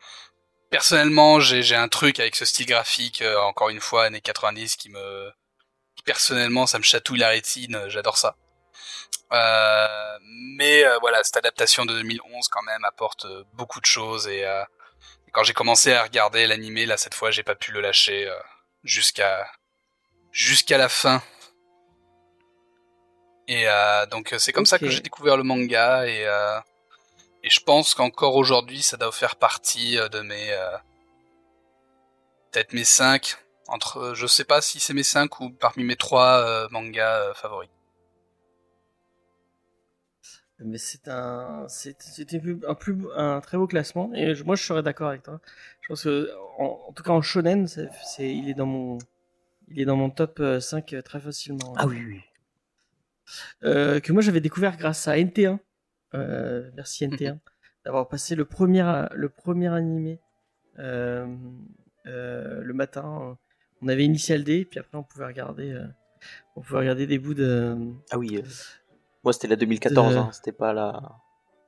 personnellement, j'ai j'ai un truc avec ce style graphique, euh, encore une fois, années 90, qui me... personnellement, ça me chatouille la rétine, euh, j'adore ça. Euh, mais euh, voilà, cette adaptation de 2011 quand même apporte euh, beaucoup de choses et, euh, et quand j'ai commencé à regarder l'animé, là cette fois, j'ai pas pu le lâcher euh, jusqu'à jusqu'à la fin. Et euh, donc c'est comme ça que j'ai découvert le manga et euh, et je pense qu'encore aujourd'hui ça doit faire partie euh, de mes euh, peut-être mes cinq entre euh, je sais pas si c'est mes cinq ou parmi mes trois euh, mangas euh, favoris. Mais c'est un, c'est- c'était un plus, un très beau classement. Et je- moi, je serais d'accord avec toi. Je pense que, en, en tout cas, en shonen, c'est, il est dans mon, il est dans mon top euh, 5 euh, très facilement. Ah oui, oui. Euh, que moi, j'avais découvert grâce à NT1. Euh, merci NT1 d'avoir passé le premier, le premier animé euh, euh, le matin. On avait Initial D, puis après, on pouvait regarder, on pouvait regarder des bouts de. Ah oui. Moi, c'était la 2014, De- hein, c'était pas la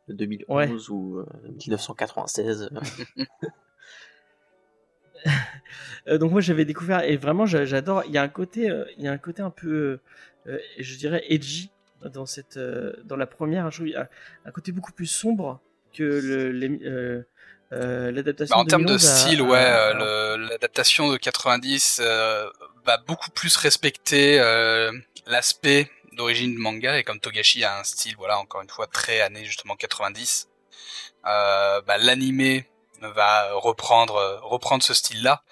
le 2011 ou euh, 1996. Euh, donc moi j'avais découvert et vraiment j'a- j'adore. Il y a un côté, il y a un côté un peu, je dirais edgy dans cette, euh, dans la première. Y a un côté beaucoup plus sombre que euh, euh, l'adaptation. Bah, en termes de 2011 a- style, ouais, l'adaptation de 90 euh, va beaucoup plus respecter euh, l'aspect d'origine du manga et comme Togashi a un style, voilà, encore une fois très année justement 90, euh, bah, l'animé va reprendre reprendre ce style-là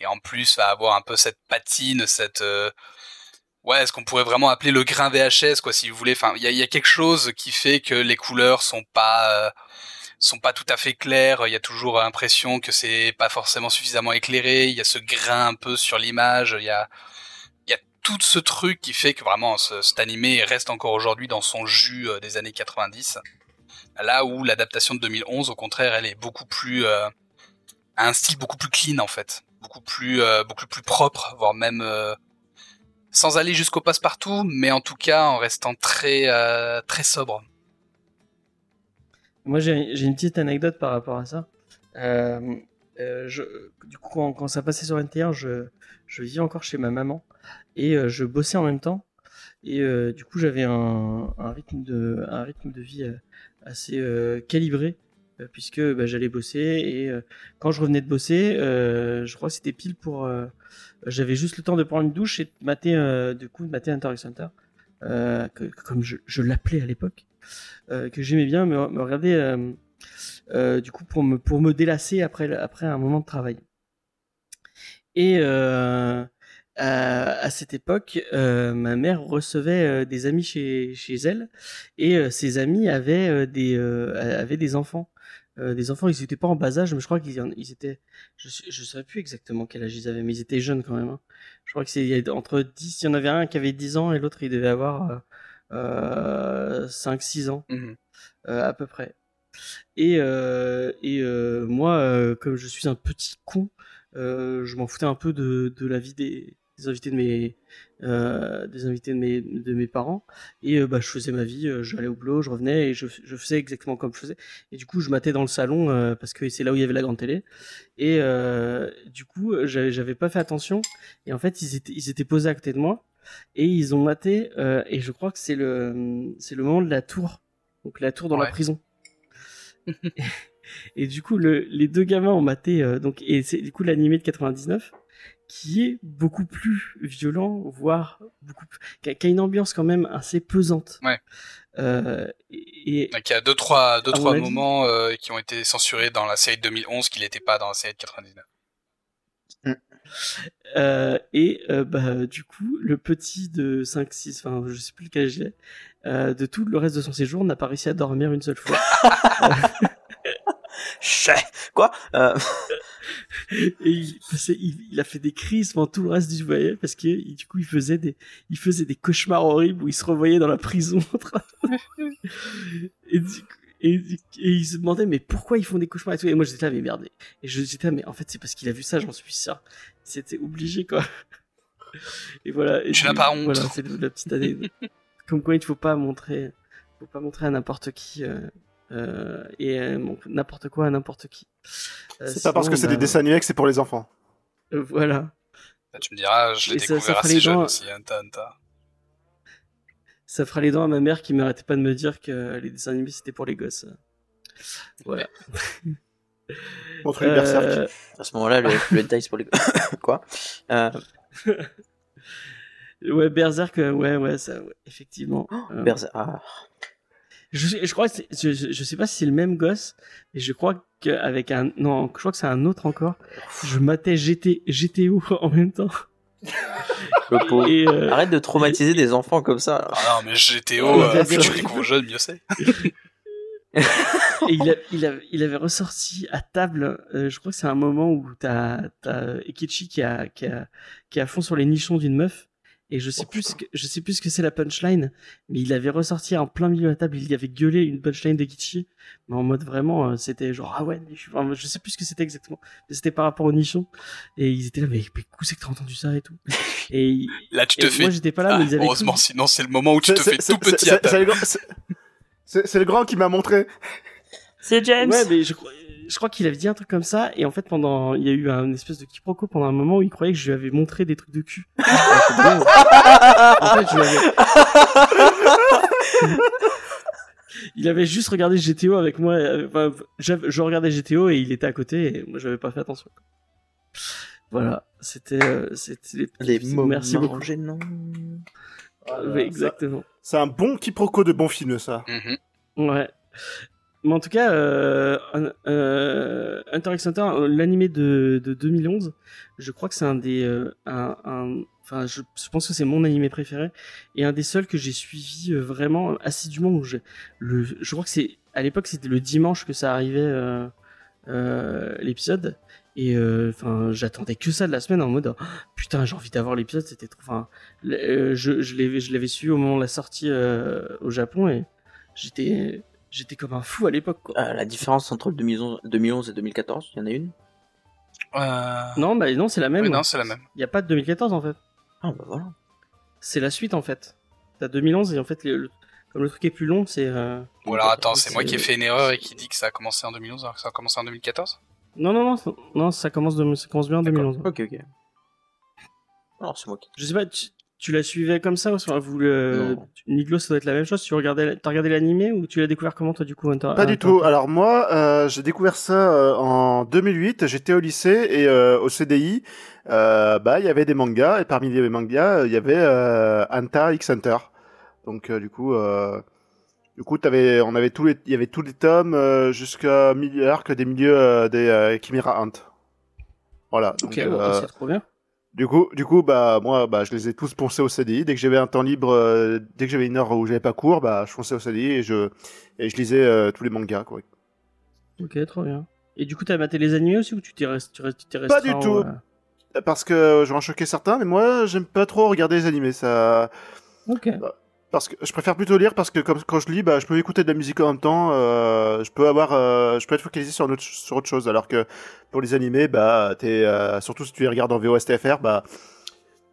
et en plus va avoir un peu cette patine, cette euh, ouais, ce qu'on pourrait vraiment appeler le grain VHS quoi, si vous voulez? Enfin, il y a, quelque chose qui fait que les couleurs sont pas euh, sont pas tout à fait claires. Il y a toujours l'impression que c'est pas forcément suffisamment éclairé. Il y a ce grain un peu sur l'image. Il y a, il y a tout ce truc qui fait que vraiment ce, cet animé reste encore aujourd'hui dans son jus euh, des années 90. Là où l'adaptation de 2011, au contraire, elle est beaucoup plus, euh, a un style beaucoup plus clean en fait, beaucoup plus, euh, beaucoup plus propre, voire même euh, sans aller jusqu'au passe-partout, mais en tout cas en restant très, euh, très sobre. Moi, j'ai une petite anecdote par rapport à ça. Euh, euh, du coup, quand, ça passait sur NT1, je, je vivais encore chez ma maman et je bossais en même temps. Et du coup, j'avais un, rythme de, un rythme de vie assez calibré puisque bah, j'allais bosser et quand je revenais de bosser, je crois que c'était pile pour, j'avais juste le temps de prendre une douche et de mater, euh, du coup, de mater Hunter x euh, comme je, l'appelais à l'époque euh, que j'aimais bien me, me regarder du coup pour me pour me délasser après après un moment de travail. Et à, cette époque ma mère recevait des amis chez chez elle et ces amis avaient des avaient des enfants Euh, des enfants ils étaient pas en bas âge mais je crois qu'ils en- ils étaient je sais- je savais plus exactement quel âge ils avaient mais ils étaient jeunes quand même hein. je crois que c'est entre 10 il y en avait un qui avait 10 ans et l'autre il devait avoir euh, euh, 5-6 ans Mhm. euh, à peu près. Et, euh, et euh, moi, euh, comme je suis un petit con, euh, je m'en foutais un peu de, de la vie des, des invités de mes euh, des invités de mes de mes parents. Et euh, bah je faisais ma vie euh, j'allais au boulot je revenais et je, je faisais exactement comme je faisais. Et du coup je matais dans le salon euh, parce que c'est là où il y avait la grande télé. Et du coup j'avais j'avais pas fait attention. Et en fait ils étaient ils étaient posés à côté de moi et ils ont maté et je crois que c'est le c'est le moment de la tour. Donc la tour dans la prison. Et, et du coup le, les deux gamins ont maté donc et c'est du coup l'animé de 99 qui est beaucoup plus violent voire beaucoup plus, qui, a, qui a une ambiance quand même assez pesante Ouais. euh, et, y a deux trois deux trois avis- moments euh, qui ont été censurés dans la série de 2011 qui n'étaient pas dans la série de 99. Euh, et euh, bah, du coup, le petit de 5, 6, enfin, je sais plus lequel j'ai, euh, de tout le reste de son séjour, n'a pas réussi à dormir une seule fois. Chais Quoi? Euh, et il, passait- il, il a fait des crises pendant tout le reste du voyage parce que il- du coup, il faisait des, il faisait des cauchemars horribles où il se revoyait dans la prison. en train de- et, du coup- et, il se demandait mais pourquoi ils font des cauchemars et tout. Et moi j'étais là mais merde. Et je j'étais là mais en fait c'est parce qu'il a vu ça, j'en suis sûr. C'était obligé quoi. Et voilà. Et Tu n'as pas honte. Voilà, c'est la petite année. Comme quoi il ne faut pas montrer, faut pas montrer à n'importe qui euh, Euh, et euh, bon, n'importe quoi à n'importe qui. Euh, C'est pas parce que c'est bah, des dessins animés que c'est pour les enfants. euh, voilà. Bah, tu me diras, je l'ai Et ça- ça découvert assez les jeune dents- aussi, Anta Anta. Ça fera les dents à ma mère qui m'arrêtait pas de me dire que les dessins animés c'était pour les gosses. Voilà. Contre les berserk. À ce moment-là, le, le hentai, c'est pour les. Quoi? Euh, ouais, Berserk, ouais, ouais, ça, ouais, effectivement. Euh, Berserk- ah, je, sais- je crois que c'est- je, je, sais pas si c'est le même gosse, mais je crois qu'avec un, non, je crois que c'est un autre encore. Je matais GT, GTO en même temps. Et, euh, Arrête de traumatiser des enfants comme ça. Ah non, mais GTO, euh, plus tu découvres jeune, mieux c'est. Et il, a- il, a- il avait ressorti à table, euh, je crois que c'est un moment où t'as as Ekichi qui a, qui, a, qui est à fond sur les nichons d'une meuf. Et je sais plus ce que, je sais plus ce que c'est la punchline, mais il avait ressorti en plein milieu de la table, il y avait gueulé une punchline d'Ekichi, mais en mode vraiment, euh, c'était genre, ah ouais, mais je, enfin, je sais plus ce que c'était exactement, mais c'était par rapport aux nichons. Et ils étaient là, mais, mais où c'est que t'as entendu ça et tout? Et, Là, tu et te fais. moi j'étais pas là, Ah, mais ils avaient heureusement, sinon c'est le moment où tu te fais c'est- tout petit c'est- à table. c'est le grand qui m'a montré. C'est James. Ouais, mais je, crois- je crois qu'il avait dit un truc comme ça, et en fait, pendant, il y a eu un espèce de quiproquo pendant un moment où il croyait que je lui avais montré des trucs de cul. En fait, je lui avais... il avait juste regardé GTO avec moi, euh, enfin, je regardais GTO et il était à côté, et moi, j'avais pas fait attention. Voilà, c'était, euh, c'était Les petits- mots Merci beaucoup. gênants. Oui, exactement. C'est un bon quiproquo de bon film, ça. Mhm. Ouais. Mais en tout cas, euh, un- Hunter x Hunter, l'animé de, de 2011, je crois que c'est un des, euh, enfin, je, pense que c'est mon animé préféré et un des seuls que j'ai suivi euh, vraiment assidûment. Je crois que c'est, à l'époque, c'était le dimanche que ça arrivait euh, l'épisode et euh, j'attendais que ça de la semaine en mode oh, putain, j'ai envie d'avoir l'épisode. C'était trop, je, l'avais, su au moment de la sortie au Japon et j'étais j'étais comme un fou à l'époque quoi. Euh, la différence entre le 2011, 2011 et 2014, il y en a une? Euh... Non bah non, c'est la même. oui, non, c'est la même. Il y a pas de 2014 en fait. Ah bah voilà. C'est la suite en fait. T'as 2011 et en fait le- le- comme le truc est plus long, c'est euh, Ou alors attends, c'est moi qui ai fait une erreur et qui dit que ça a commencé en 2011 alors que ça a commencé en 2014 Non non non, ça- non, ça commence de- ça commence bien en 2011. Ok, ok. Alors c'est moi qui. Je sais pas tu, tu la suivais comme ça ou soit vous le Non. Niglo ça doit être la même chose, tu regardais t'as regardé l'animé ou tu l'as découvert comment toi du coup Hunter? Pas du Hunter tout. Alors moi, euh, j'ai découvert ça euh, en 2008. J'étais au lycée et euh, au CDI, euh, bah il y avait des mangas et parmi les mangas, il y avait euh, Anta X Hunter. Donc euh, du coup, euh, du coup, t'avais, on avait tous les, il y avait tous les tomes euh, jusqu'à milieu arc des milieux euh, des euh, Chimera Hunt. Voilà. Donc, OK, bon, euh, c'est trop bien. Du coup, du coup, bah moi, bah je les ai tous poncés au CDI. Dès que j'avais un temps libre, euh, dès que j'avais une heure où j'avais pas cours, bah je fonçais au CDI et je et je lisais euh, tous les mangas quoi. OK, trop bien. Et du coup t'as maté les animés aussi ou tu t'es resté Pas du tout. euh, Parce que je vais en choquer certains, mais moi j'aime pas trop regarder les animés. Ça, OK. Parce que je préfère plutôt lire parce que comme quand je lis, bah je peux écouter de la musique en même temps. euh, je peux avoir, euh, je peux être focalisé sur, autre, sur autre chose. Alors que pour les animés, bah t'es euh, surtout si tu les regardes en VOSTFR, bah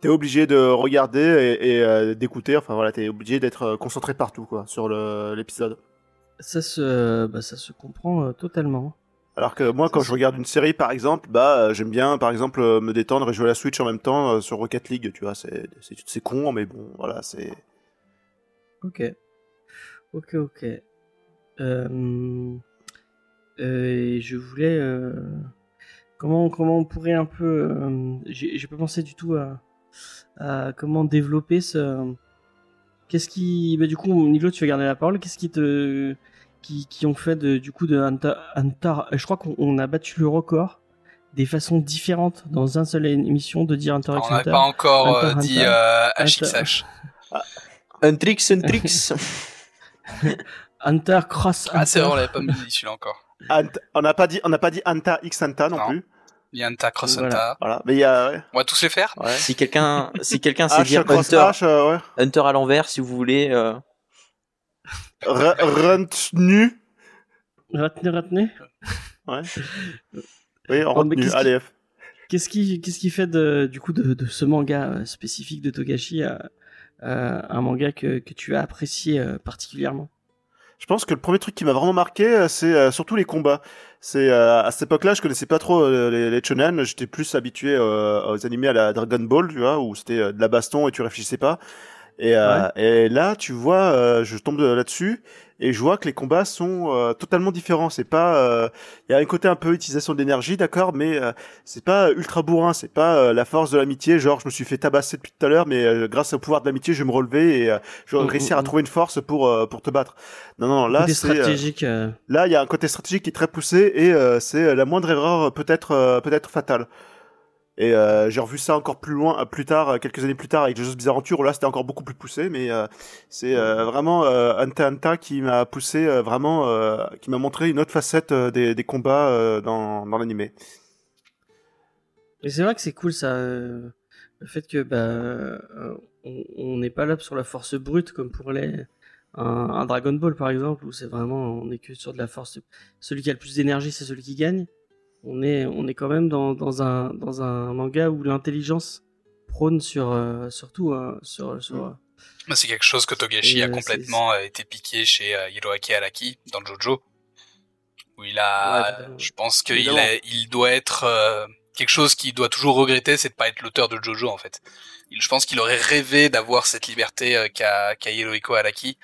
t'es obligé de regarder et, et, d'écouter. Enfin voilà, t'es obligé d'être concentré partout quoi sur l'épisode. Ça se bah, ça se comprend totalement. Alors que moi, quand je regarde une série, par exemple, bah, j'aime bien, par exemple, me détendre et jouer à la Switch en même temps sur Rocket League, tu vois. C'est con, mais bon, voilà, c'est. Ok. Ok, ok. Euh, euh, je voulais. euh, comment, comment on pourrait un peu. j'ai, pas pensé du tout à, à comment développer ce. Qu'est-ce qui. Bah, du coup, Nilo, tu vas garder la parole. Qu'est-ce qui te. Qui, qui ont fait de, du coup de Hunter- Je crois qu'on on a battu le record des façons différentes dans un seul émission de dire Hunter On Hunter. pas encore Hunter, dit HXH. Un tricks, un tricks. Hunter Cross Ah, c'est vrai, on Hunter. l'avait pas mis celui-là encore. Ant- on n'a pas dit, on n'a pas dit Anta X Anta non, Non. plus. Il y a Anta Cross Voilà. Anta. Voilà, mais il y a. Ouais. On va tous les faire ouais. si quelqu'un, si quelqu'un sait dire Hunter, H, euh, ouais. Hunter à l'envers, si vous voulez. euh, Re- Rentenu. Retenez, retenez. Ouais. Oui, en retenu. qu'est-ce qui- Allez. Qu'est-ce qui, qu'est-ce qui fait de, du coup de, de ce manga euh, spécifique de Togashi à, à un manga que, tu as apprécié euh, particulièrement Je pense que le premier truc qui m'a vraiment marqué, euh, c'est euh, surtout les combats. C'est euh, à cette époque-là, je connaissais pas trop euh, les, les shonen. J'étais plus habitué euh, aux animés à la Dragon Ball, tu vois, où c'était euh, de la baston et tu réfléchissais pas. Et, euh, et là, tu vois, euh, je tombe de- là-dessus et je vois que les combats sont euh, totalement différents. C'est pas, euh, il y a un côté un peu utilisation d'énergie, d'accord, mais euh, c'est pas ultra bourrin. C'est pas euh, la force de l'amitié. Genre, je me suis fait tabasser depuis tout à l'heure, mais euh, grâce au pouvoir de l'amitié, je vais me relever et euh, je vais réussir à trouver une force pour euh, pour te battre. Non, non, là, c'est stratégique. Là, il y a un côté stratégique qui est très poussé et euh, c'est la moindre erreur peut-être euh, peut-être fatale. Et euh, j'ai revu ça encore plus loin, euh, plus tard, euh, quelques années plus tard avec JoJo's Bizarre Adventure. où Là, c'était encore beaucoup plus poussé, mais euh, c'est euh, vraiment Anta Anta qui m'a poussé vraiment, qui m'a montré une autre facette des, des combats dans dans l'animé. Et c'est vrai que c'est cool ça, le fait que bah, on on n'est pas là sur la force brute comme pour les un, un Dragon Ball par exemple où c'est vraiment on est que sur de la force. Celui qui a le plus d'énergie c'est celui qui gagne. On est on est quand même dans, dans un dans un manga où l'intelligence prône sur euh, surtout euh, sur sur Mm. Moi, C'est quelque chose que Togashi Et, a euh, complètement euh, été piqué chez euh, Hiroaki Araki dans Jojo, où il a, je pense qu'il il doit être euh, quelque chose qu'il doit toujours regretter, c'est de pas être l'auteur de Jojo en fait. Il, je pense qu'il aurait rêvé d'avoir cette liberté euh, qu'a qu'a Hirohiko Araki,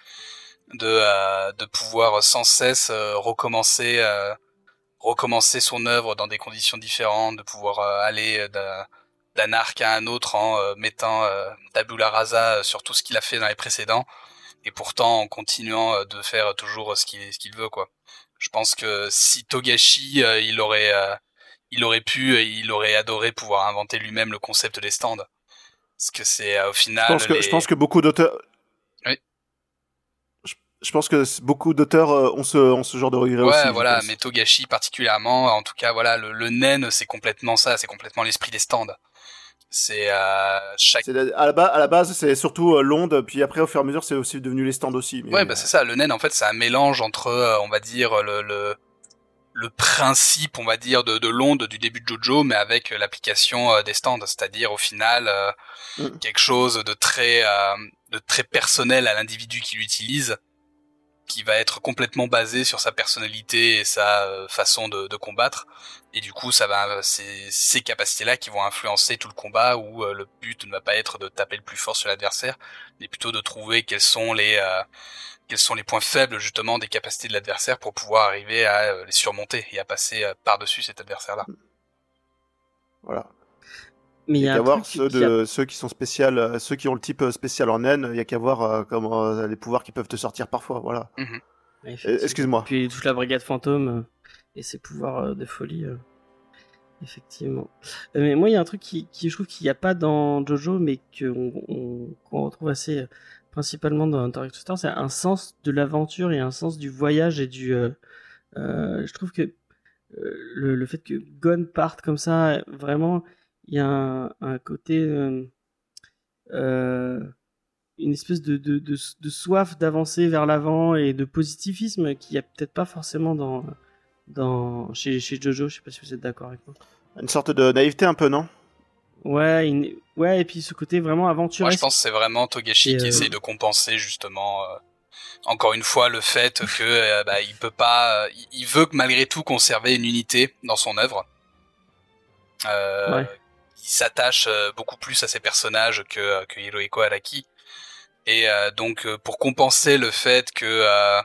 de euh, de pouvoir sans cesse euh, recommencer euh, recommencer son œuvre dans des conditions différentes, de pouvoir euh, aller d'un d'un arc à un autre en euh, mettant euh, tabula rasa euh, sur tout ce qu'il a fait dans les précédents et pourtant en continuant euh, de faire toujours ce qu'il ce qu'il veut quoi. Je pense que si Togashi euh, il aurait euh, il aurait pu et il aurait adoré pouvoir inventer lui-même le concept des stands. Parce que c'est euh, au final Je pense que les- je pense que beaucoup d'auteurs. Je, pense que beaucoup d'auteurs euh, ont ce ont ce genre de regret aussi. Ouais, voilà, mais Togashi particulièrement, en tout cas, voilà, le, le nen, c'est complètement ça, c'est complètement l'esprit des stands. C'est euh, chaque à la, ba- à la base, c'est surtout euh, l'onde, puis après, au fur et à mesure, c'est aussi devenu les stands aussi. mais, Ouais, bah c'est ça. Le nen, en fait, c'est un mélange entre, euh, on va dire, le, le, le principe, on va dire, de, de l'onde du début de Jojo, mais avec l'application des stands. C'est-à-dire, au final, euh, Mm. quelque chose de très, euh, de très personnel à l'individu qui l'utilise, qui va être complètement basé sur sa personnalité et sa euh, façon de, de combattre. Et du coup, ça va, c'est ces capacités-là qui vont influencer tout le combat, où euh, le but ne va pas être de taper le plus fort sur l'adversaire, mais plutôt de trouver quels sont les euh, quels sont les points faibles justement des capacités de l'adversaire pour pouvoir arriver à euh, les surmonter et à passer par-dessus cet adversaire-là. Voilà. Mais il y y a qu'à voir ceux, qui a- de, ceux qui sont spécial, euh, ceux qui ont le type euh, spécial en naine, il y a qu'à voir euh, comment euh, les pouvoirs qui peuvent te sortir parfois. Voilà. Euh, effectivement. Excuse-moi. Puis toute la brigade fantôme euh, et ses pouvoirs euh, de folie. euh, effectivement. Euh, mais moi, il y a un truc qui, qui je trouve qu'il n'y a pas dans Jojo, mais qu'on on, qu'on retrouve assez euh, principalement dans Hunter x Hunter, c'est un sens de l'aventure et un sens du voyage et du. euh, euh, je trouve que euh, le, le fait que Gon parte comme ça, vraiment, il y a un, un côté. euh, euh, une espèce de, de, de, de soif d'avancer vers l'avant et de positivisme qu'il n'y a peut-être pas forcément dans, dans, chez, chez Jojo. Je sais pas si vous êtes d'accord avec moi. Une sorte de naïveté un peu, non? Ouais, une- ouais, et puis ce côté vraiment Moi, aventureux. je pense que c'est vraiment Togashi Et, qui euh, essaye de compenser justement. euh, encore une fois, le fait que euh, bah, il peut pas, il- il veut que malgré tout conserver une unité dans son œuvre. Euh, Ouais. Il s'attache euh, beaucoup plus à ses personnages que que Hirohiko Araki. Et euh, donc euh, pour compenser le fait que euh,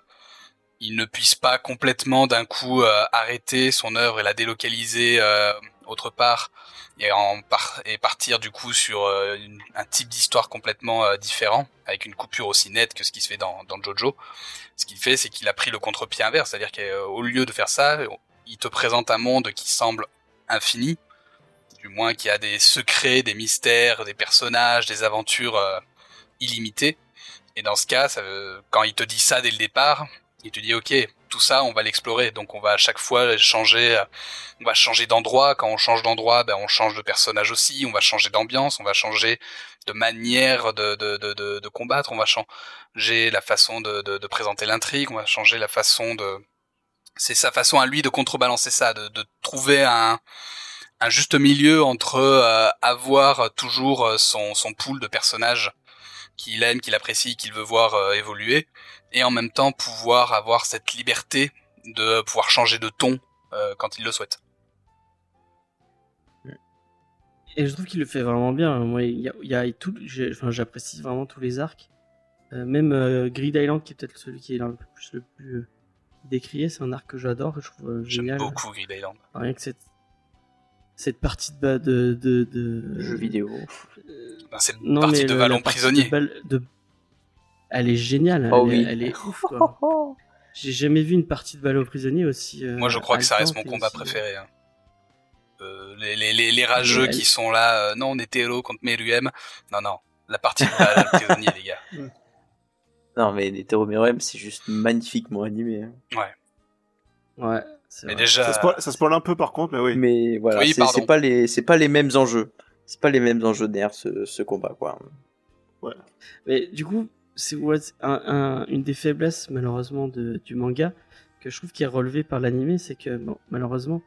il ne puisse pas complètement d'un coup euh, arrêter son œuvre et la délocaliser euh, autre part et en par et partir du coup sur euh, un type d'histoire complètement euh, différent avec une coupure aussi nette que ce qui se fait dans, dans Jojo. Ce qu'il fait, c'est qu'il a pris le contre-pied inverse, c'est-à-dire qu'au lieu de faire ça, il te présente un monde qui semble infini, du moins qui a des secrets, des mystères, des personnages, des aventures euh, illimitées. Et dans ce cas, quand il te dit ça dès le départ, il te dit ok, tout ça, on va l'explorer. Donc on va à chaque fois changer, euh, on va changer d'endroit. Quand on change d'endroit, ben on change de personnage aussi. On va changer d'ambiance, on va changer de manière de, de, de, combattre. On va changer la façon de, présenter l'intrigue. On va changer la façon de. C'est sa façon à lui de contrebalancer ça, de trouver un un juste milieu entre euh, avoir toujours euh, son, son pool de personnages qu'il aime, qu'il apprécie, qu'il veut voir euh, évoluer, et en même temps pouvoir avoir cette liberté de pouvoir changer de ton euh, quand il le souhaite. Et je trouve qu'il le fait vraiment bien. Moi, il y a, y a tout, j'apprécie vraiment tous les arcs. Euh, même euh, Grid Island, qui est peut-être celui qui est là le plus, le plus euh, décrié, c'est un arc que j'adore, je trouve euh, J'aime génial. beaucoup Grid Island. Rien que cette, cette partie de, ba- de, de, de Jeux vidéo. Euh, Ben, c'est une non, partie mais de le- partie prisonnier. de balle- de- Elle est géniale. Oh elle, est- oui. elle est ouf. J'ai jamais vu une partie de ballon prisonnier aussi. euh, Moi, je crois que ça reste mon combat aussi- préféré. hein. Euh, les, les, les, les rageux Ouais. qui sont là, euh, non, on est Thélo contre Meruem. Non, non, la partie de Vallon prisonnier, les gars. Non, mais les Meruem, c'est juste magnifiquement animé. hein. Ouais. c'est Mais vrai. déjà, Ça spoil, ça spoil un peu par contre, mais oui. Mais voilà, Oui, c'est pas les, c'est pas les mêmes enjeux. C'est pas les mêmes enjeux nerfs ce, ce combat quoi. Mais du coup, c'est un, un- une des faiblesses malheureusement de, du manga que je trouve qui est relevé par l'animé, c'est que bon, malheureusement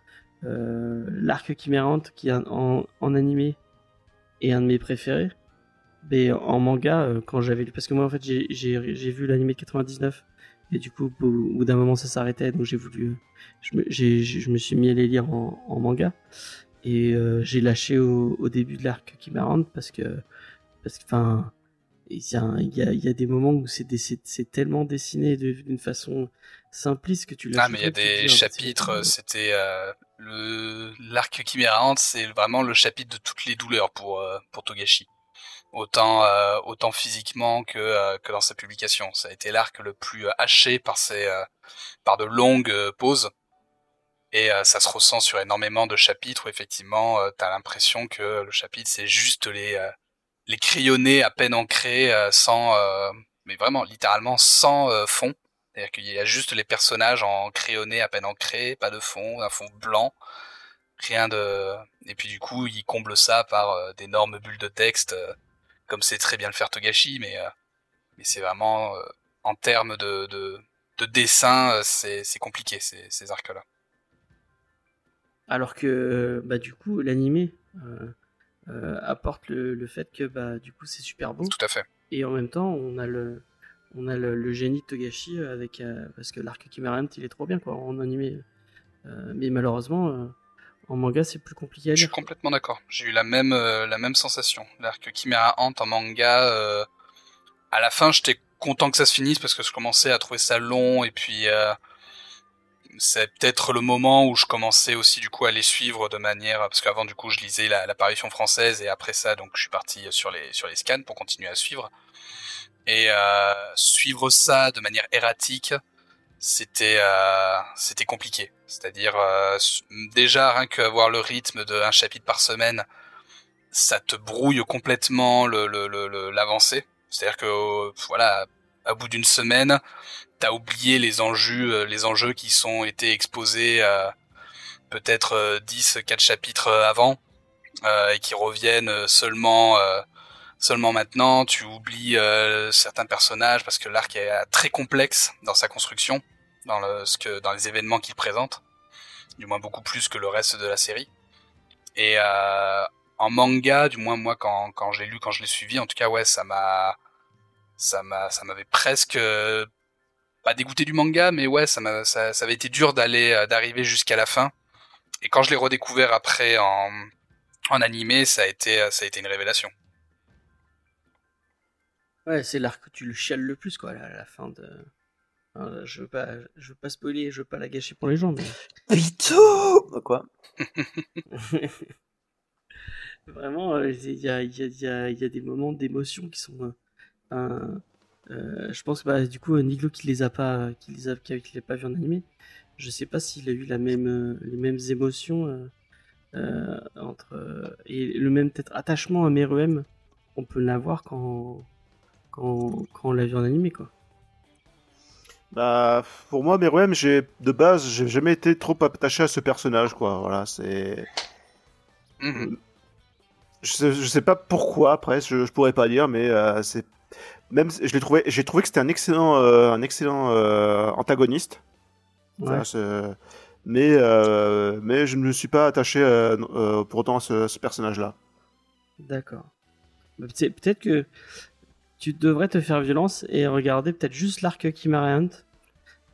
euh, l'arc Chimérante qui est en, en animé est un de mes préférés. Mais en manga, euh, quand j'avais lu, parce que moi en fait j'ai- j'ai j'ai vu l'animé de 99 et du coup au bout d'un moment ça s'arrêtait donc j'ai voulu, je me, je me suis mis à les lire en, en manga et euh, j'ai lâché au, au début de l'arc Chimérante parce que parce que enfin il y, a, y a- y a des moments où c'est des- c'est c'est tellement dessiné de- d'une façon simpliste que tu lâches. Ah, mais il y a des ah, chapitres, c'était euh, le l'arc Chimera Ant, c'est vraiment le chapitre de toutes les douleurs pour euh, pour Togashi. Autant euh, autant physiquement que euh, que dans sa publication, ça a été l'arc le plus euh, haché par ses euh, par de longues euh, pauses. Et euh, ça se ressent sur énormément de chapitres où effectivement euh, t'as l'impression que le chapitre c'est juste les les crayonnés à peine ancrés sans mais vraiment littéralement sans fond. C'est-à-dire qu'il y a juste les personnages en crayonné à peine ancrés, pas de fond, un fond blanc, rien de. Et puis du coup, il comble ça par d'énormes bulles de texte, euh, comme c'est très bien le faire Togashi, mais euh, mais c'est vraiment euh, en termes de de, de dessin, euh, c'est compliqué ces ces arcs-là. Alors que bah du coup l'animé apporte le, le fait que bah du coup c'est super beau Tout à fait. et en même temps on a le on a le, le génie de Togashi avec parce que l'arc Chimera Ant, il est trop bien quoi en animé. Mais malheureusement en manga c'est plus compliqué à Je suis lire. complètement d'accord. J'ai eu la même euh, la même sensation. L'arc Chimera Ant en manga, euh, à la fin, j'étais content que ça se finisse parce que je commençais à trouver ça long et puis euh, c'est peut-être le moment où je commençais aussi du coup à les suivre de manière parce qu'avant du coup je lisais la- l'apparition française et après ça donc je suis parti sur les sur les scans pour continuer à suivre et suivre ça de manière erratique c'était euh, c'était compliqué. C'est-à-dire euh, déjà rien qu'avoir le rythme d'un chapitre par semaine ça te brouille complètement le le- le- l'avancée. C'est-à-dire que euh, voilà à bout d'une semaine t'as oublié les enjeux euh, les enjeux qui sont été exposés euh, peut-être euh, 10 4 chapitres euh, avant euh, et qui reviennent euh, seulement euh, seulement maintenant tu oublies euh, certains personnages parce que l'arc est euh, très complexe dans sa construction dans les événements qu'il présente du moins beaucoup plus que le reste de la série. Et euh, en manga du moins moi quand quand je l'ai lu quand je l'ai suivi en tout cas ouais ça m'a ça m'a ça m'avait presque euh, pas dégoûté du manga mais ouais ça m'a avait été dur d'aller euh, d'arriver jusqu'à la fin. Et quand je l'ai redécouvert après en en animé ça a été une révélation Ouais, c'est l'arc que tu le chiales le plus quoi à la fin de. Enfin, je veux pas je veux pas spoiler, je veux pas la gâcher pour les gens mais. Vito Quoi? Vraiment, euh, il y a, il y, a, il y, a, il y a des moments d'émotion qui sont. euh, euh, je pense que bah, du coup, Niglo qui les a pas, qui les a, qui, qui l'a pas vu en animé, je sais pas s'il a eu la même, euh, les mêmes émotions euh, euh, entre euh, et le même peut-être attachement à Meruem. On peut l'avoir quand, quand, quand on l'a vu en animé quoi. Bah, pour moi, Meruem, j'ai de base, j'ai jamais été trop attaché à ce personnage, quoi. Voilà, c'est. Mhm. Je sais, je sais pas pourquoi, après, je, je pourrais pas dire, mais euh, c'est. Même, je l'ai trouvé, j'ai trouvé que c'était un excellent, euh, un excellent euh, antagoniste. Ouais. Enfin, mais, euh, mais je ne me suis pas attaché euh, euh, pour autant à ce, ce personnage-là. D'accord. Bah, peut- Peut-être que tu devrais te faire violence et regarder peut-être juste l'arc Chimera Hunt,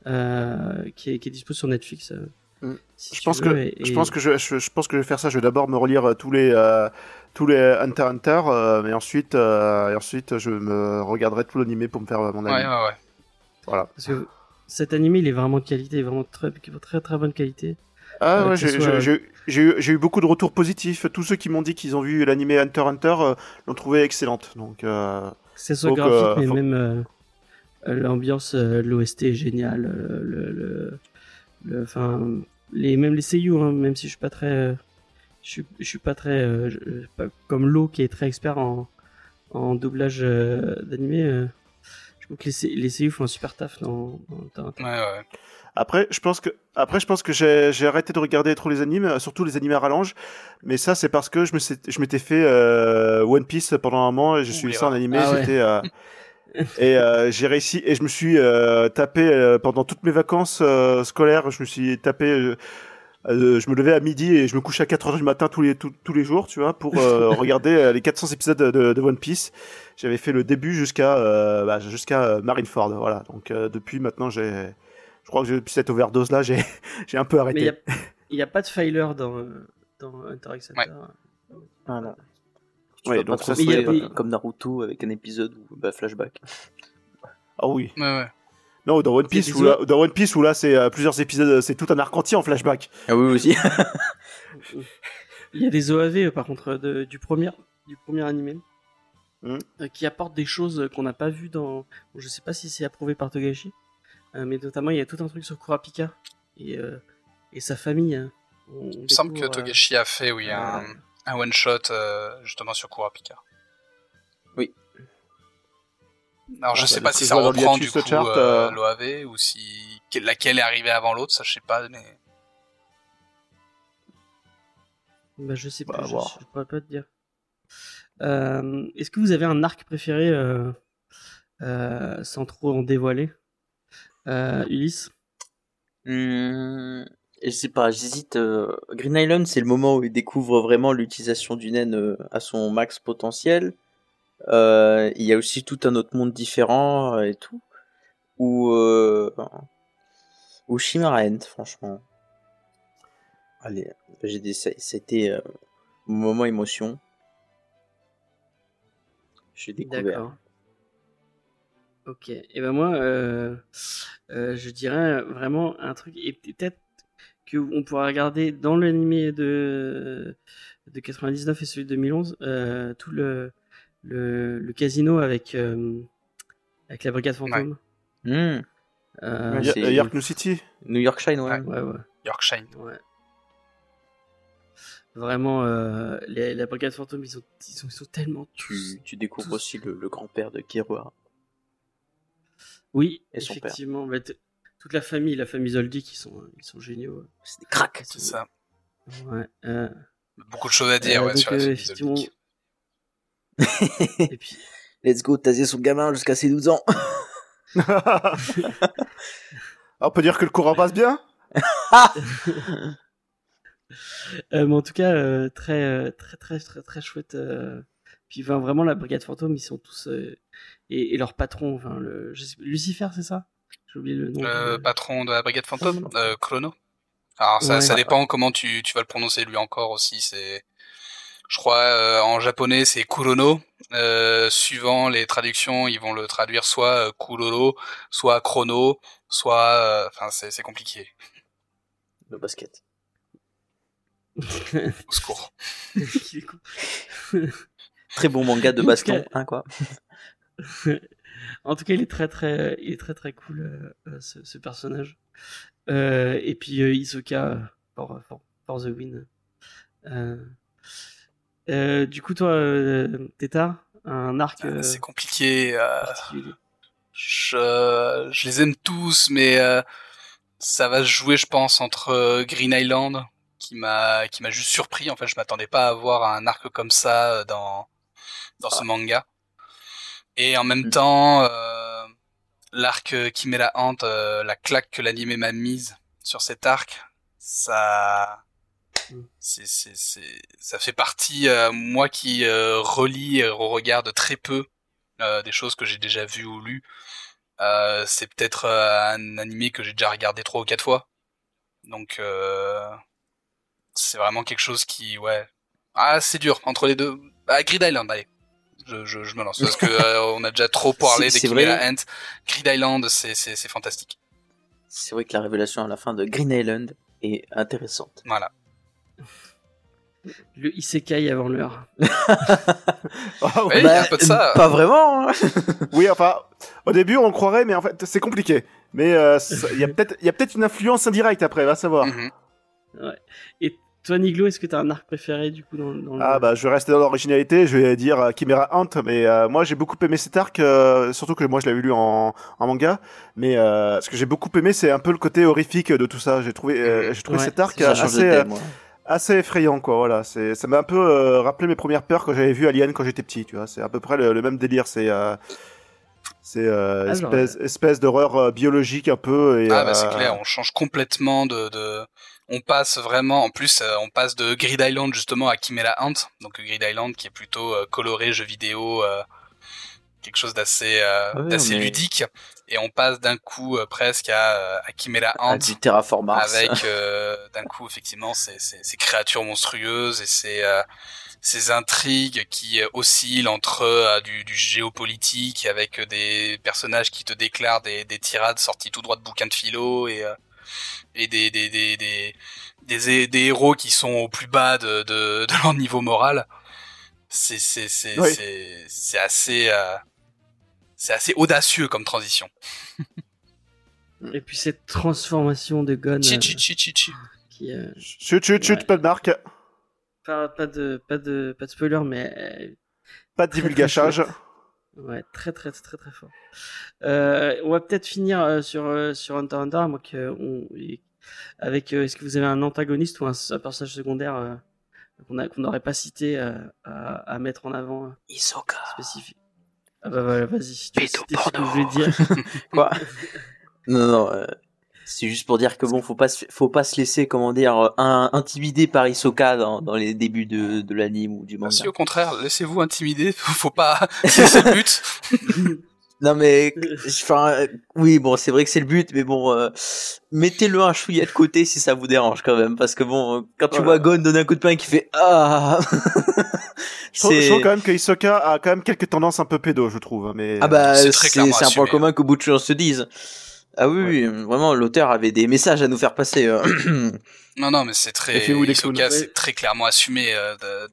euh, qui, est, qui est dispo sur Netflix. euh, Mm. si Je pense veux, que et- je pense que je, je, je pense que je vais faire ça. Je vais d'abord me relire euh, tous les euh, tous les Hunter x Hunter, euh, mais ensuite euh, et ensuite je me regarderai tout l'animé pour me faire mon Ouais, avis. ouais, ouais. Voilà. Parce que cet animé, il est vraiment de qualité, vraiment très, très, très bonne qualité. Ah Euh, ouais, j'ai soit- eu, j'ai eu beaucoup de retours positifs. Tous ceux qui m'ont dit qu'ils ont vu l'animé Hunter x Hunter euh, l'ont trouvé excellente. Donc euh, Que ce soit Donc, graphique, euh, mais faut- même euh, euh, l'ambiance, l'OST est géniale. le, le, le- enfin, les, même les seiyuu, hein, même si je suis pas très, je suis, je suis pas très, euh, je- pas comme Lo qui est très expert en, en doublage euh, d'animé. euh, je trouve que les, les seiyuu font un super taf dans. Ouais, ouais. après, je pense que après je pense que j'ai arrêté de regarder trop les animes, surtout les animes à rallonge. Mais ça c'est parce que je me je m'étais fait euh, One Piece pendant un moment et j'ai suivi ça en animé. Ah. C'était euh, et euh, j'ai réussi et je me suis euh, tapé euh, pendant toutes mes vacances euh, scolaires. Je me suis tapé. Euh, je me levais à midi et je me couchais à 4 heures du matin tous les tous, tous les jours, tu vois, pour euh, regarder euh, les 400 épisodes de, de One Piece. J'avais fait le début jusqu'à euh, bah, jusqu'à Marineford, voilà. Donc euh, depuis maintenant, j'ai, je crois que depuis cette overdose là, j'ai j'ai un peu Mais il y arrêté. a, il y a pas de filer dans, dans Hunter x Hunter. Ah non. Tu Ouais, donc ça, c'est- comme Naruto avec un épisode où bah, flashback. Ah oui. Ouais, ouais. Non, dans One Piece où là, dans One Piece où là c'est euh, plusieurs épisodes, c'est tout un arc entier en flashback. Ah oui aussi. Il y a des OAV euh, par contre de- du premier du premier animé euh, qui apportent des choses euh, qu'on n'a pas vues dans. bon, je sais pas si c'est approuvé par Togashi, euh, mais notamment il y a tout un truc sur Kurapika et euh, et sa famille. hein. On Il me semble que euh, Togashi a fait, oui, un, euh, un one shot justement sur Kurapika. Oui. Alors je Ah, sais bah, pas si ça reprend du coup chart, euh, euh, l'OAV ou si que- laquelle est arrivée avant l'autre, ça je sais pas, mais Bah, je sais pas, je, voir. je pourrais pas te dire. Euh, Est-ce que vous avez un arc préféré euh, euh, sans trop en dévoiler? Euh, Ulysse? Hum, je sais pas, j'hésite. euh, Green Island, c'est le moment où il découvre vraiment l'utilisation du naine euh, à son max potentiel. Euh, il y a aussi tout un autre monde différent euh, et tout. Ou euh, ou franchement. Allez, j'ai des, c'était euh, moment émotion. J'ai découvert. Ok. Et ben moi, je dirais vraiment un truc et peut-être que on pourra regarder dans l'animé de de 99 et celui de 2011 euh, tout le, le le casino avec euh, avec la brigade fantôme. Hum, Euh, Ouais, Y- c'est- York New City. New York Shine, ouais. Ouais. ouais, ouais. Yorkshire. Ouais. Vraiment, euh, les, la brigade fantôme, ils sont, ils sont, ils sont tellement Tu, tous. tu découvres tous- aussi le, le grand-père de Kirua. Oui, et son père. effectivement. bah, toute la famille, la famille Zoldy, qui sont, ils sont géniaux. C'est des cracks. C'est ça. Ouais. euh, Beaucoup de choses à dire euh, ouais, donc, sur la euh, famille effectivement. Zoldyck. Et puis, Let's go, taser son gamin jusqu'à ses 12 ans. On peut dire que le courant passe bien? euh, mais en tout cas, euh, très, euh, très, très, très, très chouette. euh, Puis, enfin, vraiment, la brigade fantôme, ils sont tous. euh, Et, et leur patron, enfin, le... je sais- Lucifer, c'est ça? J'ai oublié le nom. Le patron de la brigade fantôme, euh, Chrono. Alors ça, Ouais. ça dépend comment tu, tu vas le prononcer lui encore aussi. C'est, je crois euh, en japonais c'est Kurono. Euh, suivant les traductions, ils vont le traduire soit euh, Kuroro, soit Chrono, soit, enfin c'est c'est compliqué. Le basket. Au secours. Très bon manga de baston, cas- hein, quoi. en tout cas, il est très très, il est très très cool euh, ce, ce personnage. Euh, et puis euh, euh, for, for, for the win. Euh, du coup, toi, euh, Tétard, un arc euh, C'est compliqué. euh, je, je les aime tous, mais euh, ça va se jouer, je pense, entre Green Island, qui m'a qui m'a juste surpris. En fait, je m'attendais pas à voir un arc comme ça euh, dans dans ce manga. Et en même Mm. temps, euh, l'arc euh, Chimera Ant, euh, la claque que l'animé m'a mise sur cet arc, ça. C'est c'est c'est ça fait partie euh, moi qui euh, relis et regarde très peu euh, des choses que j'ai déjà vues ou lues. Euh, c'est peut-être un animé que j'ai déjà regardé trois ou quatre fois. Donc c'est vraiment quelque chose qui, ouais, ah c'est dur entre les deux. Ah, Grid Island, allez, je, je, je me lance parce que on a déjà trop parlé des. Chimera Ant. Grid Island, c'est c'est c'est fantastique. C'est vrai que la révélation à la fin de Green Island est intéressante. Voilà. Le isekai avant l'heure. Ah, Oui, un peu de ça. Pas vraiment. hein. Oui, enfin, au début on croirait, mais en fait c'est compliqué. Mais euh, il y a peut-être une influence indirecte après, va savoir. Mhm. Et toi, Niglo, est-ce que t'as un arc préféré du coup dans, dans le- Ah bah je vais rester dans l'originalité, je vais dire euh, Chimera Ant, mais euh, moi j'ai beaucoup aimé cet arc, euh, surtout que moi je l'avais lu en, en manga, mais euh, ce que j'ai beaucoup aimé c'est un peu le côté horrifique de tout ça. J'ai trouvé, euh, j'ai trouvé Ouais, cet arc assez, euh, thème. ouais. Assez effrayant quoi. Voilà, c'est ça m'a un peu euh, rappelé mes premières peurs quand j'avais vu Alien quand j'étais petit. Tu vois, c'est à peu près le, le même délire. C'est euh, c'est euh, Ah, espèce, espèce d'horreur euh, biologique un peu. Et, Ah bah c'est clair, on change complètement de, de... on passe vraiment, en plus euh, on passe de Grid Island justement à Chimera Ant, donc Grid Island qui est plutôt euh, coloré jeu vidéo, euh, quelque chose d'assez euh, d'assez mais- ludique, et on passe d'un coup euh, presque à, euh, à Chimera Ant du Mars. avec euh, d'un coup effectivement ces, ces, ces créatures monstrueuses et ces euh, ces intrigues qui euh, oscillent entre euh, du, du géopolitique avec des personnages qui te déclarent des, des tirades sorties tout droit de bouquins de philo et euh, et des des, des, des des héros qui sont au plus bas de, de, de leur niveau moral c'est c'est c'est Oui. c'est c'est assez euh, c'est assez audacieux comme transition Et puis cette transformation de Gon chi euh, chi chi chi chi qui euh, Chut chut chut, Ouais. pas de marque, pas, pas de pas de pas de spoiler mais euh, pas de divulgachage. ouais très très très très fort. Euh, on va peut-être finir euh, sur euh, sur Hunter x Hunter moi que on et- avec euh, est-ce que vous avez un antagoniste ou un, un personnage secondaire euh, qu'on n'aurait pas cité euh, à, à mettre en avant euh, Hisoka. spécifique? Ah bah voilà, vas-y. Tu citer ce que je voulais dire. Quoi? Non, non. euh, c'est juste pour dire que bon, faut pas, se- faut pas se laisser, comment dire, euh, un- intimider par Hisoka dans, dans les débuts de, de l'anime ou du Ah, manga. si au contraire laissez-vous intimider faut pas c'est le but Non mais, enfin, oui, bon, c'est vrai que c'est le but, mais bon, euh, mettez-le un chouïa de côté si ça vous dérange quand même, parce que bon, euh, quand tu Voilà. vois Gon donner un coup de poing qui fait ah, Je trouve, je c'est trouve quand même que Hisoka a quand même quelques tendances un peu pédo, je trouve. Mais ah bah c'est un point commun que beaucoup de gens se disent. Ah oui, oui, vraiment, l'auteur avait des messages à nous faire passer. euh. Non, non, mais c'est très. Hisoka, c'est très clairement assumé euh, de-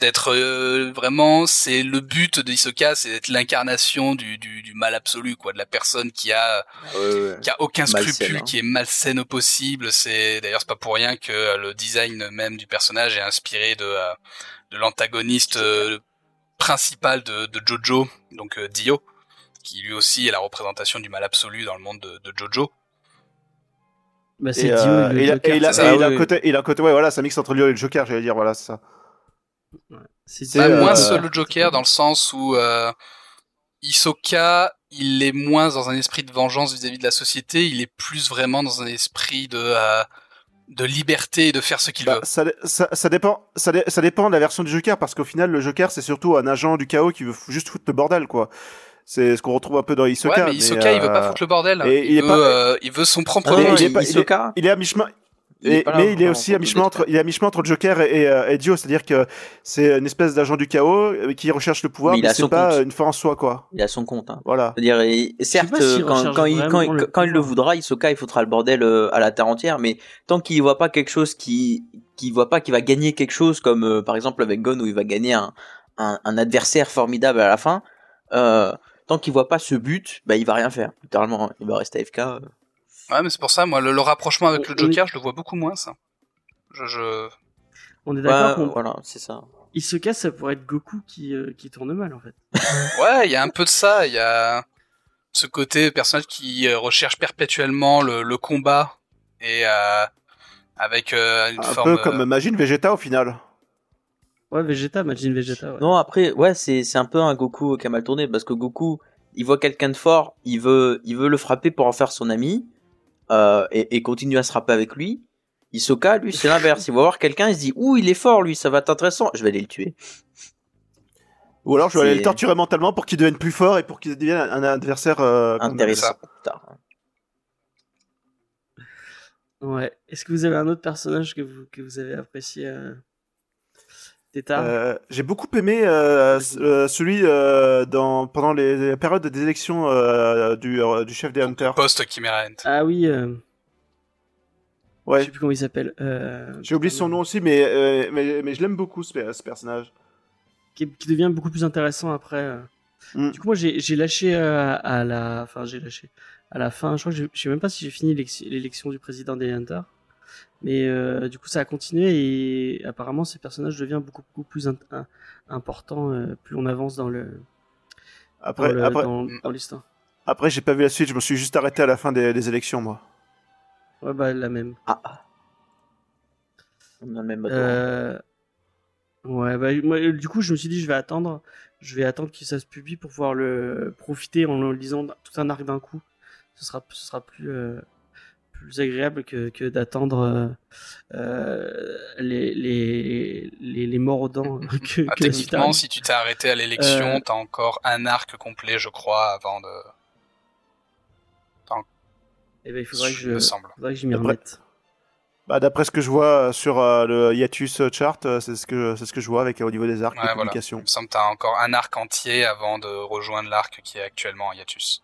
d'être euh, vraiment. C'est le but de Hisoka, c'est d'être l'incarnation du, du, du mal absolu, quoi, de la personne qui a qui a aucun Malsaine, scrupule, hein. qui est malsaine au possible. C'est d'ailleurs c'est pas pour rien que euh, le design même du personnage est inspiré de euh, de l'antagoniste principal de, de Jojo, donc Dio, qui lui aussi est la représentation du mal absolu dans le monde de, de Jojo. Bah, c'est Et, Dio euh, et le et il a- Joker. et il a, c'est ça, et il a oui, un côté, il a un côté, ouais, voilà, ça mixe entre Lio et le Joker, j'allais dire, voilà, c'est ça. C'est Bah, euh, moins euh, seul le Joker dans le sens où euh, Hisoka, il est moins dans un esprit de vengeance vis-à-vis de la société, il est plus vraiment dans un esprit de euh, de liberté et de faire ce qu'il Bah, veut. ça, ça, ça dépend, ça, ça dépend de la version du Joker, parce qu'au final, le Joker, c'est surtout un agent du chaos qui veut juste foutre le bordel, quoi. C'est ce qu'on retrouve un peu dans Hisoka. ouais, mais Hisoka, il veut pas euh, foutre le bordel. et il, veut, pas- euh, il veut son propre Ah, Mais il est pas- il est- Il est à mi-chemin. Et- là mais il est aussi à mi-chemin entre, il est à mi-chemin entre Joker et, et, euh, et Dio, c'est-à-dire que c'est une espèce d'agent du chaos euh, qui recherche le pouvoir, Mais il mais, a c'est pas compte. euh, une fin en soi, quoi. Il a son compte. Hein. Voilà. C'est-à-dire, certes, quand, il, quand, le quand il le voudra, Hisoka, il foutra le bordel à la terre entière, mais tant qu'il voit pas quelque chose qui, qui voit pas qu'il va gagner quelque chose, comme euh, par exemple avec Gon où il va gagner un, un, un adversaire formidable à la fin, euh, tant qu'il voit pas ce but, bah il va rien faire. Littéralement, hein. il va rester AFK. euh. Ouais, mais c'est pour ça, moi, le, le rapprochement avec On- le Joker, je le vois beaucoup moins, ça. Je, je... On est d'accord Ouais, voilà, c'est ça. Hisoka, ça pourrait être Goku qui, euh, qui tourne mal, en fait. Ouais, il y a un peu de ça. Il y a ce côté personnage qui euh, recherche perpétuellement le, le combat et euh, avec euh, une Un forme. peu comme Magine Vegeta au final. Ouais, Vegeta, Majin Vegeta, ouais. Non, après, ouais, c'est c'est un peu un Goku qui a mal tourné parce que Goku, il voit quelqu'un de fort, il veut, il veut le frapper pour en faire son ami euh, et, et continue à se frapper avec lui. Hisoka, lui, c'est l'inverse. Il va voir quelqu'un, il se dit, ouh, il est fort, lui, ça va être intéressant. Je vais aller le tuer. Ou alors je vais aller le torturer mentalement pour qu'il devienne plus fort et pour qu'il devienne un adversaire euh, Intéressant. Ouais. Est-ce que vous avez un autre personnage que vous, que vous avez apprécié euh... Euh, J'ai beaucoup aimé euh, euh, celui euh, dans pendant les, les périodes des élections euh, du, euh, du chef des Hunters. Post Chimera Ant. Ah oui, euh... je Ouais. sais plus comment il s'appelle. Euh... J'ai oublié son nom aussi, mais euh, mais, mais je l'aime beaucoup ce, pe- ce personnage. Qui, qui devient beaucoup plus intéressant après. Mm. Du coup, moi, j'ai j'ai lâché euh, à la, enfin, j'ai lâché à la fin. Je crois que je sais même pas si j'ai fini l'élection- l'élection du président des Hunters. Mais euh, du coup, ça a continué et apparemment, ces personnages deviennent beaucoup, beaucoup plus in- importants euh, plus on avance dans le, dans Après le- après dans- dans l'histoire. après j'ai pas vu la suite, je me suis juste arrêté à la fin des, des élections moi. Ouais, bah la même. Ah. ah. On a le même bateau. Euh... Ouais, bah, moi, euh, du coup, je me suis dit, je vais attendre. Je vais attendre que ça se publie pour pouvoir le profiter en le lisant tout un arc d'un coup. Ce sera, ce sera plus, euh, plus agréable que, que d'attendre euh, euh, les, les, les, les morts aux dents que, Ah, techniquement, si tu t'es arrêté à l'élection, Euh. t'as encore un arc complet, je crois, avant de. Eh ben, il faudrait que il je, me semble. faudrait que je m'y remette. Bah, d'après ce que je vois sur euh, le hiatus chart, c'est ce que c'est ce que je vois avec au niveau des arcs Ouais, de voilà. Il publication. me semble que t'as encore un arc entier avant de rejoindre l'arc qui est actuellement en hiatus.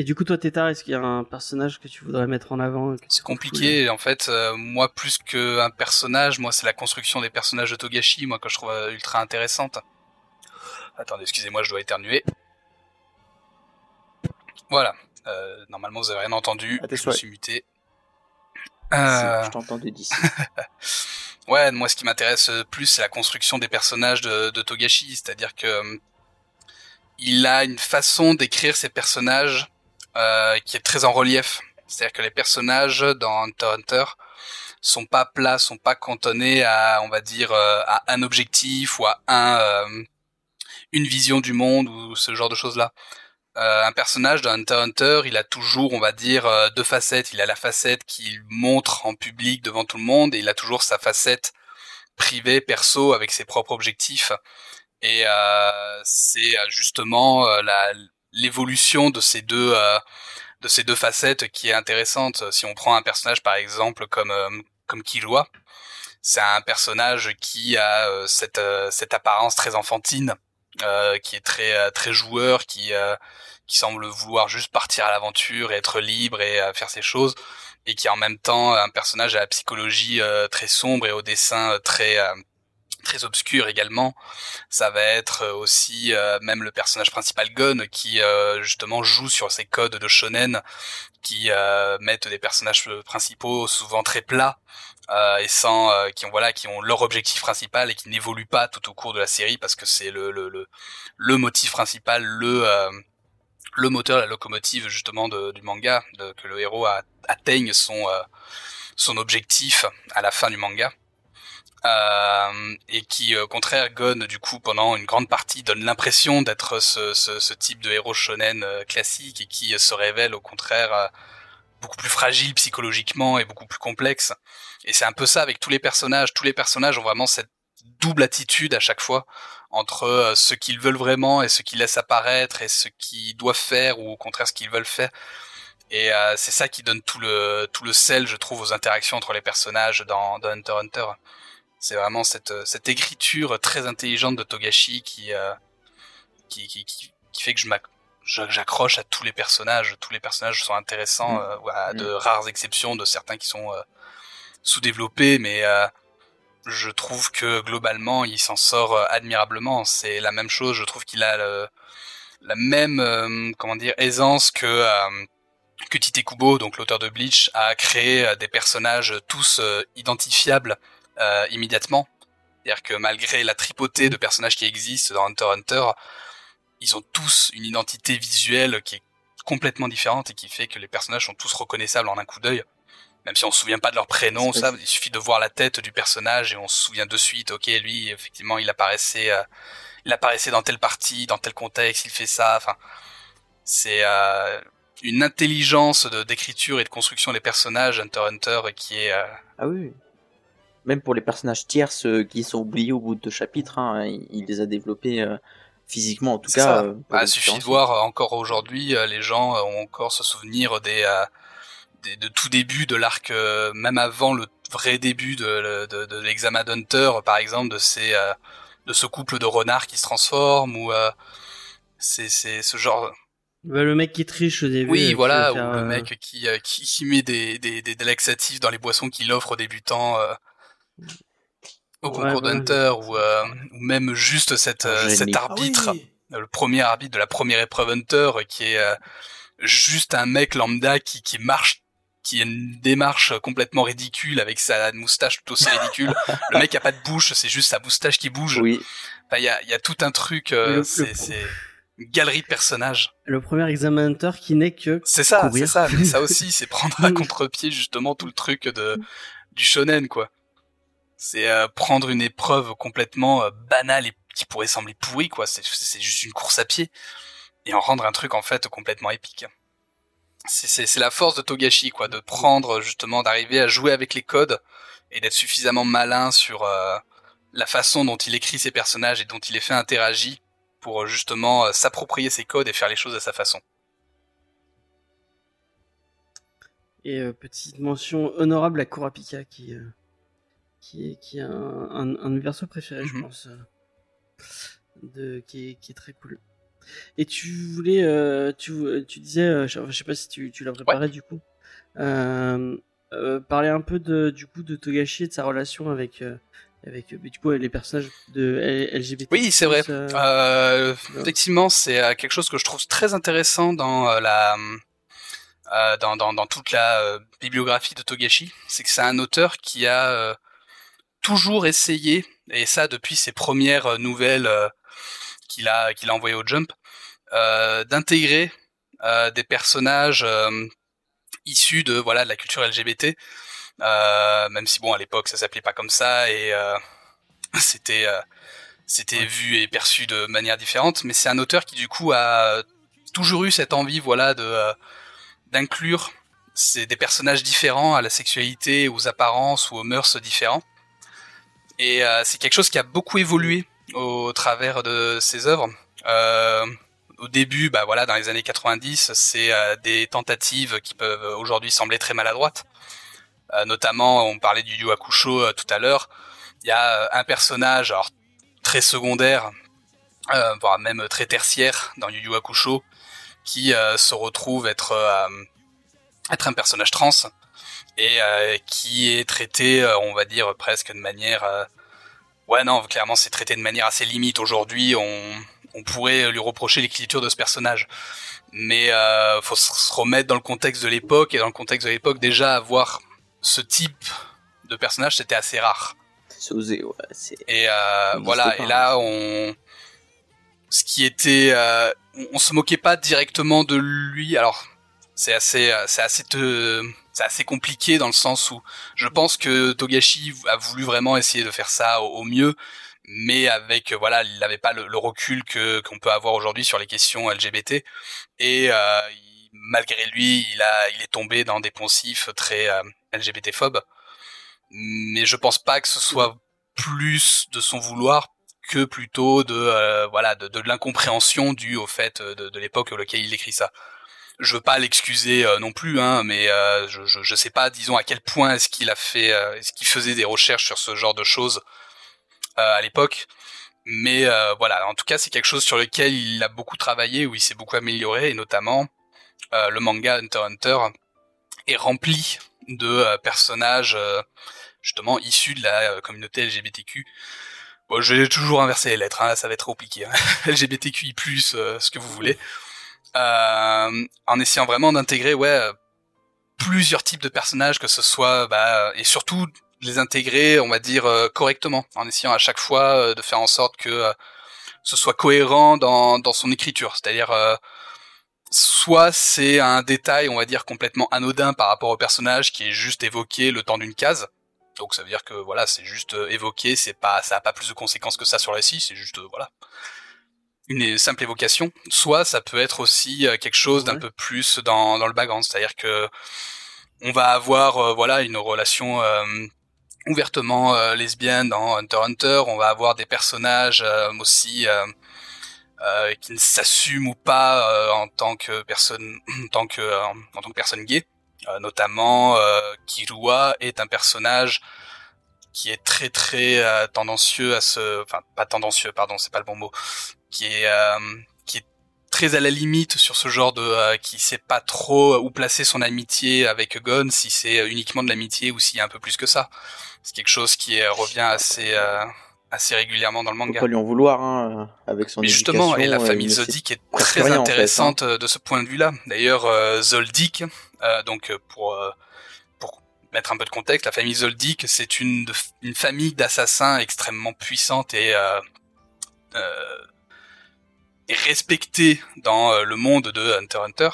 Et du coup, toi, Tétard, est-ce qu'il y a un personnage que tu voudrais mettre en avant C'est compliqué, en fait. euh, moi, plus qu'un personnage, moi, c'est la construction des personnages de Togashi, moi, que je trouve euh, ultra intéressante. Attendez, excusez-moi, je dois éternuer. Voilà. Euh, normalement, vous avez rien entendu. Tes Je me suis muté. Euh, Je t'entends de d'ici. Ouais, moi ce qui m'intéresse plus c'est la construction des personnages de, de Togashi, c'est-à-dire que il a une façon d'écrire ses personnages euh, qui est très en relief. C'est-à-dire que les personnages dans Hunter Hunter sont pas plats, sont pas cantonnés à, on va dire, euh, à un objectif ou à un euh, une vision du monde ou ce genre de choses-là. Euh, un personnage dans Hunter Hunter, il a toujours, on va dire, deux facettes. Il a la facette qu'il montre en public devant tout le monde et il a toujours sa facette privée, perso, avec ses propres objectifs. Et c'est justement la l'évolution de ces deux euh, de ces deux facettes qui est intéressante. Si on prend un personnage par exemple comme euh, comme Killua, c'est un personnage qui a euh, cette cette apparence très enfantine, euh, qui est très très joueur, qui euh, qui semble vouloir juste partir à l'aventure être libre et faire ses choses et qui est en même temps un personnage à la psychologie très sombre et au dessin très très obscur également. Ça va être euh, aussi euh, même le personnage principal Gon qui euh, justement joue sur ces codes de shonen qui mettent des personnages principaux souvent très plats et sans qui ont voilà qui ont leur objectif principal et qui n'évoluent pas tout au cours de la série parce que c'est le le, le le motif principal le le moteur, la locomotive justement de, du manga, que le héros atteigne son son objectif à la fin du manga, Euh, et qui euh, au contraire Gon du coup pendant une grande partie donne l'impression d'être ce, type de héros shonen euh, classique et qui se révèle au contraire beaucoup plus fragile psychologiquement et beaucoup plus complexe. Et c'est un peu ça avec tous les personnages. Tous les personnages ont vraiment cette double attitude à chaque fois entre ce qu'ils veulent vraiment et ce qu'ils laissent apparaître et ce qu'ils doivent faire ou au contraire ce qu'ils veulent faire. Et c'est ça qui donne tout le tout le sel, je trouve, aux interactions entre les personnages dans, dans Hunter Hunter. C'est vraiment cette cette écriture très intelligente de Togashi qui euh, qui, qui, qui qui fait que je j'accroche à tous les personnages. Tous les personnages sont intéressants, Mm. euh, à de Mm. rares exceptions de certains qui sont euh, sous-développés, mais euh, je trouve que globalement il s'en sort euh, admirablement. C'est la même chose. Je trouve qu'il a le- la même euh, comment dire aisance que euh, que Tite Kubo, donc l'auteur de Bleach, a créé euh, des personnages tous euh, identifiables euh, immédiatement. C'est-à-dire que malgré la tripotée de personnages qui existent dans Hunter x Hunter, ils ont tous une identité visuelle qui est complètement différente et qui fait que les personnages sont tous reconnaissables en un coup d'œil. Même si on se souvient pas de leur prénom, ça, il suffit de voir la tête du personnage et on se souvient de suite, ok, lui, effectivement, il apparaissait, euh, il apparaissait dans telle partie, dans tel contexte, il fait ça, enfin, c'est euh, une intelligence d'écriture et de construction des personnages Hunter x Hunter qui est euh, Ah oui. Même pour les personnages tierces euh, qui sont oubliés au bout de deux chapitres, hein, il, il les a développés euh, physiquement en tout cas. euh, Bah, suffit de voir euh, encore aujourd'hui, euh, les gens euh, ont encore ce souvenir des, euh, des- de tout début de l'arc, euh, même avant le vrai début de, de, de l'examen d'Hunter, par exemple, de ces euh, de ce couple de renards qui se transforment ou euh, c'est c'est ce genre. Bah, le mec qui triche au début. Oui, voilà, ou le mec qui, qui qui met des des, des, des laxatifs dans les boissons qu'il offre aux débutants. Au Ouais, concours voilà. d'Hunter ou, euh, ou même juste cette, euh, cet Ah arbitre oui. le premier arbitre de la première épreuve Hunter qui est euh, juste un mec lambda qui, qui marche qui a une démarche complètement ridicule avec sa moustache tout aussi ridicule. le mec a pas de bouche, c'est juste sa moustache qui bouge. Oui, Enfin, il y a, y a tout un truc, euh, c'est une galerie de personnages. Le premier examen Hunter qui n'est que. C'est ça, c'est ça. Mais ça aussi, c'est prendre à contre-pied justement tout le truc de du shonen quoi. C'est euh, prendre une épreuve complètement euh, banale et qui pourrait sembler pourrie quoi. C'est c'est juste une course à pied et en rendre un truc en fait complètement épique. C'est c'est c'est la force de Togashi quoi, de prendre justement d'arriver à jouer avec les codes et d'être suffisamment malin sur euh, la façon dont il écrit ses personnages et dont il les fait interagir pour euh, justement euh, s'approprier ses codes et faire les choses à sa façon. Et euh, petite mention honorable à Kurapika qui, euh, qui est, qui est un, un, un de mes persos préférés, je Mhm. pense. euh, de, qui, est, qui est très cool. Et tu voulais, euh, tu, tu disais, euh, je, je sais pas si tu, tu l'as préparé du coup, euh, euh, parler un peu de, du coup de Togashi et de sa relation avec, euh, avec euh, du coup, les personnages de LGBT. Oui, c'est vrai. Euh, Euh, effectivement, c'est euh, quelque chose que je trouve très intéressant dans euh, la euh, dans, dans, dans toute la euh, bibliographie de Togashi, c'est que c'est un auteur qui a euh, toujours essayé, et ça depuis ses premières euh, nouvelles euh, qu'il a qu'il a envoyées au Jump, euh, d'intégrer des personnages issus de voilà de la culture LGBT, même si bon à l'époque ça s'appelait pas comme ça et c'était vu et perçu de manière différente, mais c'est un auteur qui du coup a toujours eu cette envie, voilà, de euh, d'inclure des personnages différents à la sexualité, aux apparences ou aux mœurs différents. Et euh, c'est quelque chose qui a beaucoup évolué au travers de ses œuvres. Euh, au début, bah voilà, dans les années 90, c'est euh, des tentatives qui peuvent aujourd'hui sembler très maladroites. Notamment, on parlait du Yu Hakusho tout à l'heure. Il y a un personnage, alors très secondaire, euh, voire même très tertiaire dans Yu Yu Hakusho, qui euh, se retrouve être euh, être un personnage trans et euh, qui est traité, euh, on va dire presque de manière, euh, ouais non, clairement c'est traité de manière assez limite aujourd'hui. On on pourrait lui reprocher l'écriture de ce personnage, mais euh, faut se remettre dans le contexte de l'époque et dans le contexte de l'époque déjà avoir ce type de personnage c'était assez rare. c'est osé, ouais. Et euh, voilà, et là on ce qui était euh, on, on se moquait pas directement de lui. Alors c'est assez c'est assez te- c'est assez compliqué dans le sens où je pense que Togashi a voulu vraiment essayer de faire ça au, mieux mais avec euh, voilà, il n'avait pas le, recul que qu'on peut avoir aujourd'hui sur les questions LGBT et euh, malgré lui, il a il est tombé dans des poncifs très euh, LGBT phobes. Mais je pense pas que ce soit plus de son vouloir que plutôt de voilà de, l'incompréhension due au fait de, de l'époque auquel il écrit ça. Je veux pas l'excuser euh, non plus, hein, mais euh, je, je sais pas, disons à quel point est-ce qu'il a fait, euh, est-ce qu'il faisait des recherches sur ce genre de choses à l'époque. Mais voilà, en tout cas, c'est quelque chose sur lequel il a beaucoup travaillé, où il s'est beaucoup amélioré, et notamment le manga Hunter Hunter est rempli de personnages justement issus de la communauté LGBTQ. Bon, je vais toujours inverser les lettres, hein, ça va être compliqué. Hein. LGBTQI+, ce que vous voulez. Euh, en essayant vraiment d'intégrer, ouais, euh, plusieurs types de personnages, que ce soit, bah, et surtout les intégrer, on va dire, euh, correctement, en essayant à chaque fois euh, de faire en sorte que euh, ce soit cohérent dans, dans son écriture. C'est-à-dire, euh, soit c'est un détail, on va dire, complètement anodin par rapport au personnage qui est juste évoqué le temps d'une case. Donc ça veut dire que voilà, c'est juste euh, évoqué, c'est pas, ça a pas plus de conséquences que ça sur la récit, c'est juste euh, voilà une simple évocation. Soit ça peut être aussi euh, quelque chose d'un Ouais. peu plus dans, dans le background, c'est-à-dire que on va avoir euh, voilà une relation euh, ouvertement euh, lesbiennes dans Hunter Hunter. On va avoir des personnages euh, aussi euh, euh, qui ne s'assument ou pas euh, en tant que personne, en tant que euh, en tant que personne gay. Euh, notamment, euh, Kirua est un personnage qui est très très euh, tendancieux à se, enfin pas tendancieux, pardon, c'est pas le bon mot, qui est euh, qui est très à la limite sur ce genre de, euh, qui sait pas trop où placer son amitié avec Gon, si c'est uniquement de l'amitié ou s'il y a un peu plus que ça. C'est quelque chose qui euh, revient assez euh, assez régulièrement dans le manga. pas lui en vouloir, hein, avec son Mais justement, et la euh, famille Zoldyck est très rien, en fait, intéressante euh, de ce point de vue-là. D'ailleurs, euh, Zoldyck, euh, donc euh, pour euh, pour mettre un peu de contexte, la famille Zoldyck, c'est une une famille d'assassins extrêmement puissante et euh, euh, respectée dans euh, le monde de Hunter Hunter.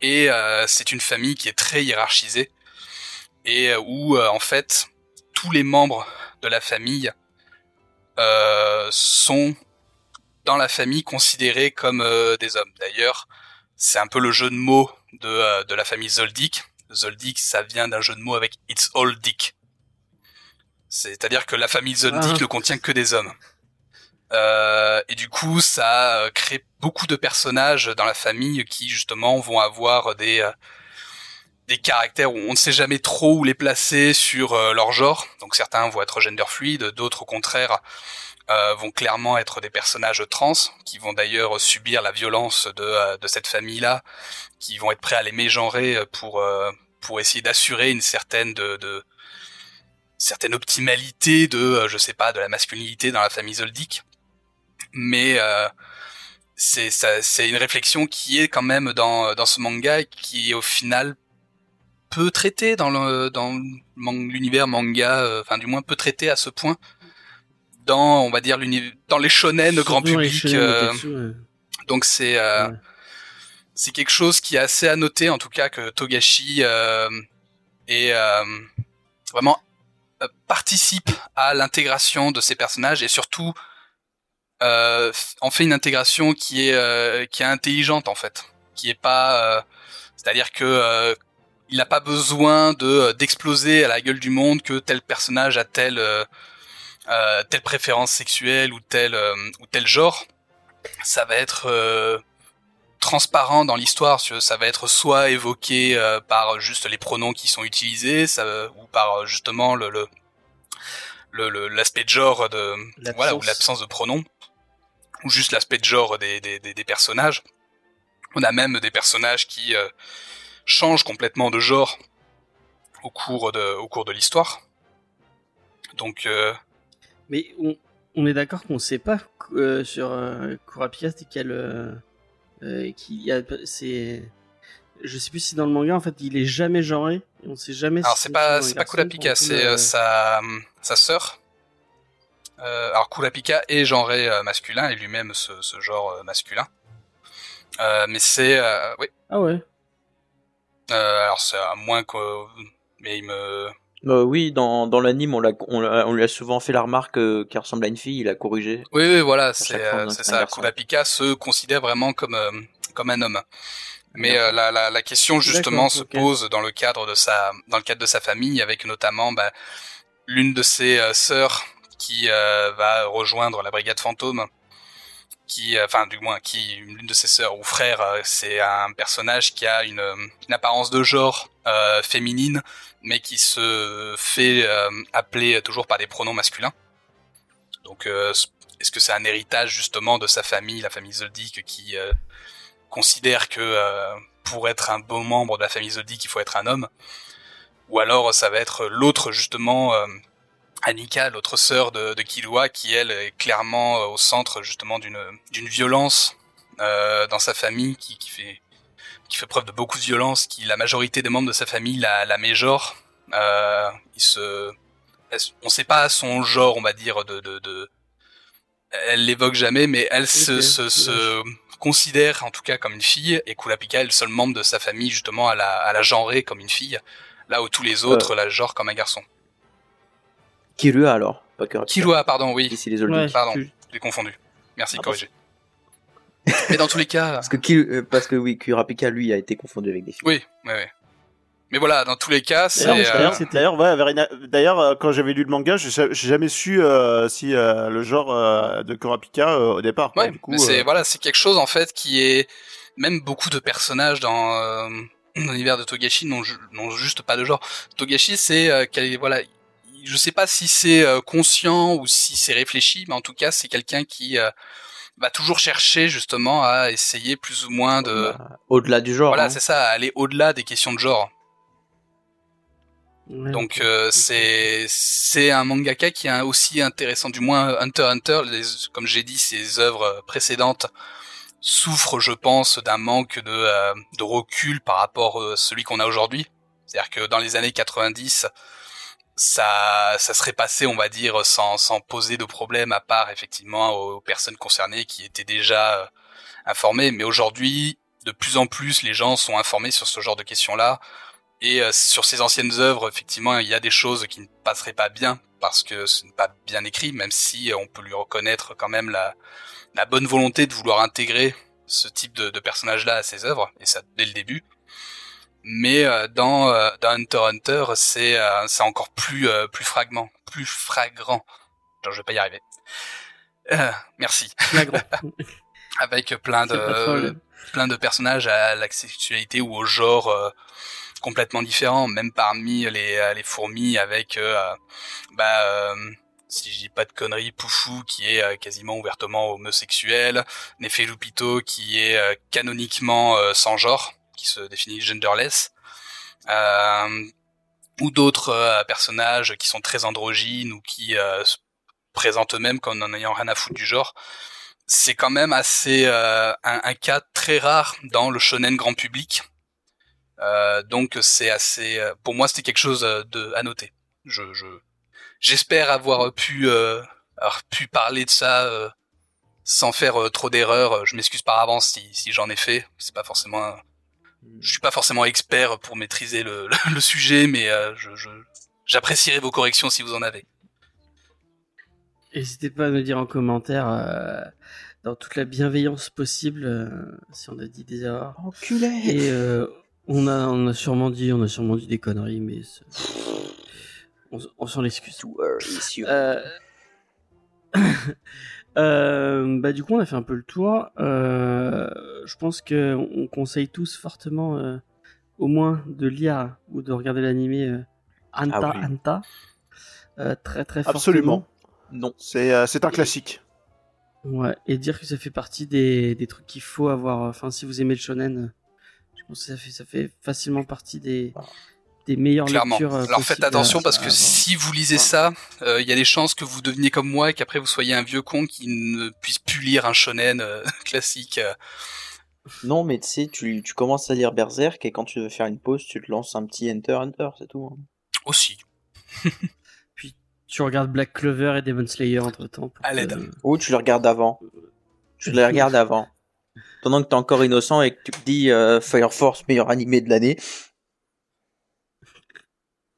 Et euh, c'est une famille qui est très hiérarchisée et euh, où euh, en fait tous les membres de la famille sont dans la famille considérés comme des hommes. D'ailleurs, c'est un peu le jeu de mots de, de la famille Zoldyck. Zoldyck, ça vient d'un jeu de mots avec It's All Dick. C'est-à-dire que la famille Zoldyck Ah. ne contient que des hommes. Euh, et du coup, ça crée beaucoup de personnages dans la famille qui justement vont avoir des euh, des caractères où on ne sait jamais trop où les placer sur euh, leur genre. Donc certains vont être gender fluide, d'autres au contraire euh, vont clairement être des personnages trans qui vont d'ailleurs subir la violence de, de cette famille-là, qui vont être prêts à les mégenrer pour euh, pour essayer d'assurer une certaine de, de certaine optimalité de euh, je sais pas de la masculinité dans la famille Zoldyck. Mais euh, c'est une réflexion qui est quand même dans dans ce manga et qui au final peut traiter dans le dans l'univers manga, euh, enfin du moins peut traiter à ce point dans on va dire dans les shonen grand les public. shonen, euh, Neketsu, ouais. donc c'est euh, Ouais. C'est quelque chose qui est assez à noter en tout cas que Togashi euh, est euh, vraiment euh, participe à l'intégration de ces personnages et surtout en fait une intégration qui est qui est intelligente en fait, qui est pas c'est-à-dire que il n'a pas besoin de d'exploser à la gueule du monde que tel personnage a telle telle préférence sexuelle ou tel ou tel genre. Ça va être transparent dans l'histoire, ça va être soit évoqué euh, par juste les pronoms qui sont utilisés, ça, ou par euh, justement le le le- le- l'aspect de genre de voilà ou l'absence de pronoms, ou juste l'aspect de genre des, des, des, des personnages. On a même des personnages qui euh, changent complètement de genre au cours de au cours de l'histoire. Donc euh, Mais on, on est d'accord qu'on sait pas sur Kurapika quel euh, y a c'est je sais plus si dans le manga en fait il est jamais genré et on sait jamais Alors si c'est pas c'est pas Kurapika, c'est euh, sa sa sœur. Euh, alors Kurapika est genré euh, masculin et lui-même ce, ce genre masculin. Mais c'est oui. Ah ouais. Alors c'est à moins que mais il me Euh, oui, dans, dans l'anime, on, l'a- on, on lui a souvent fait la remarque euh, qu'il ressemble à une fille, il a corrigé. oui oui voilà c'est euh, ça. Kurapika se considère vraiment comme euh, comme un homme. Mais euh, la, la, la question justement se pose dans le cadre de sa dans le cadre de sa famille avec notamment bah, l'une de ses sœurs qui euh, va rejoindre la brigade fantôme qui euh, enfin du moins qui l'une de ses sœurs ou frères euh, c'est un personnage qui a une, euh, une apparence de genre euh, féminine mais qui se fait euh, appeler toujours par des pronoms masculins donc euh, est-ce que c'est un héritage justement de sa famille la famille Zoldyck qui considère que pour être un bon membre de la famille Zoldyck, il faut être un homme? Ou alors ça va être l'autre justement, Annika, l'autre sœur de, de Killua, qui elle est clairement euh, au centre justement d'une d'une violence euh, dans sa famille, qui, qui fait qui fait preuve de beaucoup de violence, qui la majorité des membres de sa famille la, la méjore. Euh, il se, on sait pas son genre, on va dire de de, de elle l'évoque jamais, mais elle se, se, se considère en tout cas comme une fille, et Kurapika est le seul membre de sa famille justement à la, à la genrer comme une fille, là où tous les autres la genrent comme un garçon. Kirua alors, pas Kurapika. Killua, pardon, oui, Ici les Ouais, pardon. j'ai confondu. Merci de Ah, corriger. Mais dans tous les cas, Parce que, Kil- euh, parce que oui, Kurapika lui a été confondu avec des filles. oui, oui, oui. Mais voilà, dans tous les cas, c'est. D'ailleurs, euh, d'ailleurs, euh, quand j'avais lu le manga, j'ai ja- j'ai jamais su euh, si euh, le genre euh, de Kurapika euh, au départ. quoi. Ouais, du coup, mais c'est euh, voilà, c'est quelque chose en fait qui est même beaucoup de personnages dans euh, l'univers de Togashi n'ont ju- n'ont juste pas de genre. Togashi, c'est euh, voilà, je sais pas si c'est euh, conscient ou si c'est réfléchi, mais en tout cas, c'est quelqu'un qui euh, va toujours chercher justement à essayer plus ou moins de Bah, Au-delà du genre. voilà, hein. c'est ça, à aller au-delà des questions de genre. Ouais. Donc euh, c'est c'est un mangaka qui est aussi intéressant, du moins Hunter x Hunter, les, comme j'ai dit, ses œuvres précédentes souffrent, je pense, d'un manque de, euh, de recul par rapport à celui qu'on a aujourd'hui. C'est-à-dire que dans les années 90, ça ça serait passé, on va dire, sans sans poser de problème à part effectivement aux personnes concernées qui étaient déjà euh, informées. Mais aujourd'hui, de plus en plus, les gens sont informés sur ce genre de questions-là. Et euh, sur ces anciennes œuvres, effectivement, il y a des choses qui ne passeraient pas bien parce que ce n'est pas bien écrit, même si euh, on peut lui reconnaître quand même la, bonne volonté de vouloir intégrer ce type de, de personnage-là à ses œuvres, et ça dès le début. Mais euh, dans, euh, dans Hunter Hunter, c'est euh, c'est encore plus euh, plus fragment, plus fragrant. Genre, je vais pas y arriver. Euh, merci. Avec plein de plein de personnages à la sexualité ou au genre euh, complètement différents, même parmi les, les fourmis avec, euh, bah, euh, si je dis pas de conneries, Poufou qui est quasiment ouvertement homosexuel, Nefelupito qui est canoniquement sans genre, qui se définit genderless, euh, ou d'autres euh, personnages qui sont très androgynes ou qui euh, se présentent eux-mêmes comme en ayant rien à foutre du genre c'est quand même assez un, cas très rare dans le shonen grand public. Donc c'est assez, pour moi c'était quelque chose de à noter. Je, je j'espère avoir pu parler de ça sans faire trop d'erreurs. Je m'excuse par avance si, si j'en ai fait. C'est pas forcément, je suis pas forcément expert pour maîtriser le, le, le sujet, mais euh, je, je j'apprécierai vos corrections si vous en avez. N'hésitez pas à nous dire en commentaire, euh, dans toute la bienveillance possible, euh, si on a dit des erreurs. Enculé. Et euh, on a, on a sûrement dit, on a sûrement dit des conneries, mais on, s'en excuse. Euh... euh, bah du coup, on a fait un peu le tour. Euh, je pense que on conseille tous fortement, euh, au moins, de lire ou de regarder l'animé euh, Anta Ah oui. Anta. Euh, très très Absolument. Non. C'est euh, un classique. fortement. Ouais, et dire que ça fait partie des, des trucs qu'il faut avoir. Enfin, si vous aimez le shonen, euh, je pense que ça fait, ça fait facilement partie des, des meilleures Clairement. lectures. euh, Alors faites attention parce que avoir. si vous lisez ça, euh, il y a des chances que vous deveniez comme moi et qu'après vous soyez un vieux con qui ne puisse plus lire un shonen euh, classique. Non, mais tu sais, tu, tu commences à lire Berserk et quand tu veux faire une pause, tu te lances un petit Enter Hunter, c'est tout. hein. aussi. Tu regardes Black Clover et Demon Slayer entre temps. À l'aide. Ou tu le regardes avant. Tu le regardes avant. Pendant que t'es encore innocent et que tu te dis euh, Fire Force, meilleur animé de l'année.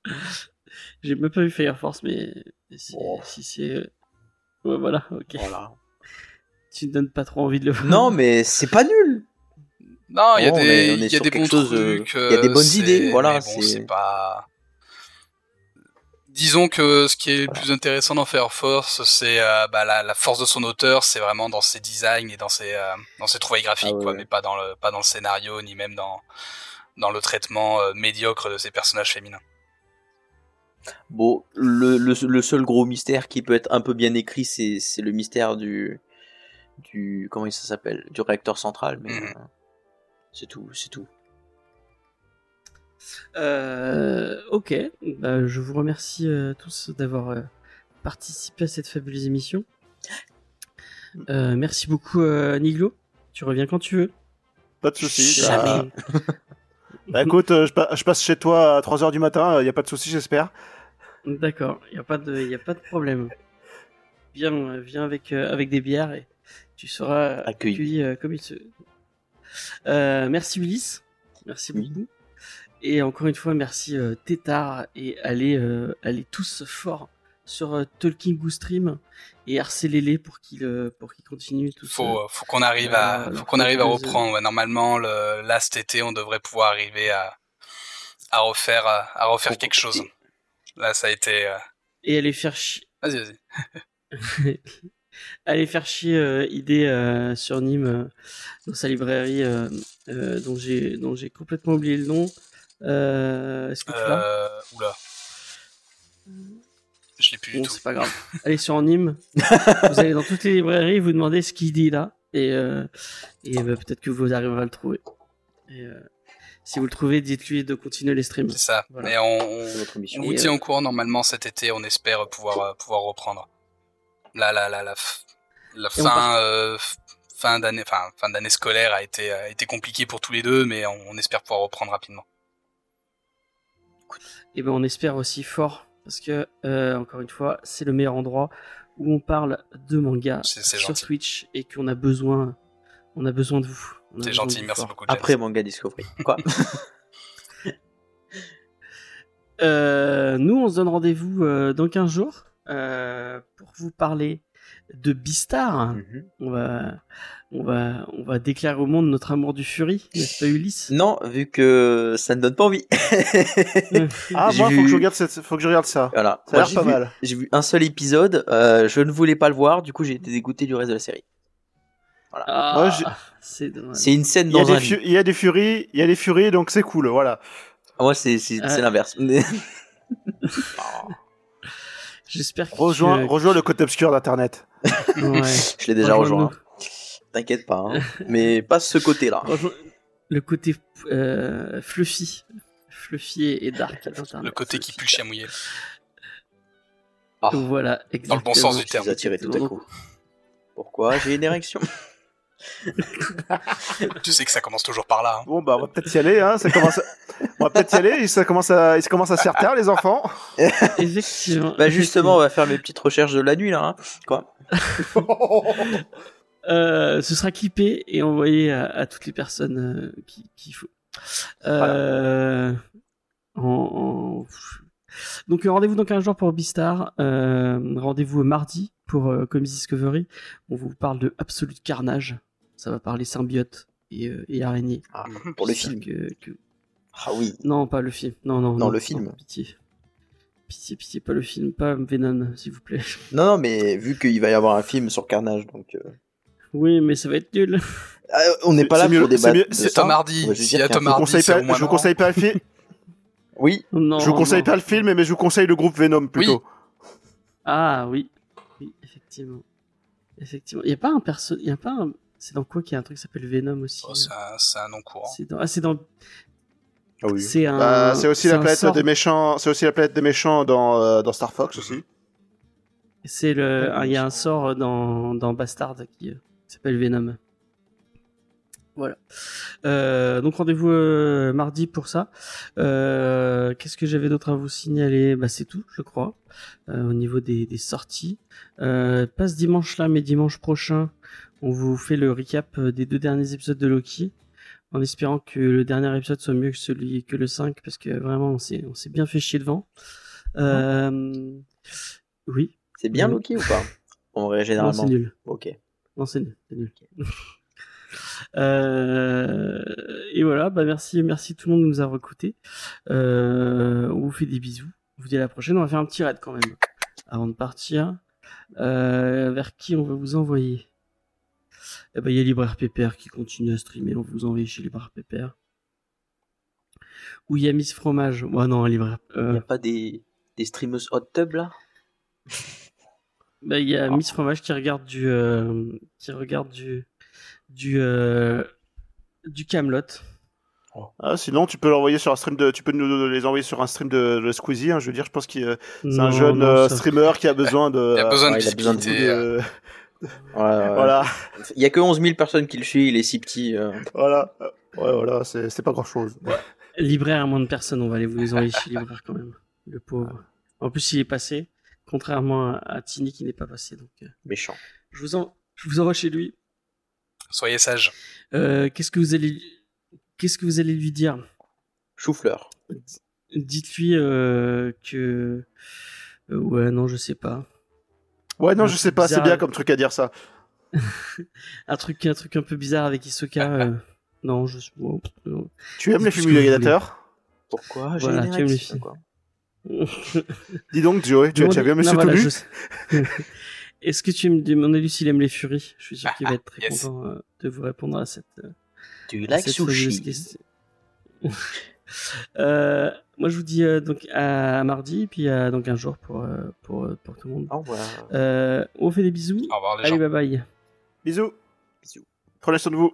J'ai même pas vu Fire Force, mais si, Oh. si c'est. Ouais, voilà, ok. Voilà. Tu ne donnes pas trop envie de le voir. Non, mais c'est pas nul. Non, il y a des, il y a bons chose, euh, trucs. il y a des euh, bonnes c'est- idées, voilà, bon, c'est- pas. Disons que ce qui est le Voilà. plus intéressant dans Fire Force, c'est euh, bah, la, la force de son auteur, c'est vraiment dans ses designs et dans ses euh, dans ses trouvailles graphiques, Ah ouais, quoi, ouais. mais pas dans le pas dans le scénario ni même dans dans le traitement euh, médiocre de ses personnages féminins. Bon, le, le, le seul gros mystère qui peut être un peu bien écrit, c'est le mystère du. du comment ça s'appelle? Du réacteur central, mais. Mhm. euh, c'est tout, c'est tout. Euh, ok, bah, je vous remercie euh, tous d'avoir euh, participé à cette fabuleuse émission. Merci beaucoup, Niglo. Tu reviens quand tu veux. Pas de soucis. Jamais. Bah, bah, écoute, je, pa- je passe chez toi à 3h du matin, il y a pas de soucis, j'espère. D'accord, il n'y a, pas de- y a pas de problème. Viens, viens avec, avec des bières et tu seras Accueilli. accueilli comme il se. Euh, merci Ulysse, merci Oui. beaucoup. Et encore une fois, merci euh, Tétard et allez, euh, allez tous fort sur euh, Talking Goo Stream et harcelez-les pour qu'ils euh, pour qu'ils continuent tout Faut euh, faut qu'on arrive à faut qu'on arrive à reprendre. Ouais, normalement, le là cet été, on devrait pouvoir arriver à à refaire, à, refaire quelque chose. Là, ça a été. euh, Et aller faire chier. Vas-y, vas-y. aller faire chier euh, idée euh, sur Nîmes euh, dans sa librairie euh, euh, dont j'ai dont j'ai complètement oublié le nom. Euh, Est-ce que tu l'as? Euh, oula. Je l'ai plus du Bon, tout. c'est pas grave. Allez sur Nîmes. vous allez dans toutes les librairies, vous demandez ce qu'il dit là, et euh, et bah, peut-être que vous arriverez à le trouver. Et, euh, si vous le trouvez, dites-lui de continuer les streams. C'est ça. Voilà. Mais on, on, on vous tient euh, au courant normalement cet été. On espère pouvoir euh, pouvoir reprendre. La la la, la fin euh, fin d'année, enfin fin d'année scolaire a été a été compliquée pour tous les deux, mais on, on espère pouvoir reprendre rapidement. Et ben on espère aussi fort parce que euh, encore une fois, c'est le meilleur endroit où on parle de manga C'est- c'est sur gentil. Twitch et qu'on a besoin, on a besoin de vous. C'est gentil, vous merci fort. beaucoup. James. Après Manga Discovery. Quoi Euh, nous, on se donne rendez-vous euh, dans 15 jours euh, pour vous parler de Beastar. Mhm. On va, on va, on va déclarer au monde notre amour du Fury, n'est-ce pas Ulysse? Non, vu que ça ne donne pas envie. Ah, moi, faut vu- que je regarde, cette... faut que je regarde ça. voilà. Ça a Moi, l'air pas vu- mal. J'ai vu un seul épisode, euh, je ne voulais pas le voir, du coup j'ai été dégoûté du reste de la série. Ah, Ouais, j'ai- c'est une scène Il y, a dans un des fu- il y a des furies, il y a des furies, donc c'est cool, voilà. Ah, Moi c'est c'est Ah. c'est l'inverse. J'espère que Rejoins, que- rejoins le côté obscur d'Internet. Ouais. je l'ai déjà rejoint. T'inquiète pas, hein. mais pas ce côté-là. Le côté euh, fluffy, fluffy et, dark. Le côté qui pue le mouillé. Ah. Voilà, Dans le exactement. bon sens du terme. attiré tout à coup. Pourquoi J'ai une érection? Tu sais que ça commence toujours par là. hein. Bon, bah, on va peut-être y aller, hein. Ça commence à... On va peut-être y aller, et ça commence à, ils commencent à se faire taire, les enfants. Effectivement. Bah justement, on va faire mes petites recherches de la nuit là. hein. Quoi? Euh, ce sera clippé et envoyé à, à toutes les personnes euh, qui qu'il faut. Euh, en- en- Donc rendez-vous donc un jour pour Beastar. Euh, rendez-vous mardi pour euh, Comics Discovery. On vous parle de Absolute Carnage. Ça va parler symbiote et, euh, et araignée. Ah, Pour le film. que- que- Ah oui. Non, pas le film. Non, non, Non, le film. pitié. Pitié, pitié, pas le film, pas Venom, s'il vous plaît. Non, non, mais vu qu'il va y avoir un film sur Carnage, donc. euh, Oui, mais ça va être nul. ah, on n'est pas C'est là mieux- pour c'est débattre. Tom Hardy. S'il y a Tom Je vous Hardy, conseille c'est pas, au moins je vous marrant. conseille pas le film. Oui, Non, je vous conseille non. pas le film, mais je vous conseille le groupe Venom plutôt. Ah oui, oui, effectivement. Effectivement. Il y a pas un perso, il y a pas un... C'est dans quoi qu'il y a un truc qui s'appelle Venom aussi Oh, c'est un, c'est un nom courant. C'est dans... Ah, c'est dans... Ah oui. C'est un... Bah, c'est aussi la planète sort- des méchants. C'est aussi la planète des méchants dans, euh, dans Star Fox aussi. C'est le... Il y a un sort dans, dans Bastard qui, euh, qui s'appelle Venom. Voilà. Euh, donc rendez-vous euh, mardi pour ça. Euh, Qu'est-ce que j'avais d'autre à vous signaler? Bah c'est tout, je crois, euh, au niveau des, des sorties. Euh, pas ce dimanche là, mais dimanche prochain, on vous fait le recap euh, des deux derniers épisodes de Loki, en espérant que le dernier épisode soit mieux que celui que le 5, parce que vraiment on s'est on s'est bien fait chier devant. Euh, oui, C'est bien Oui. Loki ou pas En vrai, non généralement? c'est nul. Ok. Non, c'est nul. c'est nul. Euh, et voilà, bah merci, merci tout le monde de nous avoir écoutés. Euh, on vous fait des bisous. On vous dit à la prochaine. On va faire un petit raid quand même avant de partir. Euh, vers qui on va vous envoyer? Eh ben, il y a Libraire Pépère qui continue à streamer. On vous envoyer chez Libraire Pépère. Ou il y a Miss Fromage. Ouais, non, Libraire. Il Euh, n'y a pas des, des streamers hot tub là? Bah, il y a Miss Fromage qui regarde du, euh, qui regarde du, du, euh, du Camelot. Ah, sinon, tu peux l'envoyer sur un stream de, tu peux nous les envoyer sur un stream de, de Squeezie. hein, je veux dire, je pense que c'est un jeune euh, streamer qui a besoin de. Il a besoin de ouais, Ouais, ouais. Voilà, Il y a que 11 000 personnes qui le suivent, il est si petit. euh. voilà, ouais, voilà, c'est pas grand chose. Libraire à moins de personnes, on va aller vous les envoyer chez Libraire quand même. Le pauvre. En plus, il est passé, contrairement à, à Tini qui n'est pas passé. Donc, euh, Méchant. je vous en, je vous envoie chez lui. Soyez sages. Euh, qu'est-ce que vous allez, qu'est-ce que vous allez lui dire? Chou-fleur. Dites-lui euh, que, euh, ouais, non, je sais pas. Ouais, non, Un je sais pas, c'est bizarre. bien comme truc à dire ça. Un truc, un truc un peu bizarre avec Isoka. euh, non, je. Tu aimes les films gladiateurs Pourquoi? Voilà, tu aimes les quoi. Dis donc, Joey, tu, tu as vu Monsieur voilà, je. Est-ce que tu me demandais lui s'il aime les furies? Je suis sûr qu'il va être très Yes. content euh, de vous répondre à cette, euh, Tu à like cette sushi? question. Moi, je vous dis euh, donc à mardi, puis à donc un jour pour, euh, pour, euh, pour tout le monde. Au revoir. Euh, on fait des bisous. Au revoir les gens. Allez, bye bye. Bisous. Bisous. Prenez soin de vous.